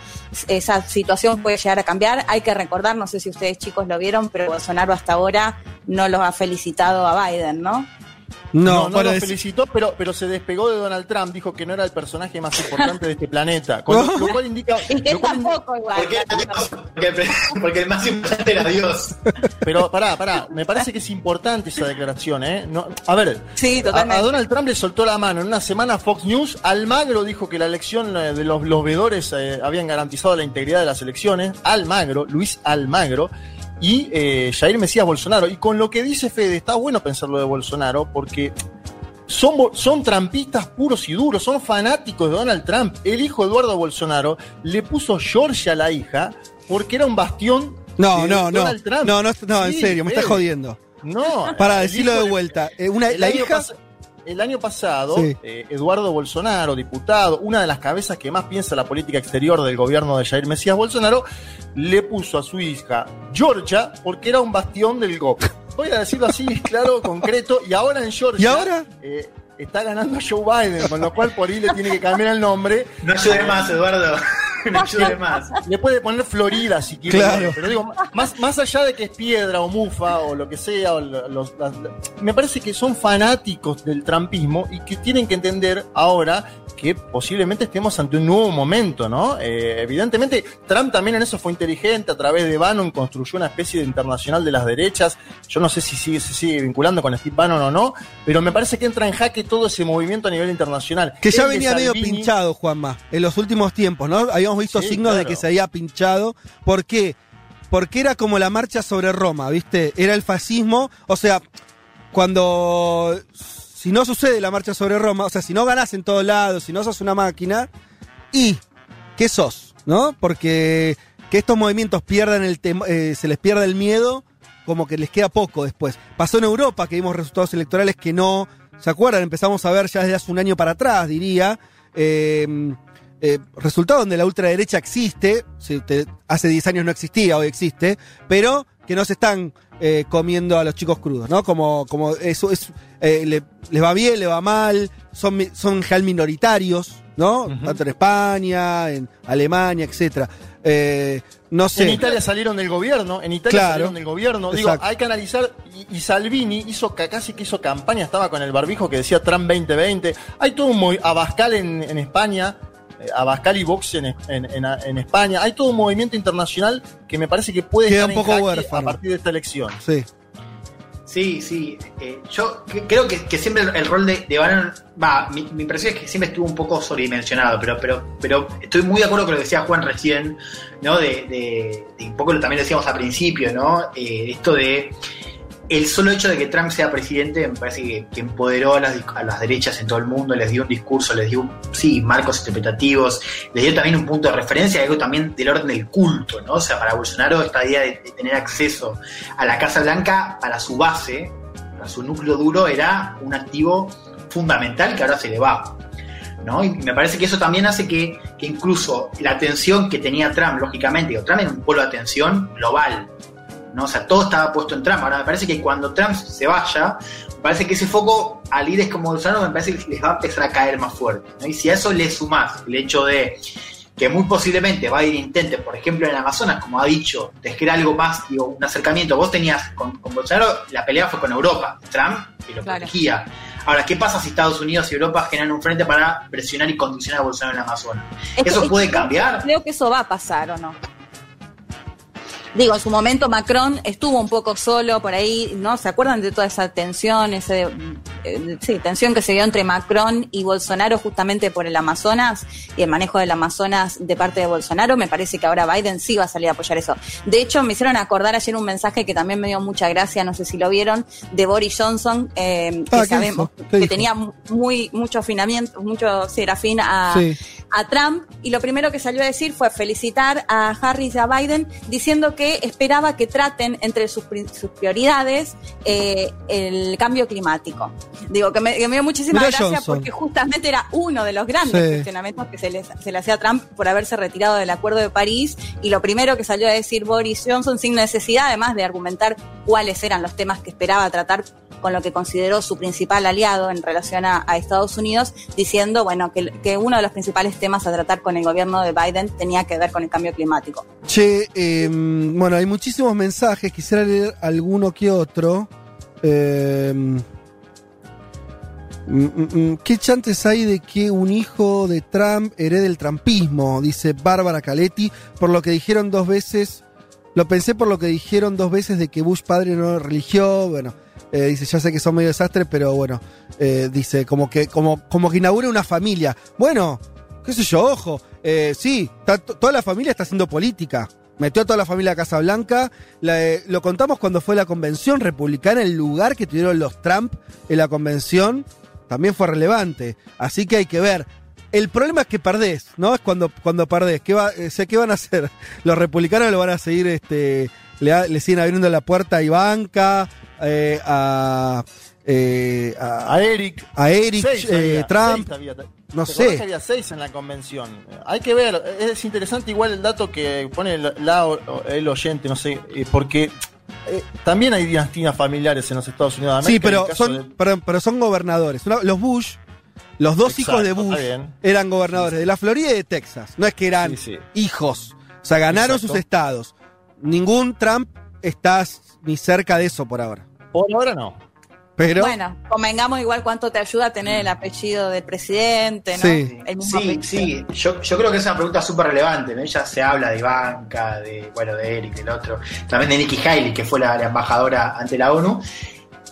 esa situación puede llegar a cambiar. Hay que recordar, no sé si ustedes chicos lo vieron, pero Bolsonaro hasta ahora no los ha felicitado a Biden, ¿no? No, No, no, lo es- felicitó, pero, pero se despegó de Donald Trump, dijo que no era el personaje más importante de este planeta. Con lo, lo cual indica. Y que tampoco igual. Porque, el- porque el más importante era Dios. Pero pará, pará, me parece que es importante esa declaración, ¿eh? No, a ver, Sí, a, totalmente. a Donald Trump le soltó la mano. En una semana Fox News, Almagro dijo que la elección eh, de los, los veedores eh, habían garantizado la integridad de las elecciones. Almagro, Luis Almagro. Y eh, Jair Mesías Bolsonaro. Y con lo que dice Fede, está bueno pensarlo de Bolsonaro porque son, son trampistas puros y duros, son fanáticos de Donald Trump. El hijo Eduardo Bolsonaro le puso Georgia a la hija porque era un bastión No, de no, no. Donald Trump. No, no, no, en Sí, serio, me estás jodiendo. No. Para decirlo de vuelta. eh, una, la hija. El año pasado, Sí. eh, Eduardo Bolsonaro, diputado, una de las cabezas que más piensa la política exterior del gobierno de Jair Mesías Bolsonaro, le puso a su hija Georgia porque era un bastión del GOP. Voy a decirlo así, claro, concreto, y ahora en Georgia ¿Y ahora? eh, está ganando Joe Biden, con lo cual por ahí le tiene que cambiar el nombre. No ayude más, Eduardo. No ayude más. Le puede poner Florida si quiere. Claro. Pero digo, más, más allá de que es piedra o mufa o lo que sea, o lo- los- las- me parece que son fanáticos del trampismo y que tienen que entender ahora que posiblemente estemos ante un nuevo momento, ¿no? Eh, evidentemente, Trump también en eso fue inteligente, a través de Bannon construyó una especie de internacional de las derechas. Yo no sé si sigue, se sigue vinculando con Steve Bannon o no, pero me parece que entra en jaque todo ese movimiento a nivel internacional. Que ya venía medio pinchado, Juanma, en los últimos tiempos, ¿no? Habíamos visto Sí, signos de que se había pinchado. ¿Por qué? Porque era como la marcha sobre Roma, ¿viste? Era el fascismo. O sea, cuando. Si no sucede la marcha sobre Roma, o sea, si no ganás en todos lados, si no sos una máquina, ¿y qué sos? ¿No? Porque que estos movimientos pierdan el eh, se les pierda el miedo, como que les queda poco después. Pasó en Europa, que vimos resultados electorales que no. ¿Se acuerdan? Empezamos a ver ya desde hace un año para atrás, diría. eh, eh, resultado donde la ultraderecha existe, si hace 10 años no existía, hoy existe, pero que no se están eh, comiendo a los chicos crudos, ¿no? Como, como eso es, eh, le- les va bien, le va mal, son, son general minoritarios, ¿no? Tanto en España, en Alemania, etcétera. Eh, no sé. En Italia salieron del gobierno, en Italia Claro. salieron del gobierno. Digo, Exacto. hay que analizar. Y, y Salvini hizo ca- casi que hizo campaña, estaba con el barbijo que decía Trump 2020. Hay todo un Abascal en, en España, Abascal y Vox en, en- en- en España. Hay todo un movimiento internacional que me parece que puede Queda estar un poco en jaque huérfano. a partir de esta elección. Sí. Sí, sí. eh, yo creo que, que siempre el, el rol de, de Bannon, va, mi, mi impresión es que siempre estuvo un poco sobredimensionado, pero, pero, pero estoy muy de acuerdo con lo que decía Juan recién, ¿no? De, de- de un poco lo también decíamos al principio, ¿no? Eh, esto de el solo hecho de que Trump sea presidente me parece que, empoderó a las, a las derechas en todo el mundo, les dio un discurso, les dio, sí, marcos interpretativos, les dio también un punto de referencia, algo también del orden del culto, ¿no? O sea, para Bolsonaro esta idea de, de tener acceso a la Casa Blanca para su base, para su núcleo duro, era un activo fundamental que ahora se le va. ¿no? Y me parece que eso también hace que, que incluso la atención que tenía Trump, lógicamente, digo, Trump era un polo de atención global, ¿no? O sea, todo estaba puesto en Trump. Ahora me parece que cuando Trump se vaya, me parece que ese foco a líderes como Bolsonaro me parece que les va a empezar a caer más fuerte. ¿no? Y si a eso le sumás el hecho de que muy posiblemente Biden intente, por ejemplo, en Amazonas, como ha dicho, tejer algo más, digo, un acercamiento. Vos tenías con, con Bolsonaro, la pelea fue con Europa, Trump, y lo Claro. protegía. Ahora, ¿qué pasa si Estados Unidos y Europa generan un frente para presionar y condicionar a Bolsonaro en Amazonas? Es ¿Eso es puede cambiar? Creo que eso va a pasar, ¿o no? Digo, en su momento Macron estuvo un poco solo por ahí, ¿no? ¿Se acuerdan de toda esa tensión, ese, eh, sí, tensión que se dio entre Macron y Bolsonaro justamente por el Amazonas y el manejo del Amazonas de parte de Bolsonaro? Me parece que ahora Biden sí va a salir a apoyar eso. De hecho, me hicieron acordar ayer un mensaje que también me dio mucha gracia, no sé si lo vieron, de Boris Johnson, eh, que Ah, ¿qué sabemos que tenía muy mucho afinamiento, mucho sí, era afín a, Sí. a Trump y lo primero que salió a decir fue felicitar a Harris y a Biden diciendo que esperaba que traten entre sus, sus prioridades eh, el cambio climático. Digo, que me, que me dio muchísima Mirá gracia Johnson. porque justamente era uno de los grandes Sí. cuestionamientos que se le, se le hacía a Trump por haberse retirado del Acuerdo de París y lo primero que salió a decir Boris Johnson sin necesidad además de argumentar cuáles eran los temas que esperaba tratar con lo que consideró su principal aliado en relación a, a Estados Unidos, diciendo bueno que, que uno de los principales temas a tratar con el gobierno de Biden tenía que ver con el cambio climático. Che, eh, bueno, hay muchísimos mensajes. Quisiera leer alguno que otro. Eh, mm, mm, mm, ¿Qué chances hay de que un hijo de Trump herede el trampismo? Dice Bárbara Caletti, por lo que dijeron dos veces. Lo pensé por lo que dijeron dos veces de que Bush padre no religió. Bueno, eh, dice, ya sé que son medio desastres, pero bueno, eh, dice, como que, como, como inaugura una familia. Bueno, qué sé yo, ojo. Eh, sí, toda la familia está haciendo política. Metió a toda la familia a Casa Blanca. La, eh, lo contamos cuando fue la convención republicana, el lugar que tuvieron los Trump en la convención también fue relevante. Así que hay que ver. El problema es que perdés, ¿no? Es cuando, cuando perdés. ¿Qué, va, eh, ¿Qué van a hacer? Los republicanos lo van a seguir, este, le, siguen abriendo la puerta a Ivanka, eh, a, eh, a, A Eric. a Eric Seis eh, había, Trump. seis había. No ¿Te acordás sé. había seis en la convención. Hay que ver, es interesante igual el dato que pone el, la- el oyente, no sé, eh, porque eh, también hay dinastías familiares en los Estados Unidos de América. Sí, pero son, de- pero, pero son gobernadores. Los Bush, los dos hijos de Bush, eran gobernadores de la Florida y de Texas. No es que eran sí. hijos. O sea, ganaron Exacto. sus estados. Ningún Trump está ni cerca de eso por ahora. Por ahora no. Pero Bueno, convengamos igual cuánto te ayuda a tener el apellido del presidente, ¿no? Sí. El mismo Sí, sí, yo, yo creo que es una pregunta súper relevante. ¿no? Ya se habla de Ivanka, de, bueno, de Eric, del otro, también de Nikki Haley, que fue la, la embajadora ante la ONU.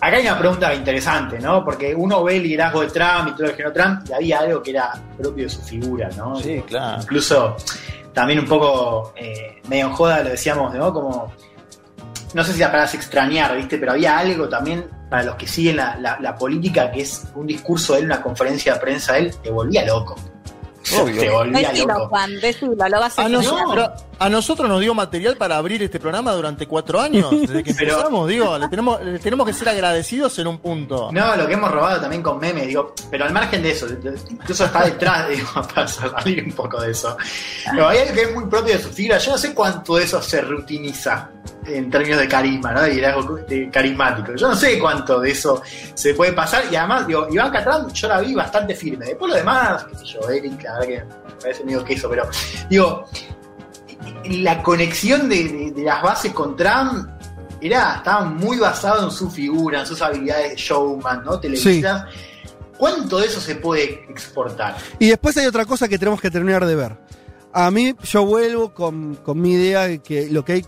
Acá hay una pregunta interesante, ¿no? Porque uno ve el liderazgo de Trump y todo el género Trump, y había algo que era propio de su figura, ¿no? Sí, claro. Incluso también un poco eh, medio en joda lo decíamos, ¿no? Como, no sé si la palabra es extrañar, ¿viste? Pero había algo también para los que siguen la, la- la política que es un discurso de él, una conferencia de prensa de él, te volvía loco. Obvio. Te volvía Decilo, loco. Juan, decilo, lo vas a A, hacer. nosotros, pero a nosotros nos dio material para abrir este programa durante cuatro años, desde que Pero- empezamos, digo, le tenemos, le tenemos que ser agradecidos en un punto. No, lo que hemos robado también con memes, digo, pero al margen de eso, incluso está detrás, digo, para salir un poco de eso. Pero hay algo que es muy propio de su figura, yo no sé cuánto de eso se rutiniza en términos de carisma, ¿no? De de carismático. Yo no sé cuánto de eso se puede pasar, y además, digo, Iván Trump yo la vi bastante firme. Después lo demás, qué sé yo, Eric, la verdad que me parece medio queso, pero digo, la conexión de, de- de las bases con Trump era, estaba muy basado en su figura, en sus habilidades de showman, ¿no? Televisivas. ¿Cuánto de eso se puede exportar? Y después hay otra cosa que tenemos que terminar de ver. A mí, yo vuelvo con, con mi idea de que lo que hay,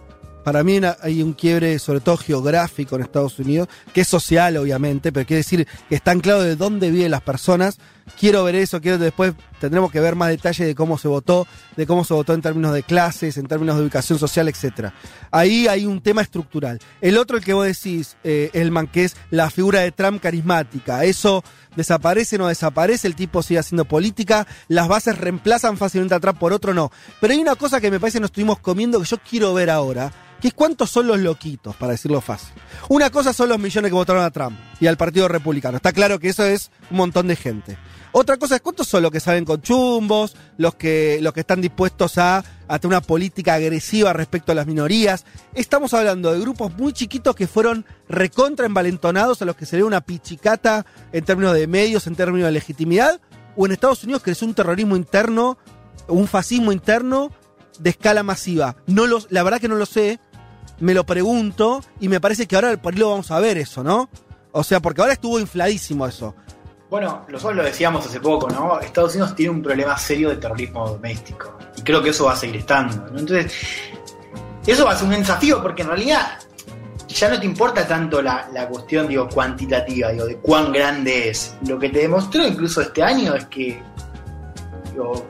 para mí hay un quiebre, sobre todo geográfico en Estados Unidos, que es social, obviamente, pero quiere decir que está anclado de dónde viven las personas. Quiero ver eso, quiero después tendremos que ver más detalle de cómo se votó, de cómo se votó en términos de clases, en términos de ubicación social, etcétera. Ahí hay un tema estructural. El otro, el que vos decís, eh, Elman, que es la figura de Trump carismática. Eso desaparece, no desaparece, el tipo sigue haciendo política, las bases reemplazan fácilmente a Trump por otro, no. Pero hay una cosa que me parece que nos estuvimos comiendo que yo quiero ver ahora, que es cuántos son los loquitos, para decirlo fácil. Una cosa son los millones que votaron a Trump y al Partido Republicano. Está claro que eso es un montón de gente. Otra cosa es cuántos son los que salen con chumbos, los que, los que están dispuestos a, a tener una política agresiva respecto a las minorías. Estamos hablando de grupos muy chiquitos que fueron recontra envalentonados a los que se le una pichicata en términos de medios, en términos de legitimidad. O en Estados Unidos creció un terrorismo interno, un fascismo interno de escala masiva. No los, la verdad que no lo sé, me lo pregunto y me parece que ahora por ahí lo vamos a ver eso, ¿no? O sea, porque ahora estuvo infladísimo eso. Bueno, nosotros lo decíamos hace poco, ¿no? Estados Unidos tiene un problema serio de terrorismo doméstico. Y creo que eso va a seguir estando. ¿no? Entonces, eso va a ser un desafío porque en realidad ya no te importa tanto la, la cuestión digo, cuantitativa, digo, de cuán grande es. Lo que te demostró incluso este año es que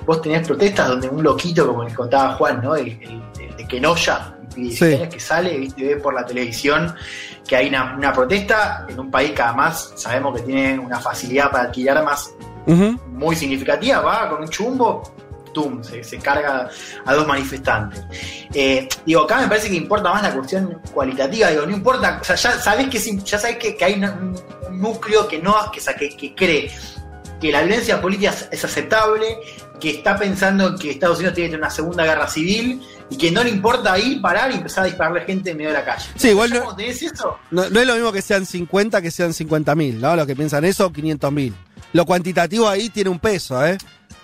vos tenés protestas donde un loquito, como les contaba Juan, ¿no? El, el- el de Kenoya, Sí. que sale ¿viste? ve por la televisión que hay una, una protesta en un país que además sabemos que tiene una facilidad para adquirir armas muy significativa, va con un chumbo, tum, se, se carga a dos manifestantes. Eh, digo, acá me parece que importa más la cuestión cualitativa, digo, no importa, o sea, ya sabés que, ya sabés que, que hay un, un núcleo que no, que, que, que cree que la violencia política es, es aceptable, que está pensando en que Estados Unidos tiene que tener una segunda guerra civil y que no le importa ir, parar y empezar a dispararle gente en medio de la calle. Sí, igual Ya no- tenés eso, No, no es lo mismo que sean 50 que sean 50 mil, ¿no? Los que piensan eso, 500 mil. Lo cuantitativo ahí tiene un peso, ¿eh?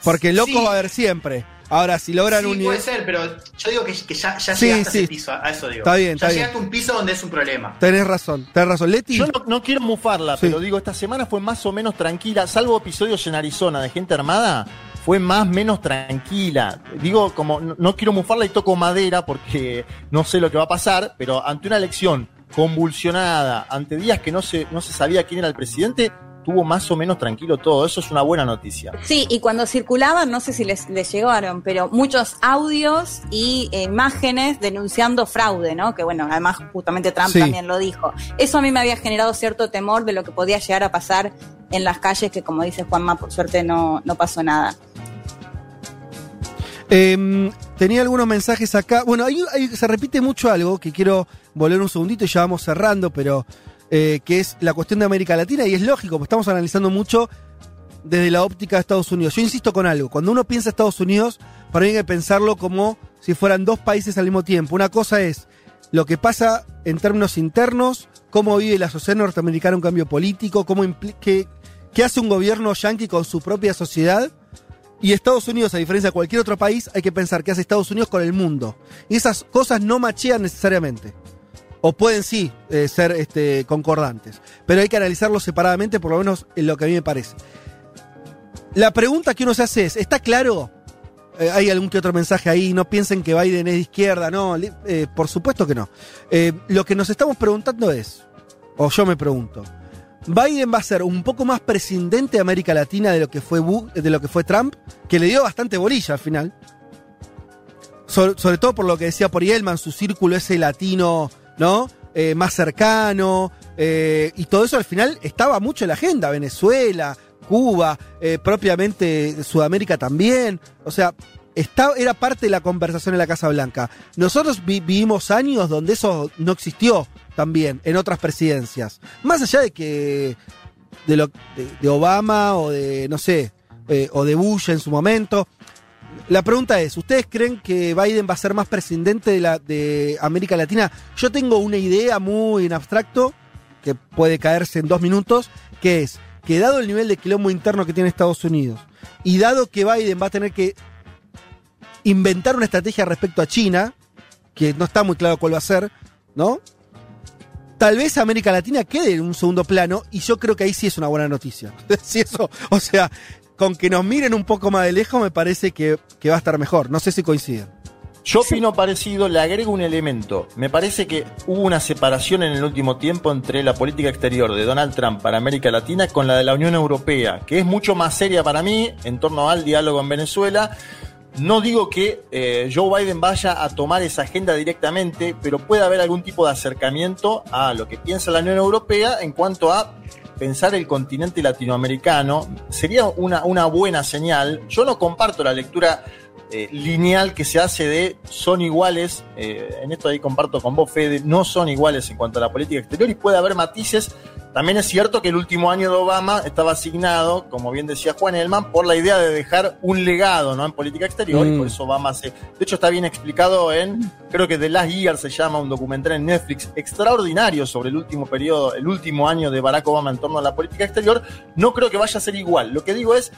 Porque locos Sí. va a haber siempre. Ahora, si logran sí, un puede nivel. ser, pero yo digo que, que ya, ya Sí, llegaste a sí. ese piso, a eso digo. Está bien, ya está bien. llegaste a un piso donde es un problema. Tenés razón, tenés razón. Leti. Yo no, no quiero mufarla, Sí. pero digo, esta semana fue más o menos tranquila, salvo episodios en Arizona de gente armada, fue más menos tranquila. Digo, como no, quiero mufarla y toco madera porque no sé lo que va a pasar, pero ante una elección convulsionada, ante días que no se, no se sabía quién era el presidente, tuvo más o menos tranquilo todo. Eso es una buena noticia. Sí, y cuando circulaban, no sé si les, les llegaron, pero muchos audios y eh, imágenes denunciando fraude, ¿no? Que bueno, además justamente Trump Sí. también lo dijo. Eso a mí me había generado cierto temor de lo que podía llegar a pasar en las calles, que como dice Juanma, por suerte no, no pasó nada. Em, tenía algunos mensajes acá. Bueno, ahí, ahí se repite mucho algo que quiero volver un segundito y ya vamos cerrando, pero eh, que es la cuestión de América Latina y es lógico, porque estamos analizando mucho desde la óptica de Estados Unidos. Yo insisto con algo, cuando uno piensa Estados Unidos, para mí hay que pensarlo como si fueran dos países al mismo tiempo. Una cosa es lo que pasa en términos internos, cómo vive la sociedad norteamericana un cambio político, cómo qué, qué hace un gobierno yanqui con su propia sociedad. Y Estados Unidos, a diferencia de cualquier otro país, hay que pensar qué hace Estados Unidos con el mundo. Y esas cosas no machean necesariamente. O pueden sí eh, ser este, concordantes. Pero hay que analizarlo separadamente, por lo menos en lo que a mí me parece. La pregunta que uno se hace es, ¿está claro? Eh, hay algún que otro mensaje ahí, no piensen que Biden es de izquierda, no, eh, por supuesto que no. Lo que nos estamos preguntando es, o yo me pregunto, Biden va a ser un poco más presidente de América Latina de lo que fue de lo que fue Trump, que le dio bastante bolilla al final. Sobre, sobre todo por lo que decía por Elman, su círculo ese latino, ¿no? Eh, más cercano. eh, y todo eso al final estaba mucho en la agenda. Venezuela, Cuba, eh, propiamente Sudamérica también. O sea, está- era parte de la conversación en la Casa Blanca. Nosotros vi- vivimos años donde eso no existió también en otras presidencias. Más allá de que de, lo, de, Obama o de, no sé, o de Bush en su momento. La pregunta es, ¿ustedes creen que Biden va a ser más presidente de, la, América Latina? Yo tengo una idea muy en abstracto, que puede caerse en dos minutos, que es que dado el nivel de quilombo interno que tiene Estados Unidos, y dado que Biden va a tener que inventar una estrategia respecto a China, que no está muy claro cuál va a ser, ¿no? Tal vez América Latina quede en un segundo plano y yo creo que ahí sí es una buena noticia. eso, o sea, con que nos miren un poco más de lejos me parece que, que va a estar mejor. No sé si coinciden. Yo opino parecido, le agrego un elemento. Me parece que hubo una separación en el último tiempo entre la política exterior de Donald Trump para América Latina con la de la Unión Europea, que es mucho más seria para mí en torno al diálogo en Venezuela. No digo que eh, Joe Biden vaya a tomar esa agenda directamente, pero puede haber algún tipo de acercamiento a lo que piensa la Unión Europea en cuanto a pensar el continente latinoamericano. Sería una, una buena señal. Yo no comparto la lectura eh, lineal que se hace de son iguales, eh, en esto ahí comparto con vos, Fede, no son iguales en cuanto a la política exterior y puede haber matices. También es cierto que el último año de Obama estaba asignado, como bien decía Juan Elman, por la idea de dejar un legado ¿no? en política exterior Mm. y por eso Obama se... De hecho está bien explicado en, creo que The Last Year se llama, un documental en Netflix extraordinario sobre el último periodo, el último año de Barack Obama en torno a la política exterior. No creo que vaya a ser igual. Lo que digo es,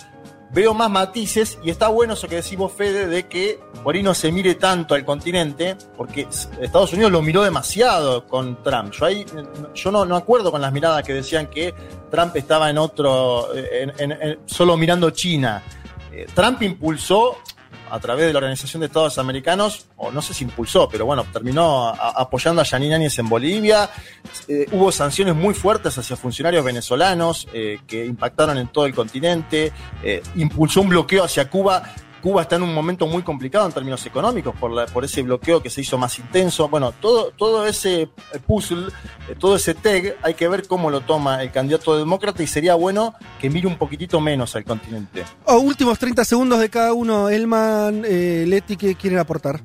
veo más matices y está bueno eso que decimos, Fede, de que por ahí no se mire tanto al continente, porque Estados Unidos lo miró demasiado con Trump. Yo ahí yo no, no acuerdo con las miradas que decían que Trump estaba en otro, en- solo mirando China. Eh, Trump impulsó a través de la Organización de Estados Americanos, o no sé si impulsó, pero bueno, terminó apoyando a Yanine Áñez en Bolivia. Eh, hubo sanciones muy fuertes hacia funcionarios venezolanos eh, que impactaron en todo el continente. Eh, impulsó un bloqueo hacia Cuba. Cuba está en un momento muy complicado en términos económicos por, la- por ese bloqueo que se hizo más intenso. Bueno, todo, todo ese eh, puzzle, eh, todo ese tag, hay que ver cómo lo toma el candidato demócrata y sería bueno que mire un poquitito menos al continente. Oh, últimos 30 segundos de cada uno. Elman, eh, Leti, ¿qué quieren aportar?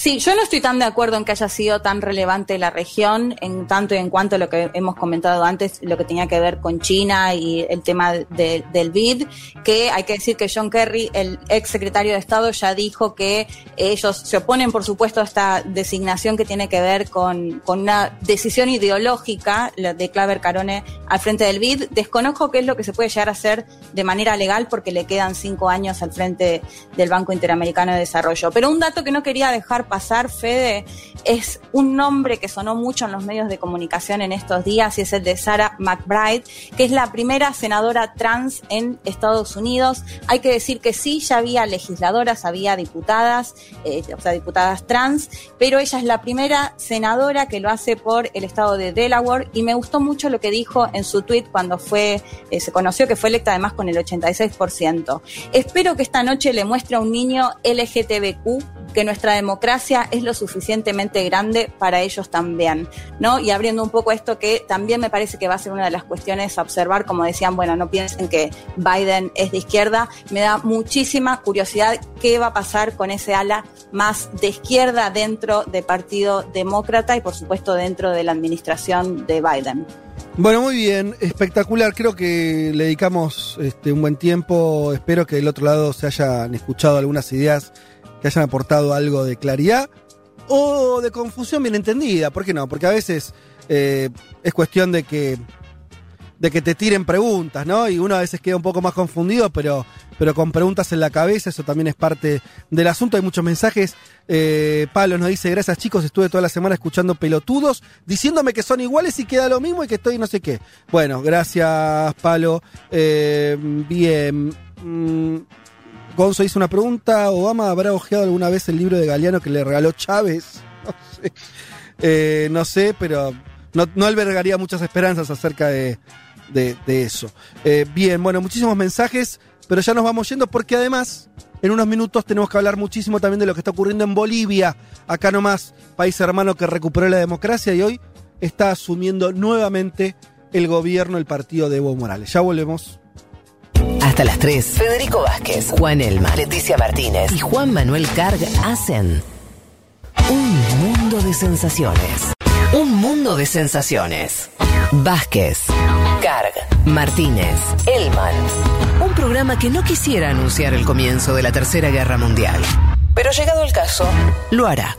Sí, yo no estoy tan de acuerdo en que haya sido tan relevante la región, en tanto y en cuanto a lo que hemos comentado antes, lo que tenía que ver con China y el tema de- del BID, que hay que decir que John Kerry, el ex secretario de Estado, ya dijo que ellos se oponen, por supuesto, a esta designación que tiene que ver con, una decisión ideológica de Claver Carone al frente del BID. Desconozco qué es lo que se puede llegar a hacer de manera legal porque le quedan cinco años al frente del Banco Interamericano de Desarrollo. Pero un dato que no quería dejar pasar, Fede, es un nombre que sonó mucho en los medios de comunicación en estos días y es el de Sarah McBride, que es la primera senadora trans en Estados Unidos. Hay que decir que sí, ya había legisladoras, había diputadas, eh, o sea, diputadas trans, pero ella es la primera senadora que lo hace por el estado de Delaware y me gustó mucho lo que dijo en su tweet cuando fue, eh, se conoció que fue electa además con el 86%. Espero que esta noche le muestre a un niño LGTBQ que nuestra democracia es lo suficientemente grande para ellos también, ¿no? Y abriendo un poco esto que también me parece que va a ser una de las cuestiones a observar, como decían, bueno, no piensen que Biden es de izquierda, me da muchísima curiosidad qué va a pasar con ese ala más de izquierda dentro del Partido Demócrata y por supuesto dentro de la administración de Biden. Bueno, muy bien, espectacular. Creo que le dedicamos este, un buen tiempo. Espero que del otro lado se hayan escuchado algunas ideas que hayan aportado algo de claridad o de confusión bien entendida. ¿Por qué no? Porque a veces eh, es cuestión de que de que te tiren preguntas, ¿no? Y uno a veces queda un poco más confundido, pero, pero con preguntas en la cabeza, eso también es parte del asunto. Hay muchos mensajes. Eh, Pablo nos dice, gracias chicos, estuve toda la semana escuchando pelotudos, diciéndome que son iguales y queda lo mismo y que estoy no sé qué. Bueno, gracias Pablo. Eh, bien. Mm, Gonzo hizo una pregunta, ¿Obama habrá ojeado alguna vez el libro de Galeano que le regaló Chávez? No sé. Eh, no sé, pero no, albergaría muchas esperanzas acerca de eso. Eh, bien, bueno, muchísimos mensajes, pero ya nos vamos yendo porque además, en unos minutos tenemos que hablar muchísimo también de lo que está ocurriendo en Bolivia, acá nomás, país hermano que recuperó la democracia y hoy está asumiendo nuevamente el gobierno el partido de Evo Morales. Ya volvemos. Hasta las 3. Federico Vázquez, Juan Elma, Leticia Martínez y Juan Manuel Carg hacen un mundo de sensaciones. Un mundo de sensaciones. Vázquez, Carg, Martínez, Elman. Un programa que no quisiera anunciar el comienzo de la Tercera Guerra Mundial. Pero llegado el caso, lo hará.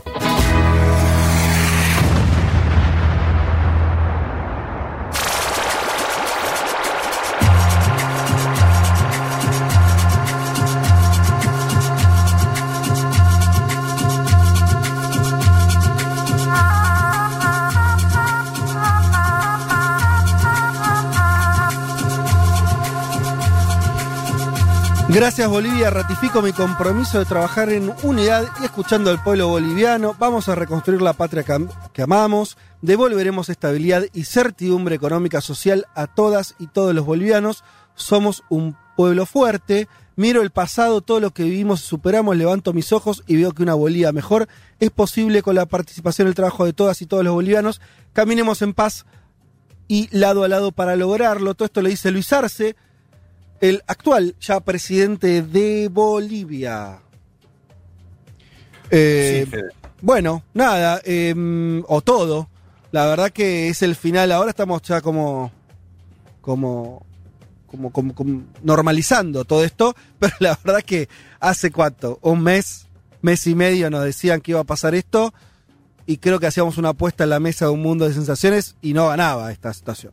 Gracias Bolivia, ratifico mi compromiso de trabajar en unidad y escuchando al pueblo boliviano. Vamos a reconstruir la patria que, am- que amamos, devolveremos estabilidad y certidumbre económica social a todas y todos los bolivianos. Somos un pueblo fuerte. Miro el pasado, todo lo que vivimos y superamos, levanto mis ojos y veo que una Bolivia mejor es posible con la participación y el trabajo de todas y todos los bolivianos. Caminemos en paz y lado a lado para lograrlo. Todo esto lo dice Luis Arce, el actual ya presidente de Bolivia. Eh, Sí, bueno, nada, eh, o todo. La verdad que es el final. Ahora estamos ya como, como, como, como- como normalizando todo esto. Pero la verdad que hace cuánto, un mes, mes y medio nos decían que iba a pasar esto. Y creo que hacíamos una apuesta en la mesa de un mundo de sensaciones y no ganaba esta situación.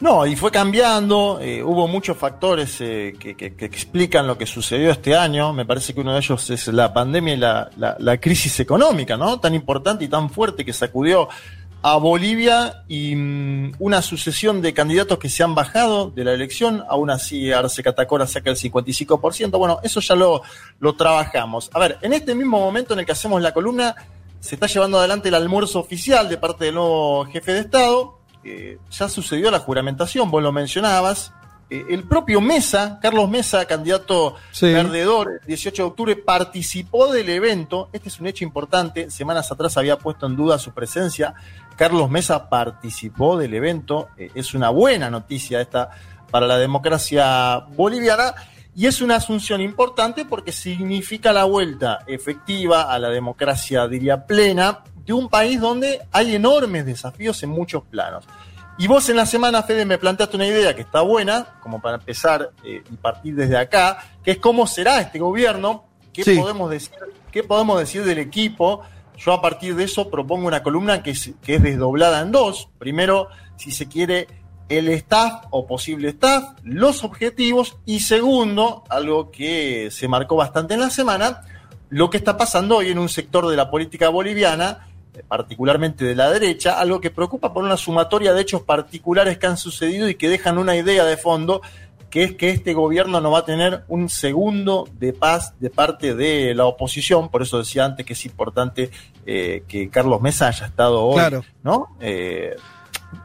No, y fue cambiando, eh, hubo muchos factores eh, que, que- que explican lo que sucedió este año, me parece que uno de ellos es la pandemia y la, la- la crisis económica, ¿no? Tan importante y tan fuerte que sacudió a Bolivia y mm, una sucesión de candidatos que se han bajado de la elección, aún así Arce Catacora saca el 55%. Bueno, eso ya lo, lo trabajamos. A ver, en este mismo momento en el que hacemos la columna, se está llevando adelante el almuerzo oficial de parte del nuevo jefe de Estado. Eh, ya sucedió la juramentación, vos lo mencionabas. Eh, el propio Mesa, Carlos Mesa, candidato Sí. perdedor, el 18 de octubre, participó del evento. Este es un hecho importante. Semanas atrás había puesto en duda su presencia. Carlos Mesa participó del evento. Eh, es una buena noticia esta para la democracia boliviana. Y es una asunción importante porque significa la vuelta efectiva a la democracia, diría, plena, de un país donde hay enormes desafíos en muchos planos. Y vos en la semana, Fede, me planteaste una idea que está buena, como para empezar eh, y partir desde acá, que es cómo será este gobierno, qué, Sí. podemos decir, qué podemos decir del equipo. Yo a partir de eso propongo una columna que es, que es desdoblada en dos. Primero, si se quiere, el staff o posible staff, los objetivos y segundo, algo que se marcó bastante en la semana, lo que está pasando hoy en un sector de la política boliviana, particularmente de la derecha, algo que preocupa por una sumatoria de hechos particulares que han sucedido y que dejan una idea de fondo, que es que este gobierno no va a tener un segundo de paz de parte de la oposición, por eso decía antes que es importante eh, que Carlos Mesa haya estado hoy, Claro. ¿no? Eh,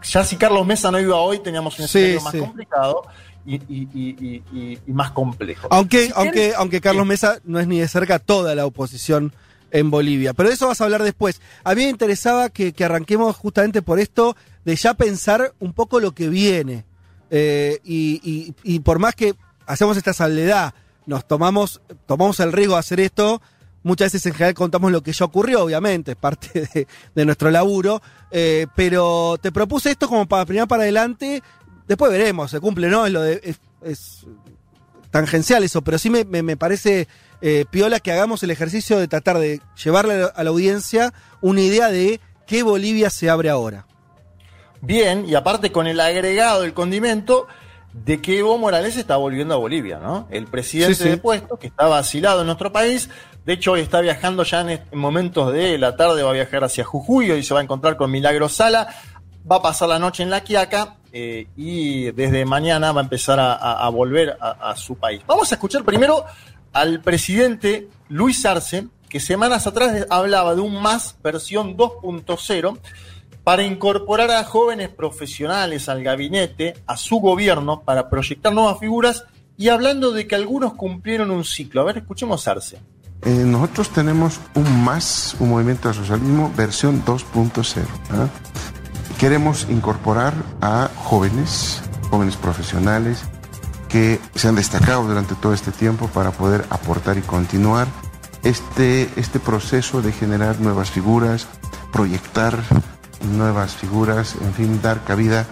ya si Carlos Mesa no iba hoy, teníamos un Sí, escenario más sí. complicado y, y- y- y- y- y más complejo. Aunque, Si aunque, aunque Carlos Mesa no es ni de cerca toda la oposición en Bolivia. Pero de eso vas a hablar después. A mí me interesaba que, que arranquemos justamente por esto de ya pensar un poco lo que viene. Eh, y, por más que hacemos esta salvedad, nos tomamos, tomamos el riesgo de hacer esto, muchas veces en general contamos lo que ya ocurrió, obviamente, es parte de, nuestro laburo. Eh, pero te propuse esto como para primero para adelante. Después veremos, se cumple, ¿no? Es lo de. es- es tangencial eso, pero sí me, me- me parece eh, piola que hagamos el ejercicio de tratar de llevarle a la, audiencia una idea de qué Bolivia se abre ahora. Bien, y aparte con el agregado, el condimento de que Evo Morales está volviendo a Bolivia, ¿no? El presidente Sí, sí. de puesto, que está vacilado en nuestro país, de hecho hoy está viajando ya en, est- en momentos de la tarde, va a viajar hacia Jujuy y se va a encontrar con Milagro Sala, va a pasar la noche en La Quiaca eh, y desde mañana va a empezar a, a- a volver a, a su país. Vamos a escuchar primero al presidente Luis Arce, que semanas atrás hablaba de un más versión 2.0 para incorporar a jóvenes profesionales al gabinete, a su gobierno, para proyectar nuevas figuras y hablando de que algunos cumplieron un ciclo. A ver, escuchemos Arce. Eh, nosotros tenemos un más, un movimiento al socialismo versión 2.0. ¿ah? Queremos incorporar a jóvenes, jóvenes profesionales, que se han destacado durante todo este tiempo para poder aportar y continuar este, este proceso de generar nuevas figuras, proyectar nuevas figuras, en fin, dar cabida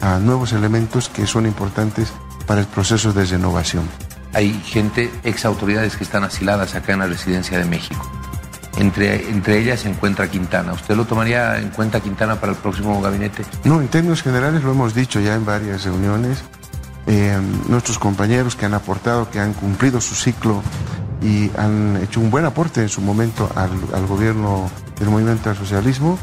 a nuevos elementos que son importantes para el proceso de renovación. Hay gente, ex autoridades que están asiladas acá en la residencia de México. Entre, entre ellas se encuentra Quintana. ¿Usted lo tomaría en cuenta Quintana para el próximo gabinete? No, en términos generales lo hemos dicho ya en varias reuniones. Eh, nuestros compañeros que han aportado, que han cumplido su ciclo y han hecho un buen aporte en su momento al, gobierno del movimiento al socialismo,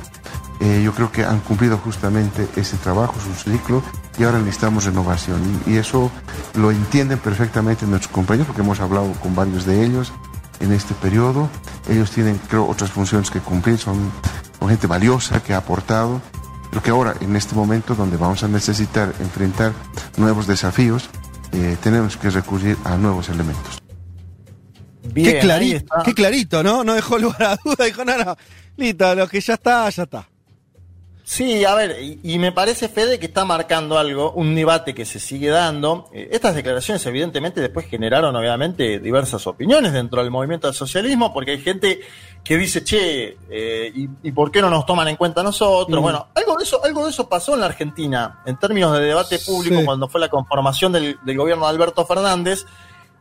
eh, yo creo que han cumplido justamente ese trabajo, su ciclo, y ahora necesitamos renovación. Y, y eso lo entienden perfectamente nuestros compañeros, porque hemos hablado con varios de ellos en este periodo. Ellos tienen, creo, otras funciones que cumplir, son, son gente valiosa que ha aportado. Creo que ahora, en este momento donde vamos a necesitar enfrentar nuevos desafíos, eh, tenemos que recurrir a nuevos elementos. Bien, qué, clarito, qué clarito, ¿no? No dejó lugar a duda, dijo, no, no, listo, lo que ya está, ya está. Sí, a ver, y, y me parece, Fede, que está marcando algo, un debate que se sigue dando. Eh, estas declaraciones, evidentemente, después generaron, obviamente, diversas opiniones dentro del movimiento del socialismo, porque hay gente que dice, che, eh, ¿y, y por qué no nos toman en cuenta nosotros? Mm. Bueno, algo de eso, algo de eso pasó en la Argentina, en términos de debate público, Sí. cuando fue la conformación del, del gobierno de Alberto Fernández.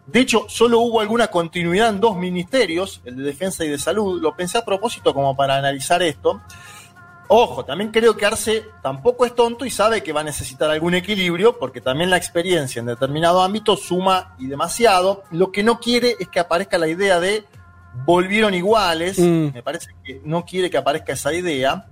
De hecho, solo hubo alguna continuidad en dos ministerios, el de Defensa y de Salud. Lo pensé a propósito como para analizar esto. Ojo, también creo que Arce tampoco es tonto y sabe que va a necesitar algún equilibrio, porque también la experiencia en determinado ámbito suma y demasiado. Lo que no quiere es que aparezca la idea de volvieron iguales. Mm. Me parece que no quiere que aparezca esa idea.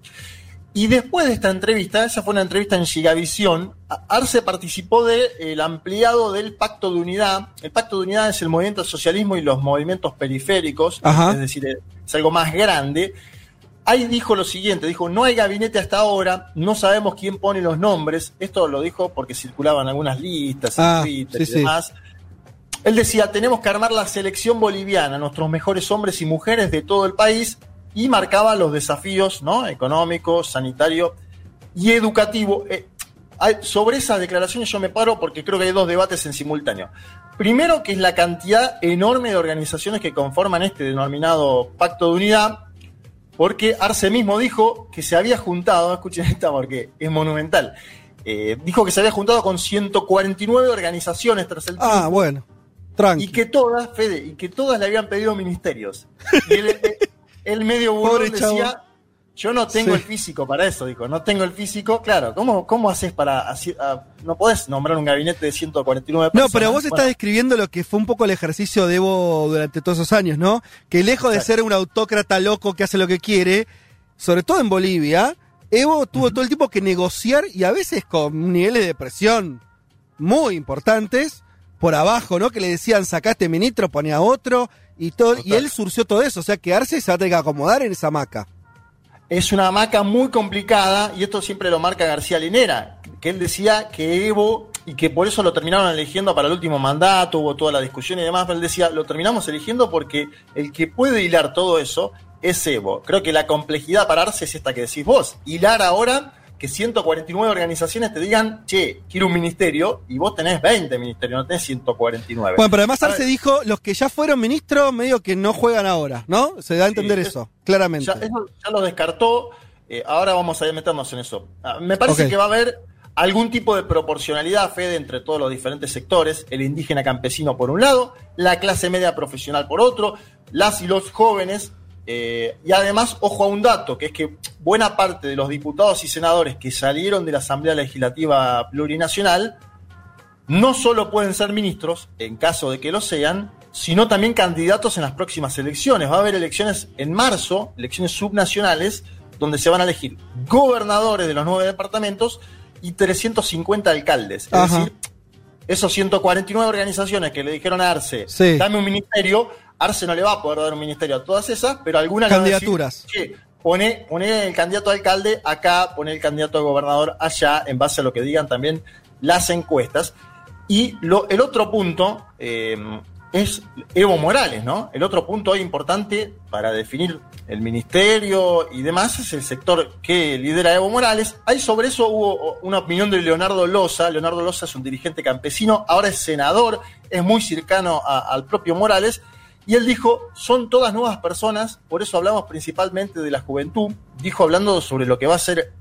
Y después de esta entrevista, esa fue una entrevista en Gigavisión, Arce participó del ampliado del Pacto de Unidad. El Pacto de Unidad es el movimiento del socialismo y los movimientos periféricos, Ajá. es decir, es algo más grande. Ahí dijo lo siguiente, dijo, no hay gabinete hasta ahora, no sabemos quién pone los nombres. Esto lo dijo porque circulaban algunas listas Ah, Twitter sí, y sí. demás. Él decía, tenemos que armar la selección boliviana, nuestros mejores hombres y mujeres de todo el país, y marcaba los desafíos ¿no? económico, sanitario y educativo. Eh, sobre esas declaraciones yo me paro porque creo que hay dos debates en simultáneo. Primero, que es la cantidad enorme de organizaciones que conforman este denominado Pacto de Unidad, porque Arce mismo dijo que se había juntado, escuchen esta porque es monumental, eh, dijo que se había juntado con 149 organizaciones tras el Ah, bueno. Tranqui. y que todas, Fede, y que todas le habían pedido ministerios. Y él medio chavo. decía, yo no tengo Sí. el físico para eso, dijo, no tengo el físico. Claro, ¿cómo, cómo haces para... así- ah, no podés nombrar un gabinete de 149 No, personas? pero vos Bueno, estás describiendo lo que fue un poco el ejercicio de Evo durante todos esos años, ¿no? Que lejos de ser un autócrata loco que hace lo que quiere, sobre todo en Bolivia, Evo tuvo todo el tiempo que negociar y a veces con niveles de presión muy importantes por abajo, ¿no? Que le decían sacaste ministro, ponía otro y todo, y él surció todo eso, o sea, quedarse se va a tener que acomodar en esa hamaca. Es una hamaca muy complicada y esto siempre lo marca García Linera, que él decía que Evo, y que por eso lo terminaron eligiendo para el último mandato, hubo toda la discusión y demás, él decía, lo terminamos eligiendo porque el que puede hilar todo eso es Evo. Creo que la complejidad para Arce es esta que decís vos, hilar ahora que 149 organizaciones te digan, che, quiero un ministerio, y vos tenés 20 ministerios, no tenés 149. Bueno, pero además Arce dijo, los que ya fueron ministros medio que no juegan ahora, ¿no? Se da a entender Sí, eso, claramente. Ya, eso ya lo descartó. eh, ahora vamos a meternos en eso. Ah, me parece que va a haber algún tipo de proporcionalidad, Fede, entre todos los diferentes sectores. El indígena campesino por un lado, la clase media profesional por otro, las y los jóvenes. Eh, y además, ojo a un dato, que es que buena parte de los diputados y senadores que salieron de la Asamblea Legislativa Plurinacional no solo pueden ser ministros, en caso de que lo sean, sino también candidatos en las próximas elecciones. Va a haber elecciones en marzo, elecciones subnacionales, donde se van a elegir gobernadores de los nueve departamentos y 350 alcaldes. Es Ajá. decir, esos 149 organizaciones que le dijeron a Arce, Sí. dame un ministerio, Arce no le va a poder dar un ministerio a todas esas, pero algunas decir, Candidaturas. "Che, pone, pone el candidato a alcalde acá, pone el candidato a gobernador allá, en base a lo que digan también las encuestas. Y lo, el otro punto eh, es Evo Morales, ¿no? El otro punto importante para definir el ministerio y demás es el sector que lidera Evo Morales. Ahí sobre eso hubo una opinión de Leonardo Loza. Leonardo Loza es un dirigente campesino, ahora es senador, es muy cercano a- al propio Morales. Y él dijo, son todas nuevas personas, por eso hablamos principalmente de la juventud. Dijo hablando sobre lo que va a ser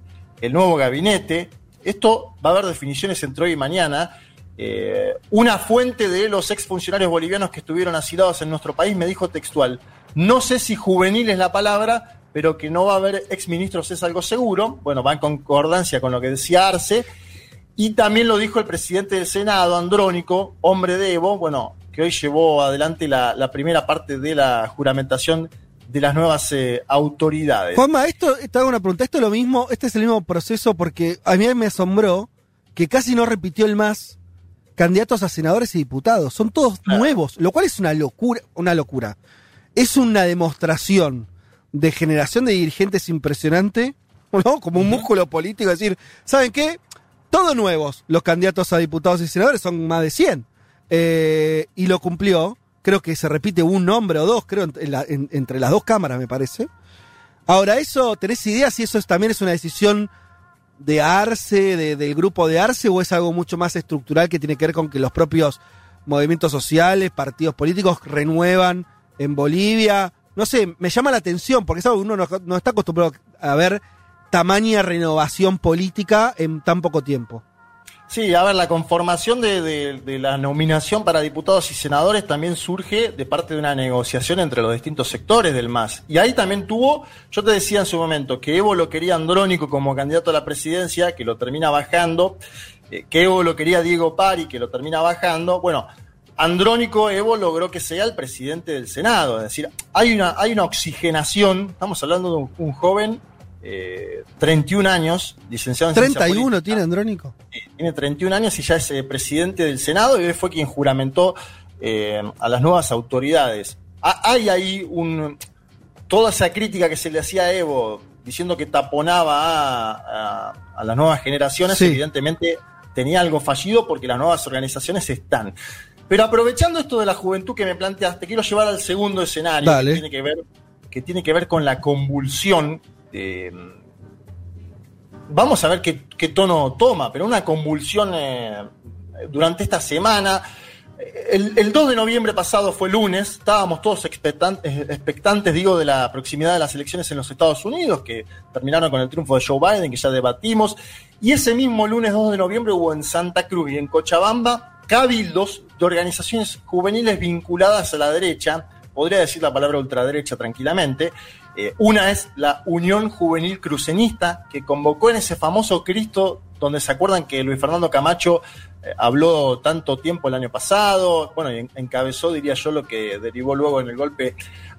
el nuevo gabinete. Esto va a haber definiciones entre hoy y mañana. Eh, una fuente de los exfuncionarios bolivianos que estuvieron asilados en nuestro país me dijo textual, no sé si juvenil es la palabra, pero que no va a haber exministros es algo seguro. Bueno, va en concordancia con lo que decía Arce. Y también lo dijo el presidente del Senado, Andrónico, hombre de Evo, bueno, que hoy llevó adelante la, la primera parte de la juramentación de las nuevas eh, autoridades. Juanma, esto, te hago una pregunta, esto es lo mismo, este es el mismo proceso porque a mí me asombró que casi no repitió el MAS candidatos a senadores y diputados, son todos nuevos, lo cual es una locura, una locura. Es una demostración de generación de dirigentes impresionante, ¿no? Como un músculo político, decir, ¿saben qué? Todos nuevos, los candidatos a diputados y senadores son más de 100. Eh, y lo cumplió, creo que se repite un nombre o dos, creo, entre las dos cámaras, me parece. Ahora, eso, ¿tenés idea si eso es- también es una decisión de Arce, de- del grupo de Arce, o es algo mucho más estructural que tiene que ver con que los propios movimientos sociales, partidos políticos renuevan en Bolivia? No sé, me llama la atención, porque es algo que uno no, no está acostumbrado a ver tamaña renovación política en tan poco tiempo. Sí, a ver, la conformación de, la nominación para diputados y senadores también surge de parte de una negociación entre los distintos sectores del MAS. Y ahí también tuvo, yo te decía en su momento, que Evo lo quería Andrónico como candidato a la presidencia, que lo termina bajando, eh, que Evo lo quería Diego Pari, que lo termina bajando. Bueno, Andrónico Evo logró que sea el presidente del Senado. Es decir, hay una, hay una oxigenación, estamos hablando de un joven eh, 31 años, licenciado en ciencia 31 política. tiene Andrónico. Tiene 31 años y ya es eh, presidente del Senado y hoy fue quien juramentó eh, a las nuevas autoridades. Ha- hay ahí un, toda esa crítica que se le hacía a Evo diciendo que taponaba a, a- a las nuevas generaciones, Sí. evidentemente tenía algo fallido porque las nuevas organizaciones están. Pero aprovechando esto de la juventud que me planteaste, quiero llevar al segundo escenario Dale. que tiene que ver, que tiene que ver con la convulsión. Eh, vamos a ver qué, tono toma, pero una convulsión eh, durante esta semana. El, el 2 de noviembre pasado fue lunes, estábamos todos expectantes, expectantes, digo, de la proximidad de las elecciones en los Estados Unidos, que terminaron con el triunfo de Joe Biden, que ya debatimos. Y ese mismo lunes 2 de noviembre hubo en Santa Cruz y en Cochabamba cabildos de organizaciones juveniles vinculadas a la derecha, podría decir la palabra ultraderecha tranquilamente. Eh, una es la Unión Juvenil Crucenista, que convocó en ese famoso Cristo, donde se acuerdan que Luis Fernando Camacho eh, habló tanto tiempo el año pasado, bueno, y en- encabezó, diría yo, lo que derivó luego en el golpe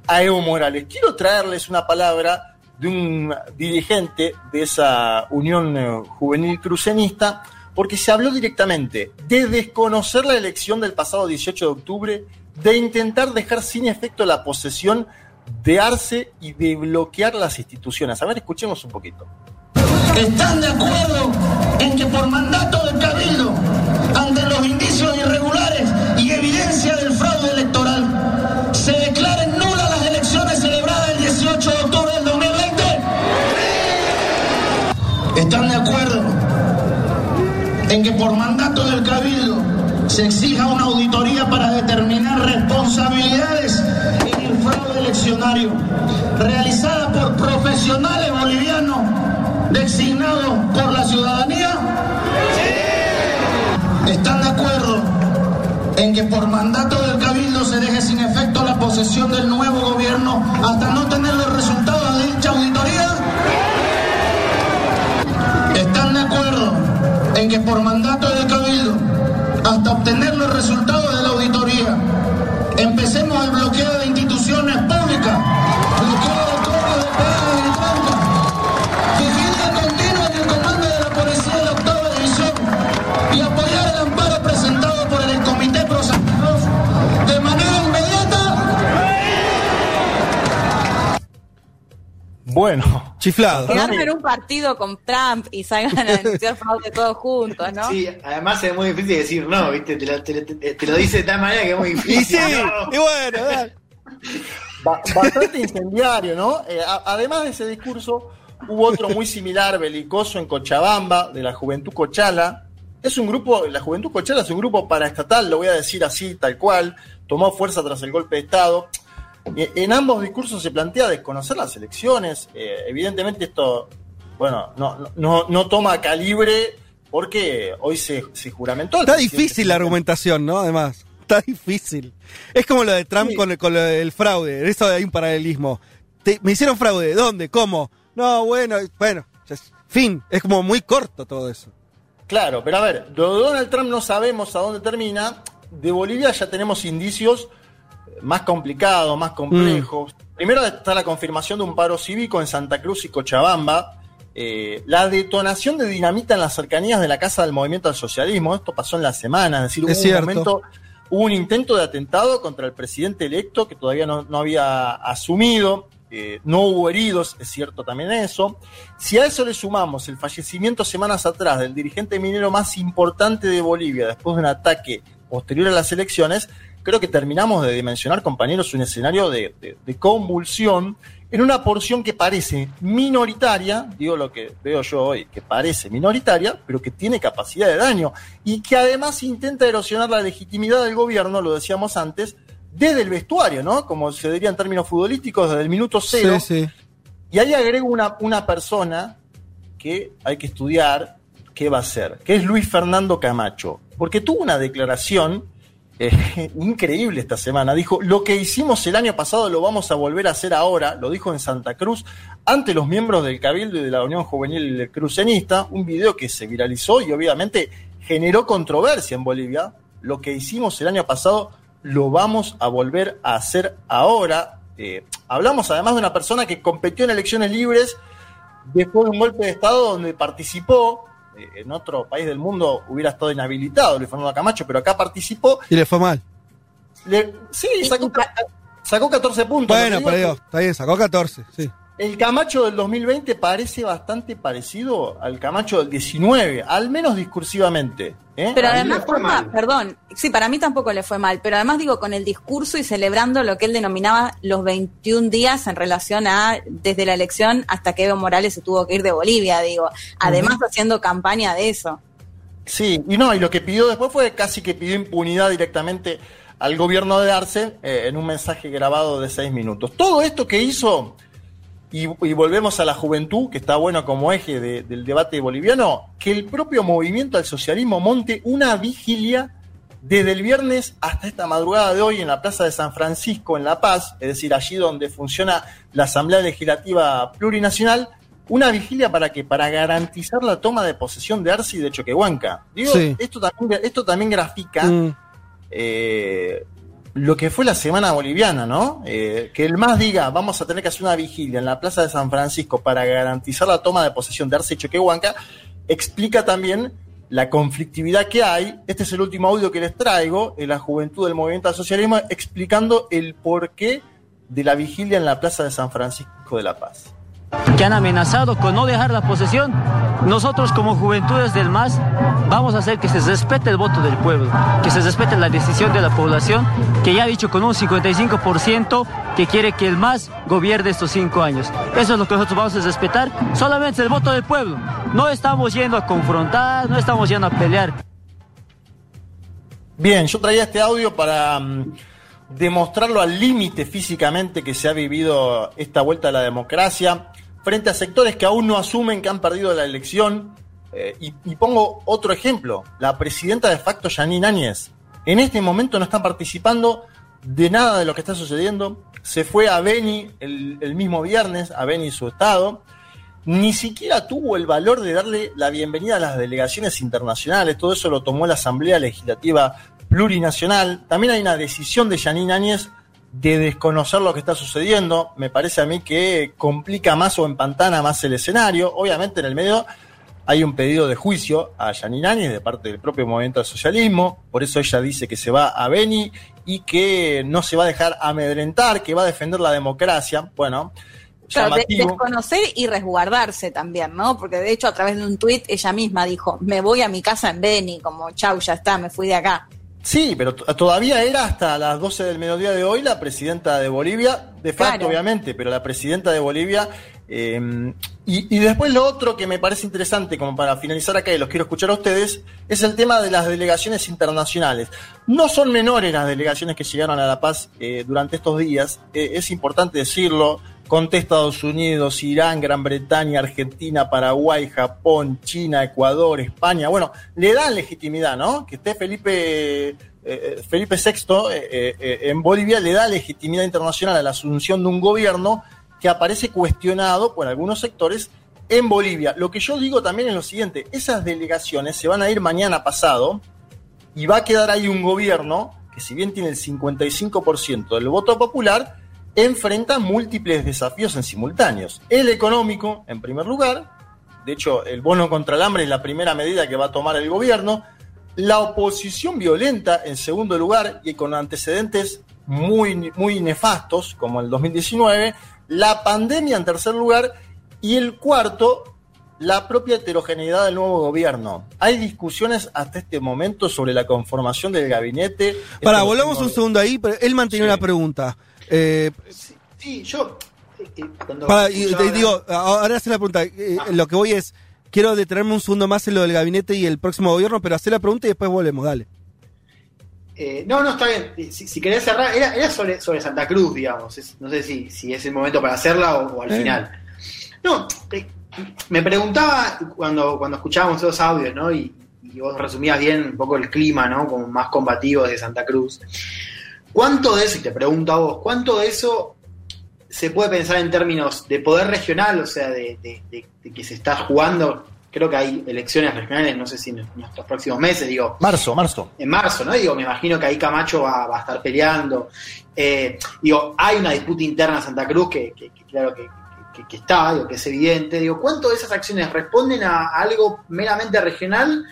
a Evo Morales. Quiero traerles una palabra de un dirigente de esa Unión eh, Juvenil Crucenista, porque se habló directamente de desconocer la elección del pasado 18 de octubre, de intentar dejar sin efecto la posesión de Arce y de bloquear las instituciones. A ver, escuchemos un poquito. ¿Están de acuerdo en que por mandato del Cabildo, ante los indicios irregulares y evidencia del fraude electoral, se declaren nulas las elecciones celebradas el 18 de octubre del 2020? ¿Están de acuerdo en que por mandato del Cabildo se exija una auditoría para determinar responsabilidades realizada por profesionales bolivianos designados por la ciudadanía? ¿Están de acuerdo en que por mandato del Cabildo se deje sin efecto la posesión del nuevo gobierno hasta no tener los resultados de dicha auditoría? ¿Están de acuerdo en que por mandato del Cabildo, hasta obtener los resultados de la auditoría, empecemos Bueno, chiflado. Que armen un partido con Trump y salgan a denunciar fraude todos juntos, ¿no? Sí, además es muy difícil decir no, ¿viste? Te lo, te, lo- te- te lo dice de tal manera que es muy difícil. Y sí, ¿no? y bueno, dale. Ba- bastante incendiario, ¿no? Eh, además de ese discurso, hubo otro muy similar, belicoso, en Cochabamba, de la Juventud Cochala. Es un grupo, la Juventud Cochala es un grupo paraestatal, lo voy a decir así, tal cual, tomó fuerza tras el golpe de Estado. En ambos discursos se plantea desconocer las elecciones. Eh, evidentemente esto, bueno, no, no- no, toma calibre porque hoy se, se juramentó. Está difícil la argumentación, ¿no? Además, está difícil. Es como lo de Trump Sí. con, con lo del fraude. En eso hay un paralelismo. Te- me hicieron fraude. ¿Dónde? ¿Cómo? No, bueno, bueno. Fin. Es como muy corto todo eso. Claro, pero a ver, de Donald Trump no sabemos a dónde termina. De Bolivia ya tenemos indicios más complicados, más complejos. Primero está la confirmación de un paro cívico en Santa Cruz y Cochabamba. Eh, la detonación de dinamita en las cercanías de la Casa del Movimiento al Socialismo. Esto pasó en la semana, es decir, hubo Es un cierto. momento, hubo un intento de atentado contra el presidente electo que todavía no, no había asumido. Eh, no hubo heridos, es cierto también eso. Si a eso le sumamos el fallecimiento semanas atrás del dirigente minero más importante de Bolivia después de un ataque posterior a las elecciones, creo que terminamos de dimensionar, compañeros, un escenario de, de- de convulsión en una porción que parece minoritaria, digo lo que veo yo hoy, que parece minoritaria, pero que tiene capacidad de daño y que además intenta erosionar la legitimidad del gobierno, lo decíamos antes, desde el vestuario, ¿no? Como se diría en términos futbolísticos, desde el minuto cero. Sí, sí. Y ahí agrego una, una persona que hay que estudiar qué va a ser, que es Luis Fernando Camacho, porque tuvo una declaración eh, increíble esta semana. Dijo, lo que hicimos el año pasado lo vamos a volver a hacer ahora, lo dijo en Santa Cruz, ante los miembros del Cabildo y de la Unión Juvenil Crucenista, un video que se viralizó y obviamente generó controversia en Bolivia. Lo que hicimos el año pasado lo vamos a volver a hacer ahora. Eh, hablamos además de una persona que competió en elecciones libres después de un golpe de Estado donde participó, en otro país del mundo hubiera estado inhabilitado Luis Fernando Camacho, pero acá participó. Y le fue mal. Le- sí, sacó, sacó 14 puntos. Bueno, digo pero está bien, sacó 14, sí. El Camacho del 2020 parece bastante parecido al Camacho del 19, al menos discursivamente. ¿eh? Pero además, Juanma, perdón, sí, para mí tampoco le fue mal, pero además digo, con el discurso y celebrando lo que él denominaba los 21 días en relación a desde la elección hasta que Evo Morales se tuvo que ir de Bolivia, digo, además haciendo campaña de eso. Sí, y no, y lo que pidió después fue casi que pidió impunidad directamente al gobierno de Arce eh, en un mensaje grabado de seis minutos. Todo esto que hizo, y, y volvemos a la juventud, que está bueno como eje de- del debate boliviano, que el propio movimiento al socialismo monte una vigilia desde el viernes hasta esta madrugada de hoy en la Plaza de San Francisco, en La Paz, es decir, allí donde funciona la Asamblea Legislativa Plurinacional, una vigilia para que para garantizar la toma de posesión de Arce y de Choquehuanca. Digo, Sí. esto, también, esto también grafica Mm. eh, lo que fue la semana boliviana, ¿no? Eh, que el MAS diga, vamos a tener que hacer una vigilia en la Plaza de San Francisco para garantizar la toma de posesión de Arce Choquehuanca, explica también la conflictividad que hay. Este es el último audio que les traigo, en la juventud del movimiento al socialismo, explicando el porqué de la vigilia en la Plaza de San Francisco de la Paz. Que han amenazado con no dejar la posesión, nosotros como juventudes del MAS vamos a hacer que se respete el voto del pueblo, que se respete la decisión de la población, que ya ha dicho con un 55% que quiere que el MAS gobierne estos cinco años. Eso es lo que nosotros vamos a respetar, solamente el voto del pueblo. No estamos yendo a confrontar, no estamos yendo a pelear. Bien, yo traía este audio para mm, demostrarlo al límite físicamente que se ha vivido esta vuelta a la democracia, frente a sectores que aún no asumen que han perdido la elección. Eh, y, pongo otro ejemplo, la presidenta de facto, Janine Áñez. En este momento no está participando de nada de lo que está sucediendo. Se fue a Beni el mismo viernes, a Beni su estado. Ni siquiera tuvo el valor de darle la bienvenida a las delegaciones internacionales. Todo eso lo tomó la Asamblea Legislativa Plurinacional. También hay una decisión de Janine Áñez de desconocer lo que está sucediendo. Me parece a mí que complica más o empantana más el escenario. Obviamente en el medio hay un pedido de juicio a Janine Áñez de parte del propio movimiento del socialismo. Por eso ella dice que se va a Beni y que no se va a dejar amedrentar, que va a defender la democracia. Bueno, Claro, de- desconocer y resguardarse también, ¿no? Porque de hecho a través de un tuit ella misma dijo, me voy a mi casa en Beni, como chau, ya está, me fui de acá. Sí, pero todavía era hasta las 12 del mediodía de hoy la presidenta de Bolivia, de facto Claro. obviamente, pero la presidenta de Bolivia. eh, y, y después lo otro que me parece interesante, como para finalizar acá y los quiero escuchar a ustedes, es el tema de las delegaciones internacionales. No son menores las delegaciones que llegaron a La Paz eh, durante estos días, eh, es importante decirlo. Conté Estados Unidos, Irán, Gran Bretaña, Argentina, Paraguay, Japón, China, Ecuador, España. Bueno, le dan legitimidad, ¿no? Que esté Felipe, eh, eh, Felipe VI eh, en Bolivia le da legitimidad internacional a la asunción de un gobierno que aparece cuestionado por algunos sectores en Bolivia. Lo que yo digo también es lo siguiente, esas delegaciones se van a ir mañana pasado y va a quedar ahí un gobierno que si bien tiene el 55% del voto popular, enfrenta múltiples desafíos en simultáneos. El económico, en primer lugar, de hecho el bono contra el hambre es la primera medida que va a tomar el gobierno, la oposición violenta en segundo lugar y con antecedentes muy, muy nefastos como el 2019, la pandemia en tercer lugar y el cuarto, la propia heterogeneidad del nuevo gobierno. Hay discusiones hasta este momento sobre la conformación del gabinete. Para, volvamos un segundo ahí, pero él mantiene una pregunta. Eh, Sí, yo. eh, eh, para, y te digo, ahora hace la pregunta. eh, Lo que voy es, quiero detenerme un segundo más en lo del gabinete y el próximo gobierno, pero hacer la pregunta y después volvemos, dale. Eh, no, no, está bien. Si, si querés cerrar, era, era sobre, sobre Santa Cruz, digamos. Es- no sé si, si es el momento para hacerla o, o al final. No, me preguntaba cuando, cuando escuchábamos esos audios, ¿no? Y, y vos resumías bien un poco el clima, ¿no? Como más combativo de Santa Cruz. ¿Cuánto de eso, y te pregunto a vos, cuánto de eso se puede pensar en términos de poder regional, o sea, de, de- de- de que se está jugando? Creo que hay elecciones regionales, no sé si en nuestros próximos meses, digo, Marzo, marzo. en marzo, ¿no? Digo, me imagino que ahí Camacho va, va a estar peleando. Eh, digo, hay una disputa interna en Santa Cruz que, que- que claro que, que, que está, digo, que es evidente, digo, ¿cuánto de esas acciones responden a algo meramente regional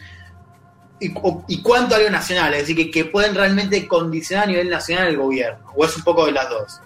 y, cuánto a algo nacional? Es decir, que, pueden realmente condicionar a nivel nacional el gobierno, o es un poco de las dos.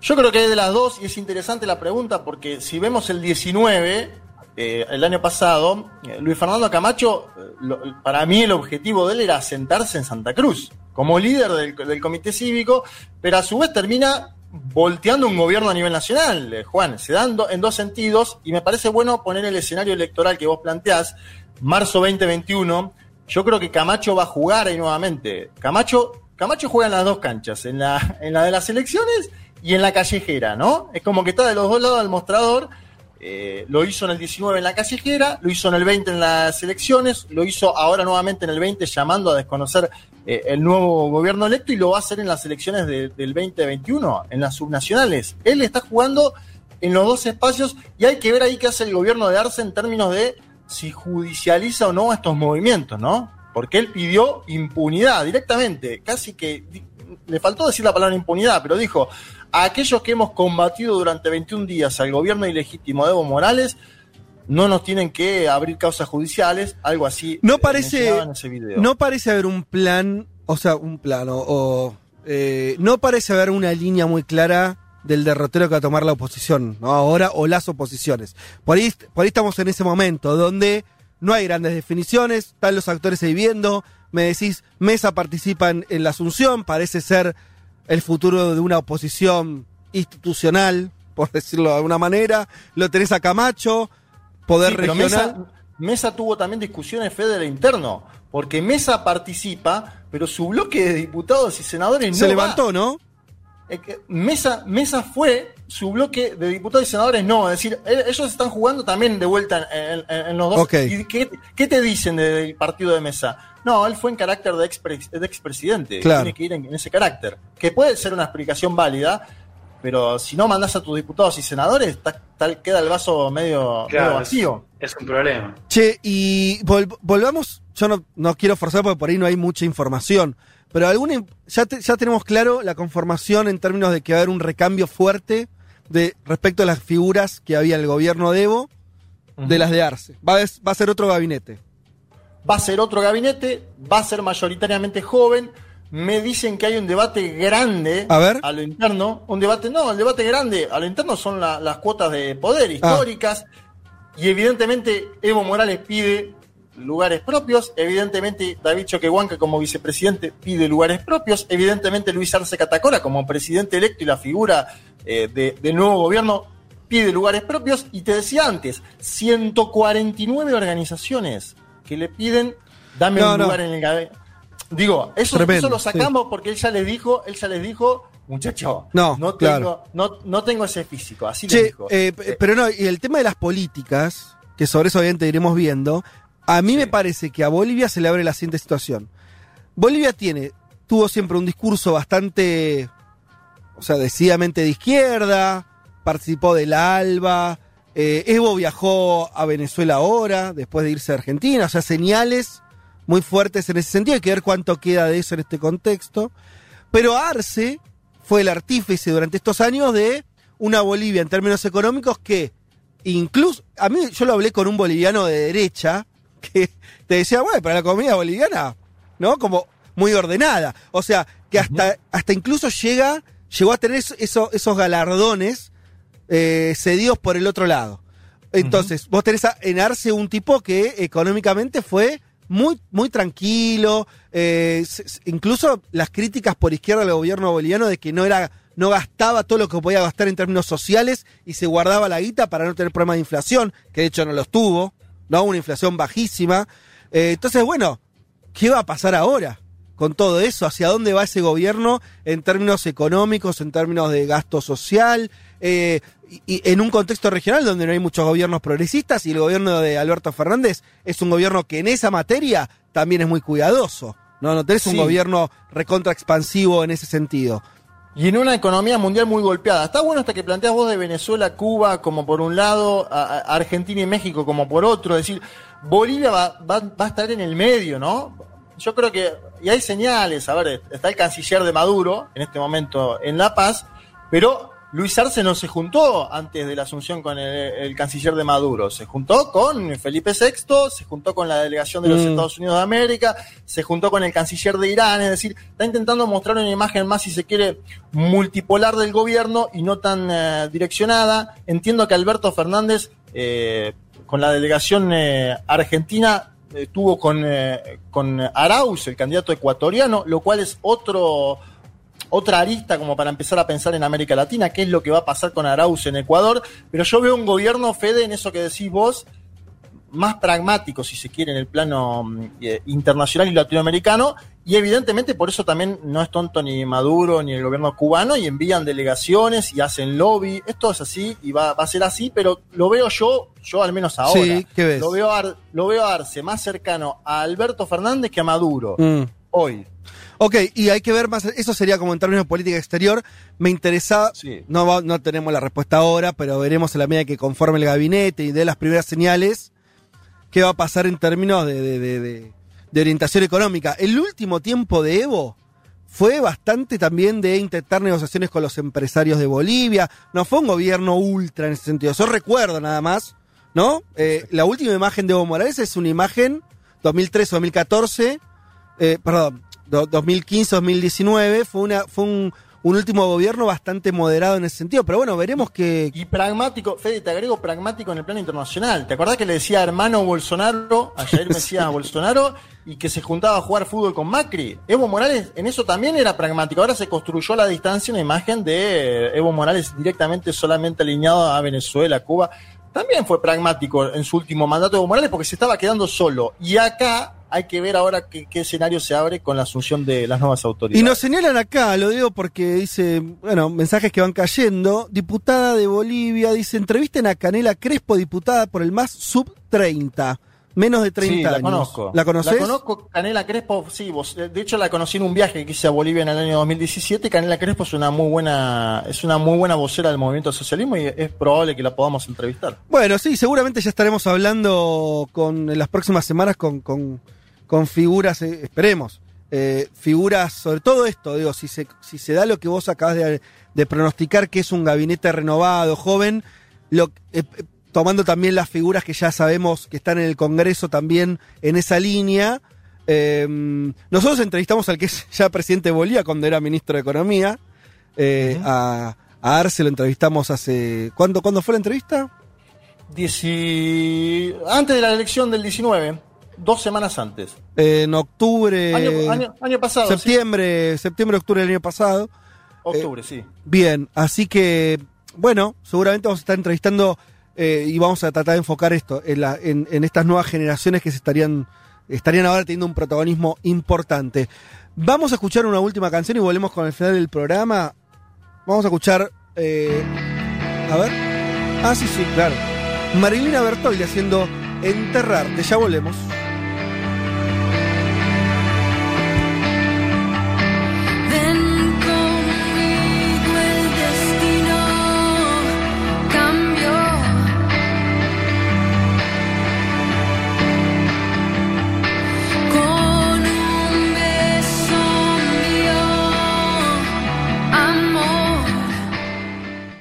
Yo creo que es de las dos y es interesante la pregunta porque si vemos el 19, eh, el año pasado, eh, Luis Fernando Camacho, eh, para mí el objetivo de él era sentarse en Santa Cruz como líder del, comité cívico, pero a su vez termina volteando un gobierno a nivel nacional, Juan. Se dan en dos sentidos y me parece bueno poner el escenario electoral que vos planteás, marzo 2021. Yo creo que Camacho va a jugar ahí nuevamente. Camacho, Camacho juega en las dos canchas, en la, de las elecciones y en la callejera, ¿no? Es como que está de los dos lados del mostrador. Eh, lo hizo en el 19 en la callejera, lo hizo en el 20 en las elecciones, lo hizo ahora nuevamente en el 20 llamando a desconocer eh, el nuevo gobierno electo y lo va a hacer en las elecciones de- del 2021, en las subnacionales. Él está jugando en los dos espacios y hay que ver ahí qué hace el gobierno de Arce en términos de si judicializa o no estos movimientos, ¿no? Porque él pidió impunidad directamente, casi que le faltó decir la palabra impunidad, pero dijo, a aquellos que hemos combatido durante 21 días al gobierno ilegítimo de Evo Morales, no nos tienen que abrir causas judiciales, algo así. No eh, parece, mencionaba en ese video. no parece haber un plan, o sea, un plano, o eh, no parece haber una línea muy clara del derrotero que va a tomar la oposición, ¿no? Ahora, o las oposiciones. Por ahí, por ahí estamos en ese momento donde no hay grandes definiciones, están los actores ahí viendo, me decís, Mesa participa en, en la Asunción, parece ser el futuro de una oposición institucional, por decirlo de alguna manera, lo tenés a Camacho, poder Sí, regional. Mesa, Mesa tuvo también discusiones federal interno, porque Mesa participa, pero su bloque de diputados y senadores Se no levantó, va. ¿no? Mesa, Mesa fue, su bloque de diputados y senadores no. Es decir, ellos están jugando también de vuelta en, en- en los dos. Ok. ¿Y qué, qué te dicen del partido de Mesa? No, él fue en carácter de, expre- de expresidente. Claro. Tiene que ir en, en ese carácter. Que puede ser una explicación válida, pero si no mandás a tus diputados y senadores, ta- tal queda el vaso medio, vacío. Es un problema. Che, y vol- volvamos, yo no, no quiero forzar porque por ahí no hay mucha información, pero alguna, ya, te- ya tenemos claro la conformación en términos de que va a haber un recambio fuerte de respecto a las figuras que había en el gobierno de Evo, de las de Arce. Va a, es- va a ser otro gabinete. Va a ser otro gabinete, va a ser mayoritariamente joven. Me dicen que hay un debate grande A ver. lo interno. Un debate, no, el debate grande a lo interno son la- las cuotas de Ah. poder históricas. Y evidentemente Evo Morales pide lugares propios. Evidentemente David Choquehuanca como vicepresidente pide lugares propios. Evidentemente Luis Arce Catacora como presidente electo y la figura eh, de- del nuevo gobierno pide lugares propios. Y te decía antes, 149 organizaciones que le piden dame No, un no. lugar en el gabinete. Digo, eso, Tremendo, eso lo sacamos porque él ya les dijo, él ya les dijo, muchacho, No, no, claro. tengo, no, no tengo ese físico, así les Che, dijo. eh, pero no, y el tema de las políticas, que sobre eso obviamente iremos viendo, a mí me parece que a Bolivia se le abre la siguiente situación. Bolivia tiene, tuvo siempre un discurso bastante, o sea, decididamente de izquierda, participó del ALBA, eh, Evo viajó a Venezuela ahora, después de irse a Argentina, o sea, señales muy fuertes en ese sentido, hay que ver cuánto queda de eso en este contexto. Pero Arce fue el artífice durante estos años de una Bolivia en términos económicos que incluso, a mí yo lo hablé con un boliviano de derecha que te decía, bueno, para la economía boliviana, ¿no? Como muy ordenada. O sea, que hasta, hasta incluso llega, llegó a tener eso- eso- esos galardones eh, cedidos por el otro lado. Entonces, vos tenés a- en Arce un tipo que económicamente fue muy, muy tranquilo. eh, incluso las críticas por izquierda al gobierno boliviano de que no era, no gastaba todo lo que podía gastar en términos sociales y se guardaba la guita para no tener problemas de inflación, que de hecho no los tuvo, ¿no? Una inflación bajísima. Eh, entonces, bueno, ¿qué va a pasar ahora? con todo eso, hacia dónde va ese gobierno en términos económicos, en términos de gasto social, eh, y, y en un contexto regional donde no hay muchos gobiernos progresistas y el gobierno de Alberto Fernández es un gobierno que en esa materia también es muy cuidadoso. No, no tenés un gobierno recontra expansivo en ese sentido. Y en una economía mundial muy golpeada. Está bueno hasta que planteas vos de Venezuela, Cuba como por un lado, Argentina y México como por otro. Es decir, Bolivia va, va- va a estar en el medio, ¿no? Yo creo que, y hay señales, a ver, está el canciller de Maduro en este momento en La Paz, pero Luis Arce no se juntó antes de la asunción con el, el canciller de Maduro, se juntó con Felipe VI, se juntó con la delegación de los Mm. Estados Unidos de América, se juntó con el canciller de Irán, es decir, está intentando mostrar una imagen más, si se quiere, multipolar del gobierno y no tan eh, direccionada. Entiendo que Alberto Fernández, eh, con la delegación eh, argentina, tuvo con, con Arauz, el candidato ecuatoriano, lo cual es otro otra arista como para empezar a pensar en América Latina, qué es lo que va a pasar con Arauz en Ecuador, pero yo veo un gobierno, Fede, en eso que decís vos, más pragmático, si se quiere, en el plano mm, eh, internacional y latinoamericano, y evidentemente por eso también no es tonto ni Maduro ni el gobierno cubano, y envían delegaciones y hacen lobby, esto es así y va, va a ser así, pero lo veo yo, yo al menos ahora, Sí, ¿qué ves? Lo, veo a, lo veo a Arce más cercano a Alberto Fernández que a Maduro, Mm. hoy. Ok, y hay que ver más, eso sería como en términos de política exterior. Me interesa, no, va- no tenemos la respuesta ahora, pero veremos en la medida que conforme el gabinete y dé las primeras señales, qué va a pasar en términos de, de- de- de- de orientación económica. El último tiempo de Evo fue bastante también de intentar negociaciones con los empresarios de Bolivia. No fue un gobierno ultra en ese sentido. Yo recuerdo nada más, ¿no? Eh, la última imagen de Evo Morales es una imagen 2013-2014 eh, perdón, 2015-2019, fue, una, fue un, un último gobierno bastante moderado en ese sentido, pero bueno, veremos que... Y pragmático, Fede, te agrego pragmático en el plano internacional. ¿Te acordás que le decía hermano Bolsonaro, a Jair Mesías Bolsonaro, y que se juntaba a jugar fútbol con Macri? Evo Morales en eso también era pragmático. Ahora se construyó a la distancia una imagen de Evo Morales directamente solamente alineado a Venezuela, Cuba. También fue pragmático en su último mandato de Evo Morales porque se estaba quedando solo. Y acá hay que ver ahora qué, qué escenario se abre con la asunción de las nuevas autoridades. Y nos señalan acá, lo digo porque dice, bueno, mensajes que van cayendo. Diputada de Bolivia dice, entrevisten a Canela Crespo, diputada por el MAS sub 30, menos de 30 sí, la años. conozco. ¿La conoces? La conozco, Canela Crespo, sí, vos, eh, de hecho la conocí en un viaje que hice a Bolivia en el año 2017. Canela Crespo es una muy buena, es una muy buena vocera del movimiento socialismo y es probable que la podamos entrevistar. Bueno, sí, seguramente ya estaremos hablando con en las próximas semanas con, con, con figuras, eh, esperemos, eh, figuras sobre todo esto, digo, si se, si se da lo que vos acabas de, de pronosticar, que es un gabinete renovado, joven, lo, eh, eh, tomando también las figuras que ya sabemos que están en el Congreso también en esa línea. eh, nosotros entrevistamos al que es ya presidente de Bolivia cuando era ministro de Economía, a, a Arce lo entrevistamos hace... ¿Cuándo, ¿Cuándo fue la entrevista? Dieci- Antes de la elección del 19, dos semanas antes. Eh, en octubre. Año- año- año pasado, Septiembre, septiembre, octubre del año pasado. Octubre, sí. Bien, así que, bueno, seguramente vamos a estar entrevistando eh, y vamos a tratar de enfocar esto en, la- en- en estas nuevas generaciones que se estarían, estarían ahora teniendo un protagonismo importante. Vamos a escuchar una última canción y volvemos con el final del programa. Vamos a escuchar. eh, a ver. Ah, sí, sí, claro. Marilina Bertoldi haciendo Enterrarte. Ya volvemos.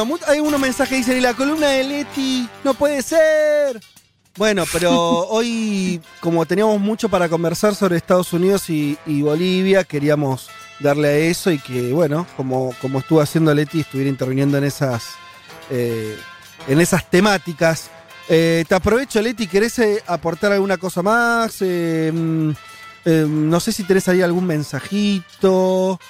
Bueno, hay unos mensajes que dicen, y la columna de Leti, no puede ser. Bueno, pero hoy, como teníamos mucho para conversar sobre Estados Unidos y, y Bolivia, queríamos darle a eso y que, bueno, como, como estuvo haciendo Leti, estuviera interviniendo en esas, eh, en esas temáticas. Eh, te aprovecho, Leti, ¿querés eh, aportar alguna cosa más? Mm, no sé si tenés ahí algún mensajito.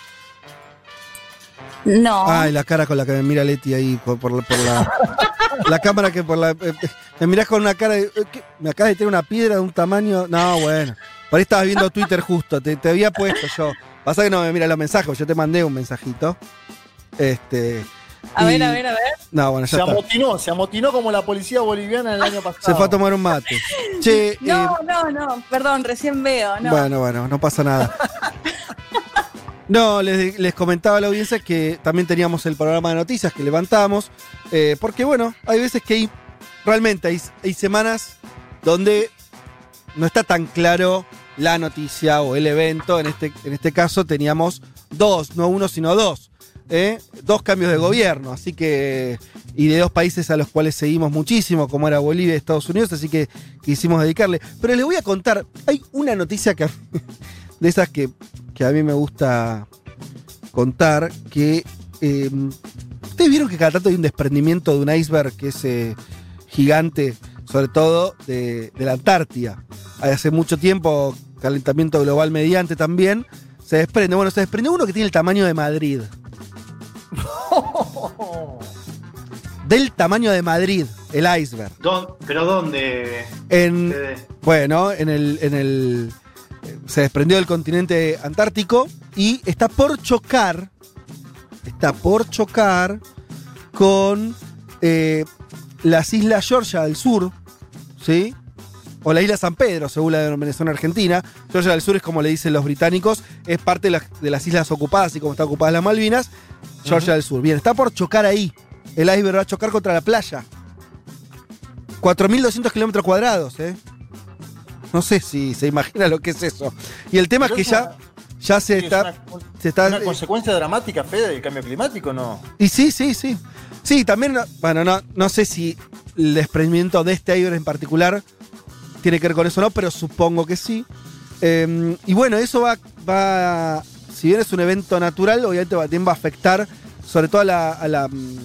No. Ay, la cara con la que me mira Leti ahí por, por la, por la, la cámara que por la. eh, eh, me mirás con una cara de. eh, ¿qué? Me acabas de tener una piedra de un tamaño. No, bueno. Por ahí estabas viendo Twitter justo. Te, te había puesto yo. Pasa que no me mira los mensajes. Yo te mandé un mensajito. Este, A y- ver, a ver, a ver. No, bueno, ya Se está. amotinó, se amotinó como la policía boliviana el año pasado. Se fue a tomar un mate. Che, No, eh, no, no, perdón, recién veo, no. Bueno, bueno, no pasa nada. No, les, comentaba a la audiencia que también teníamos el programa de noticias que levantamos, eh, porque bueno, hay veces que hay, realmente hay, hay semanas donde no está tan claro la noticia o el evento. En este, en este caso teníamos dos, no uno, sino dos. ¿eh? Dos cambios de gobierno, así que. Y de dos países a los cuales seguimos muchísimo, como era Bolivia y Estados Unidos, así que quisimos dedicarle. Pero les voy a contar, hay una noticia que, de esas que, que a mí me gusta contar, que. eh, Ustedes vieron que cada tanto hay un desprendimiento de un iceberg que es eh, gigante, sobre todo de, de la Antártida. Hace mucho tiempo, calentamiento global mediante también, se desprende. Bueno, se desprende uno que tiene el tamaño de Madrid. Del tamaño de Madrid, el iceberg. ¿Dó- ¿Pero dónde? En, bueno, en el, en el. Se desprendió del continente antártico y está por chocar. Está por chocar con eh, las islas Georgia del Sur, ¿sí? O la isla San Pedro, según la denominación argentina. Georgia del Sur es como le dicen los británicos, es parte de, las- de las islas ocupadas, y como están ocupadas las Malvinas. Georgia del Sur. Bien, está por chocar ahí. El iceberg va a chocar contra la playa. 4.200 kilómetros cuadrados, ¿eh? No sé si se imagina lo que es eso. Y el tema es que ya, ya se Sí, es está. una- se está ¿Una consecuencia dramática, Fede, del cambio climático no? y sí, sí, sí. Sí, también, no- bueno, no, no sé si el desprendimiento de este iceberg en particular tiene que ver con eso o no, pero supongo que sí. Eh, y bueno, eso va, va, si bien es un evento natural, obviamente va, también va a afectar sobre todo a la, a la, mm,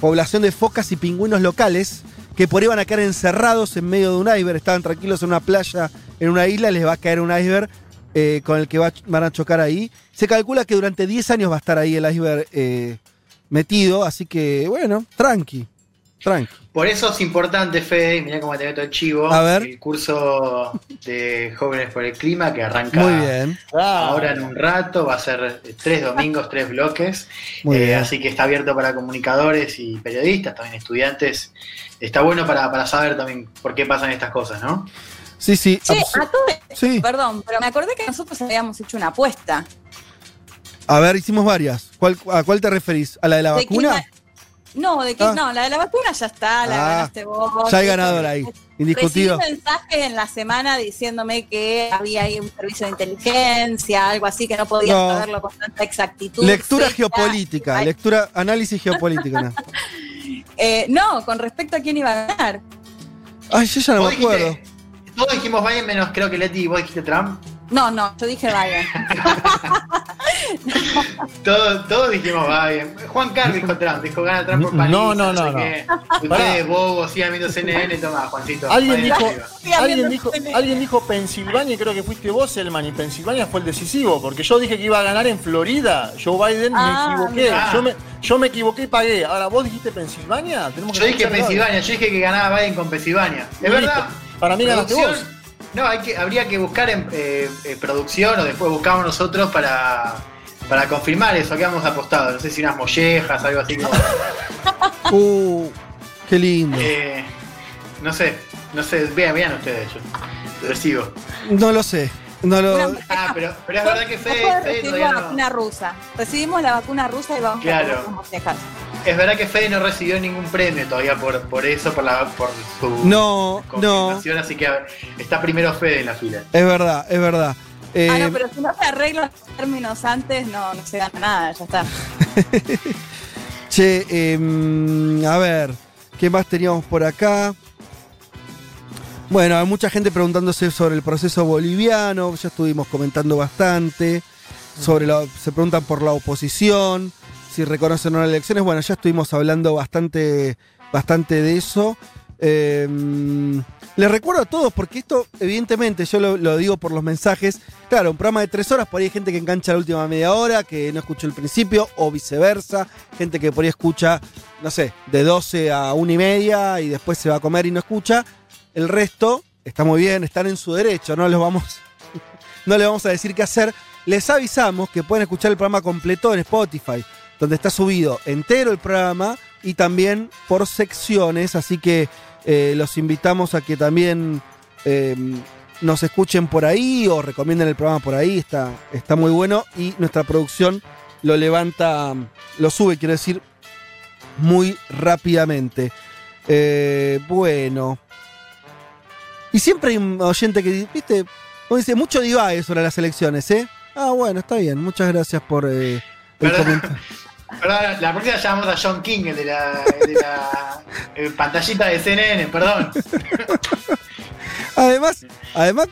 población de focas y pingüinos locales que por ahí van a quedar encerrados en medio de un iceberg, estaban tranquilos en una playa, en una isla, les va a caer un iceberg eh, con el que va- van a chocar ahí. Se calcula que durante 10 años va a estar ahí el iceberg eh, metido, así que bueno, tranqui, tranqui. Por eso es importante, Fede, mirá cómo te meto el chivo. A ver. El curso de Jóvenes por el Clima que arranca Muy bien. ahora en un rato. Va a ser tres domingos, tres bloques. Muy Eh, bien. Así que está abierto para comunicadores y periodistas, también estudiantes. Está bueno para, para saber también por qué pasan estas cosas, ¿no? Sí, sí. Che, a todo Sí. perdón, pero me acordé que nosotros habíamos hecho una apuesta. A ver, hicimos varias. ¿Cuál, ¿A cuál te referís? ¿A la de la ¿De quién vacuna? va- No, de que Ah. no, la de la vacuna ya está, la Ah, ganaste vos. Ya hay ganador ahí, indiscutido. Recibí mensajes en la semana diciéndome que había ahí un servicio de inteligencia, algo así, que no podía No. saberlo con tanta exactitud. Lectura fecha. geopolítica, Ay, lectura, análisis geopolítica. no. eh, no, con respecto a quién iba a ganar. Ay, yo ya no me acuerdo. dijiste- Todos dijimos Biden menos creo que Leti y vos dijiste Trump. No, no, yo dije Biden. Todos, todos dijimos Biden. Juan Carlos dijo Trump, dijo gana Trump por paliza. No, no, no, sé no. qué. Pará. Ustedes, bobos, sigan viendo CNN, toma, Juancito. Alguien dijo, alguien dijo, alguien dijo Pensilvania y creo que fuiste vos, Elman, y Pensilvania fue el decisivo, porque yo dije que iba a ganar en Florida, Joe Biden, Ah, me equivoqué, mirá. yo me, yo me equivoqué y pagué. Ahora vos dijiste Pensilvania, tenemos que Yo dije Pensilvania, yo dije que ganaba Biden con Pensilvania. Es verdad. Para mí ganaste vos. No, hay que, habría que buscar en eh, eh, producción o después buscamos nosotros para, para confirmar eso que hamos apostado. No sé si unas mollejas, algo así como. Uh, qué lindo. eh, no sé, no sé, vean, vean ustedes, yo recibo. No lo sé. No lo. Ah, pero, pero es verdad que Fede, Fede recibimos la no. vacuna rusa. Recibimos la vacuna rusa y vamos Claro. a deja. Es verdad que Fede no recibió ningún premio todavía por, por eso, por, la, por su No, no. confirmación, así que está primero Fede en la fila. Es verdad, es verdad. Eh, ah, no, pero si no se arreglan los términos antes, no, no se gana nada, ya está. Che, em, a ver, ¿qué más teníamos por acá? Bueno, hay mucha gente preguntándose sobre el proceso boliviano, ya estuvimos comentando bastante. Sobre la, se preguntan por la oposición, si reconocen o no las elecciones. Bueno, ya estuvimos hablando bastante, bastante de eso. Em, les recuerdo a todos, porque esto, evidentemente, yo lo, lo digo por los mensajes. Claro, un programa de tres horas, por ahí hay gente que engancha la última media hora, que no escuchó el principio, o viceversa. Gente que por ahí escucha, no sé, de 12 a una y media y después se va a comer y no escucha. El resto está muy bien, están en su derecho, no vamos, no les vamos a decir qué hacer. Les avisamos que pueden escuchar el programa completo en Spotify. donde está subido entero el programa y también por secciones, así que eh, los invitamos a que también eh, nos escuchen por ahí o recomienden el programa por ahí, está, está muy bueno y nuestra producción lo levanta, lo sube, quiero decir, muy rápidamente. Eh, bueno. Y siempre hay un oyente que, viste, como dice, mucho divague sobre las elecciones, ¿eh? Ah, bueno, está bien, muchas gracias por eh, el Perdón. comentario. Perdón, la próxima llamamos a John King, el de la, el de la eh, pantallita de CNN, perdón. Además, además,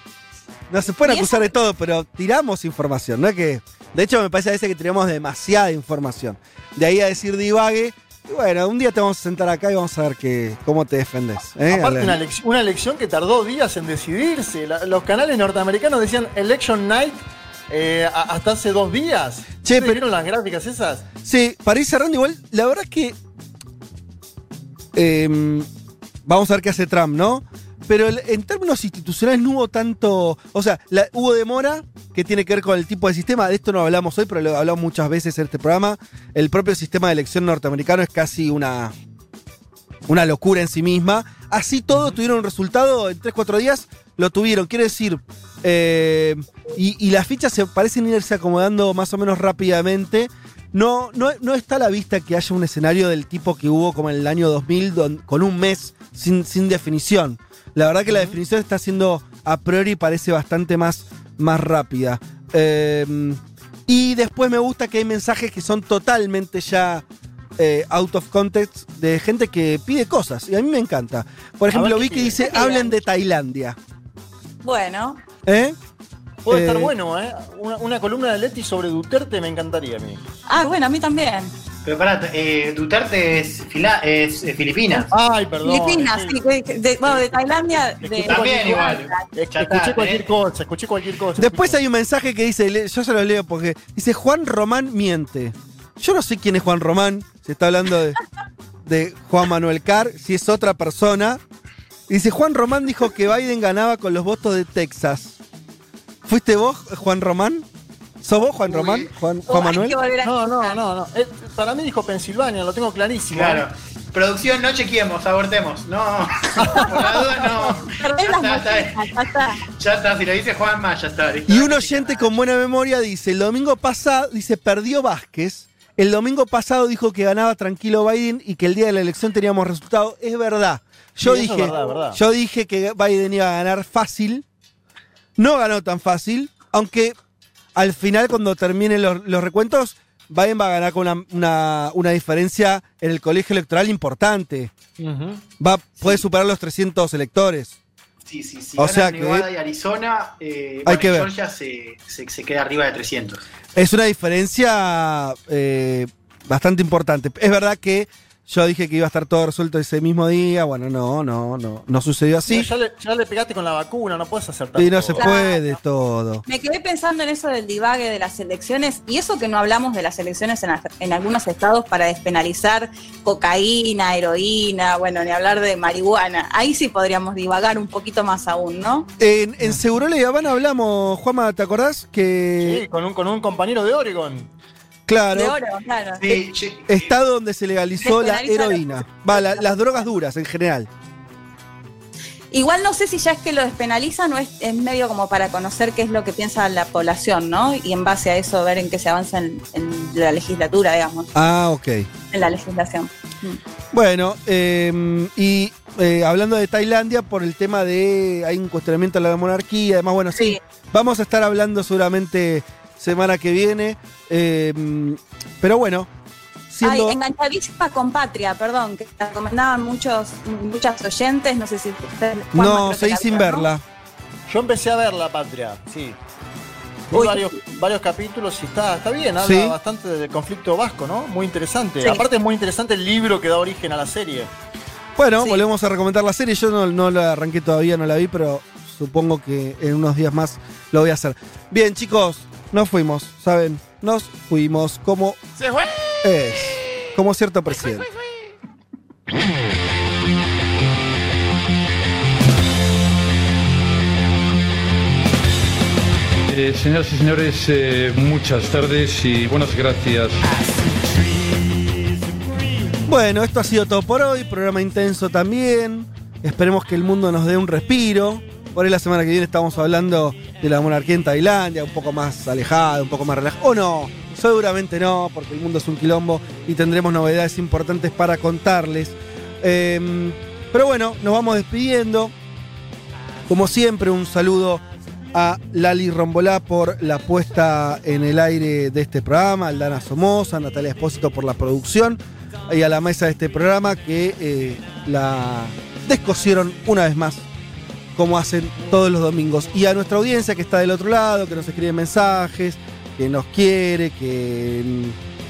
no se puede acusar de todo, pero tiramos información, ¿no? Que, de hecho, me parece a veces que tiramos demasiada información. De ahí a decir divague, y bueno, un día te vamos a sentar acá y vamos a ver que, cómo te defendes. ¿eh? Aparte, una, elec- una elección que tardó días en decidirse. La- los canales norteamericanos decían Election Night eh, hasta hace dos días. Che, ¿Ustedes pero- vieron las gráficas esas? Sí, para ir cerrando igual, la verdad es que em, vamos a ver qué hace Trump, ¿no? Pero en términos institucionales no hubo tanto, o sea, hubo demora que tiene que ver con el tipo de sistema, de esto no hablamos hoy, pero lo hablamos muchas veces en este programa, el propio sistema de elección norteamericano es casi una, una locura en sí misma, así todo tuvieron un resultado en 3-4 días, lo tuvieron, quiere decir, eh, y, las fichas se parecen irse acomodando más o menos rápidamente. No, no, no está a la vista que haya un escenario del tipo que hubo como en el año 2000 don- con un mes sin, sin definición. La verdad que la definición está siendo a priori parece bastante más, más rápida. Eh, y después me gusta que hay mensajes que son totalmente ya eh, out of context de gente que pide cosas. Y a mí me encanta. Por ejemplo, ver, vi ¿qué que pide? dice, hablen de Tailandia. Bueno, ¿Eh? Puede Eh, estar bueno, ¿eh? Una, una columna de Leti sobre Duterte me encantaría a mí. ah, bueno, a mí también. Pero pará, eh, Duterte es, fila- es, eh, Filipina. Ay, perdón. Filipinas, sí. de, de- bueno, de Tailandia. De, También igual. Escuché está, cualquier ¿eh? cosa, escuché cualquier cosa. Después hay un mensaje que dice, yo se lo leo porque dice Juan Román miente. Yo no sé quién es Juan Román, se está hablando de, de Juan Manuel Carr, si es otra persona. Dice, Juan Román dijo que Biden ganaba con los votos de Texas. ¿Fuiste vos, Juan Román? ¿Sos vos, Juan Román? ¿Juan, Manuel? No, no, no, no. Eh, para mí dijo Pensilvania, lo tengo clarísimo. Claro. Producción, no chequeemos, abortemos. No, por la duda no. Ya está, ya está. Ya está, si lo dice Juanma, ya está. Y un oyente con buena memoria dice, el domingo pasado, dice, perdió Vázquez. El domingo pasado dijo que ganaba tranquilo Biden y que el día de la elección teníamos resultado. Es verdad. Yo Sí, dije, es verdad, verdad. yo dije que Biden iba a ganar fácil. No ganó tan fácil, aunque al final cuando terminen los, los recuentos, Biden va a ganar con una, una- una diferencia en el colegio electoral importante. Va, puede superar los 300 electores. Sí, sí, sí. O gana sea que- Nevada y Arizona, eh, Hay bueno, que y ver. Georgia se, se, se queda arriba de 300. Es una diferencia eh, bastante importante. Es verdad que yo dije que iba a estar todo resuelto ese mismo día. Bueno, no, no, no, no sucedió así. Ya, le, ya le pegaste con la vacuna, no puedes hacer tanto. Y no se Claro. puede todo. Me quedé pensando en eso del divague de las elecciones y eso que no hablamos de las elecciones en, en algunos estados para despenalizar cocaína, heroína, bueno, ni hablar de marihuana. Ahí sí podríamos divagar un poquito más aún, ¿no? En, en Segurola y Habana hablamos, Juanma, ¿te acordás? Que, Sí, con un, con un compañero de Oregon. Claro, De oro, claro. Sí, sí. estado donde se legalizó la heroína. Va, la- las drogas duras en general. Igual no sé si ya es que lo despenalizan o es, es medio como para conocer qué es lo que piensa la población, ¿no? Y en base a eso ver en qué se avanza en, en la legislatura, digamos, Ah, ok. en la legislación. Mm. Bueno, eh, y eh, hablando de Tailandia, por el tema de. Hay un cuestionamiento a la monarquía, además, bueno, sí, Sí. vamos a estar hablando seguramente semana que viene. eh, pero bueno, siendo. Ay, enganchadísima con Patria, perdón, que te recomendaban muchos, muchas oyentes, no sé si ustedes... No, seguí la sin verla. Yo empecé a ver La Patria, sí. Uy. varios, varios capítulos y está, está bien, habla Sí. bastante del conflicto vasco, ¿no? Muy interesante. Sí. Aparte es muy interesante el libro que da origen a la serie. Bueno, Sí. volvemos a recomendar la serie. Yo no, no la arranqué todavía, no la vi, pero supongo que en unos días más lo voy a hacer. Bien, chicos, nos fuimos, ¿saben? Nos fuimos como ¡Se fue! es. Como cierto presidente. Eh, señoras y señores, eh, muchas tardes y buenas gracias. Bueno, esto ha sido todo por hoy, programa intenso también. Esperemos que el mundo nos dé un respiro. Por ahí la semana que viene estamos hablando de la monarquía en Tailandia, un poco más alejada, un poco más relajada. O no, seguramente no, porque el mundo es un quilombo y tendremos novedades importantes para contarles. Eh, pero bueno, nos vamos despidiendo. Como siempre, un saludo a Lali Rombolá por la puesta en el aire de este programa, a Aldana Somoza, a Natalia Espósito por la producción y a la mesa de este programa que eh, la descosieron una vez más, como hacen todos los domingos. Y a nuestra audiencia que está del otro lado, que nos escribe mensajes, que nos quiere, que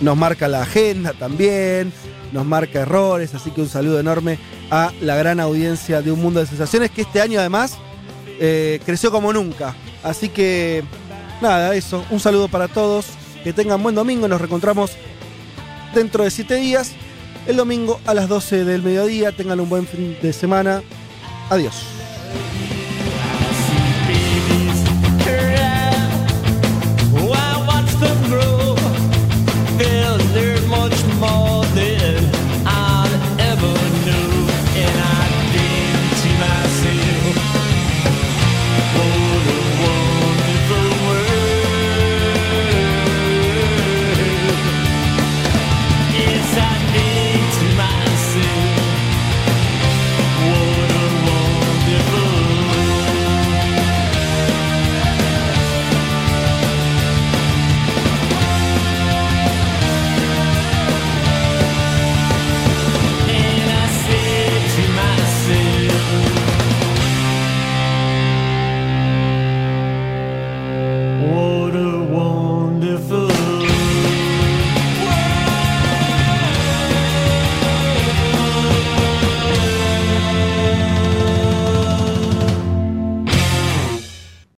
nos marca la agenda también, nos marca errores, así que un saludo enorme a la gran audiencia de Un Mundo de Sensaciones, que este año además eh, creció como nunca. Así que, nada, eso. Un saludo para todos. Que tengan buen domingo. Nos reencontramos dentro de siete días. El domingo a las 12 del mediodía. Tengan un buen fin de semana. Adiós.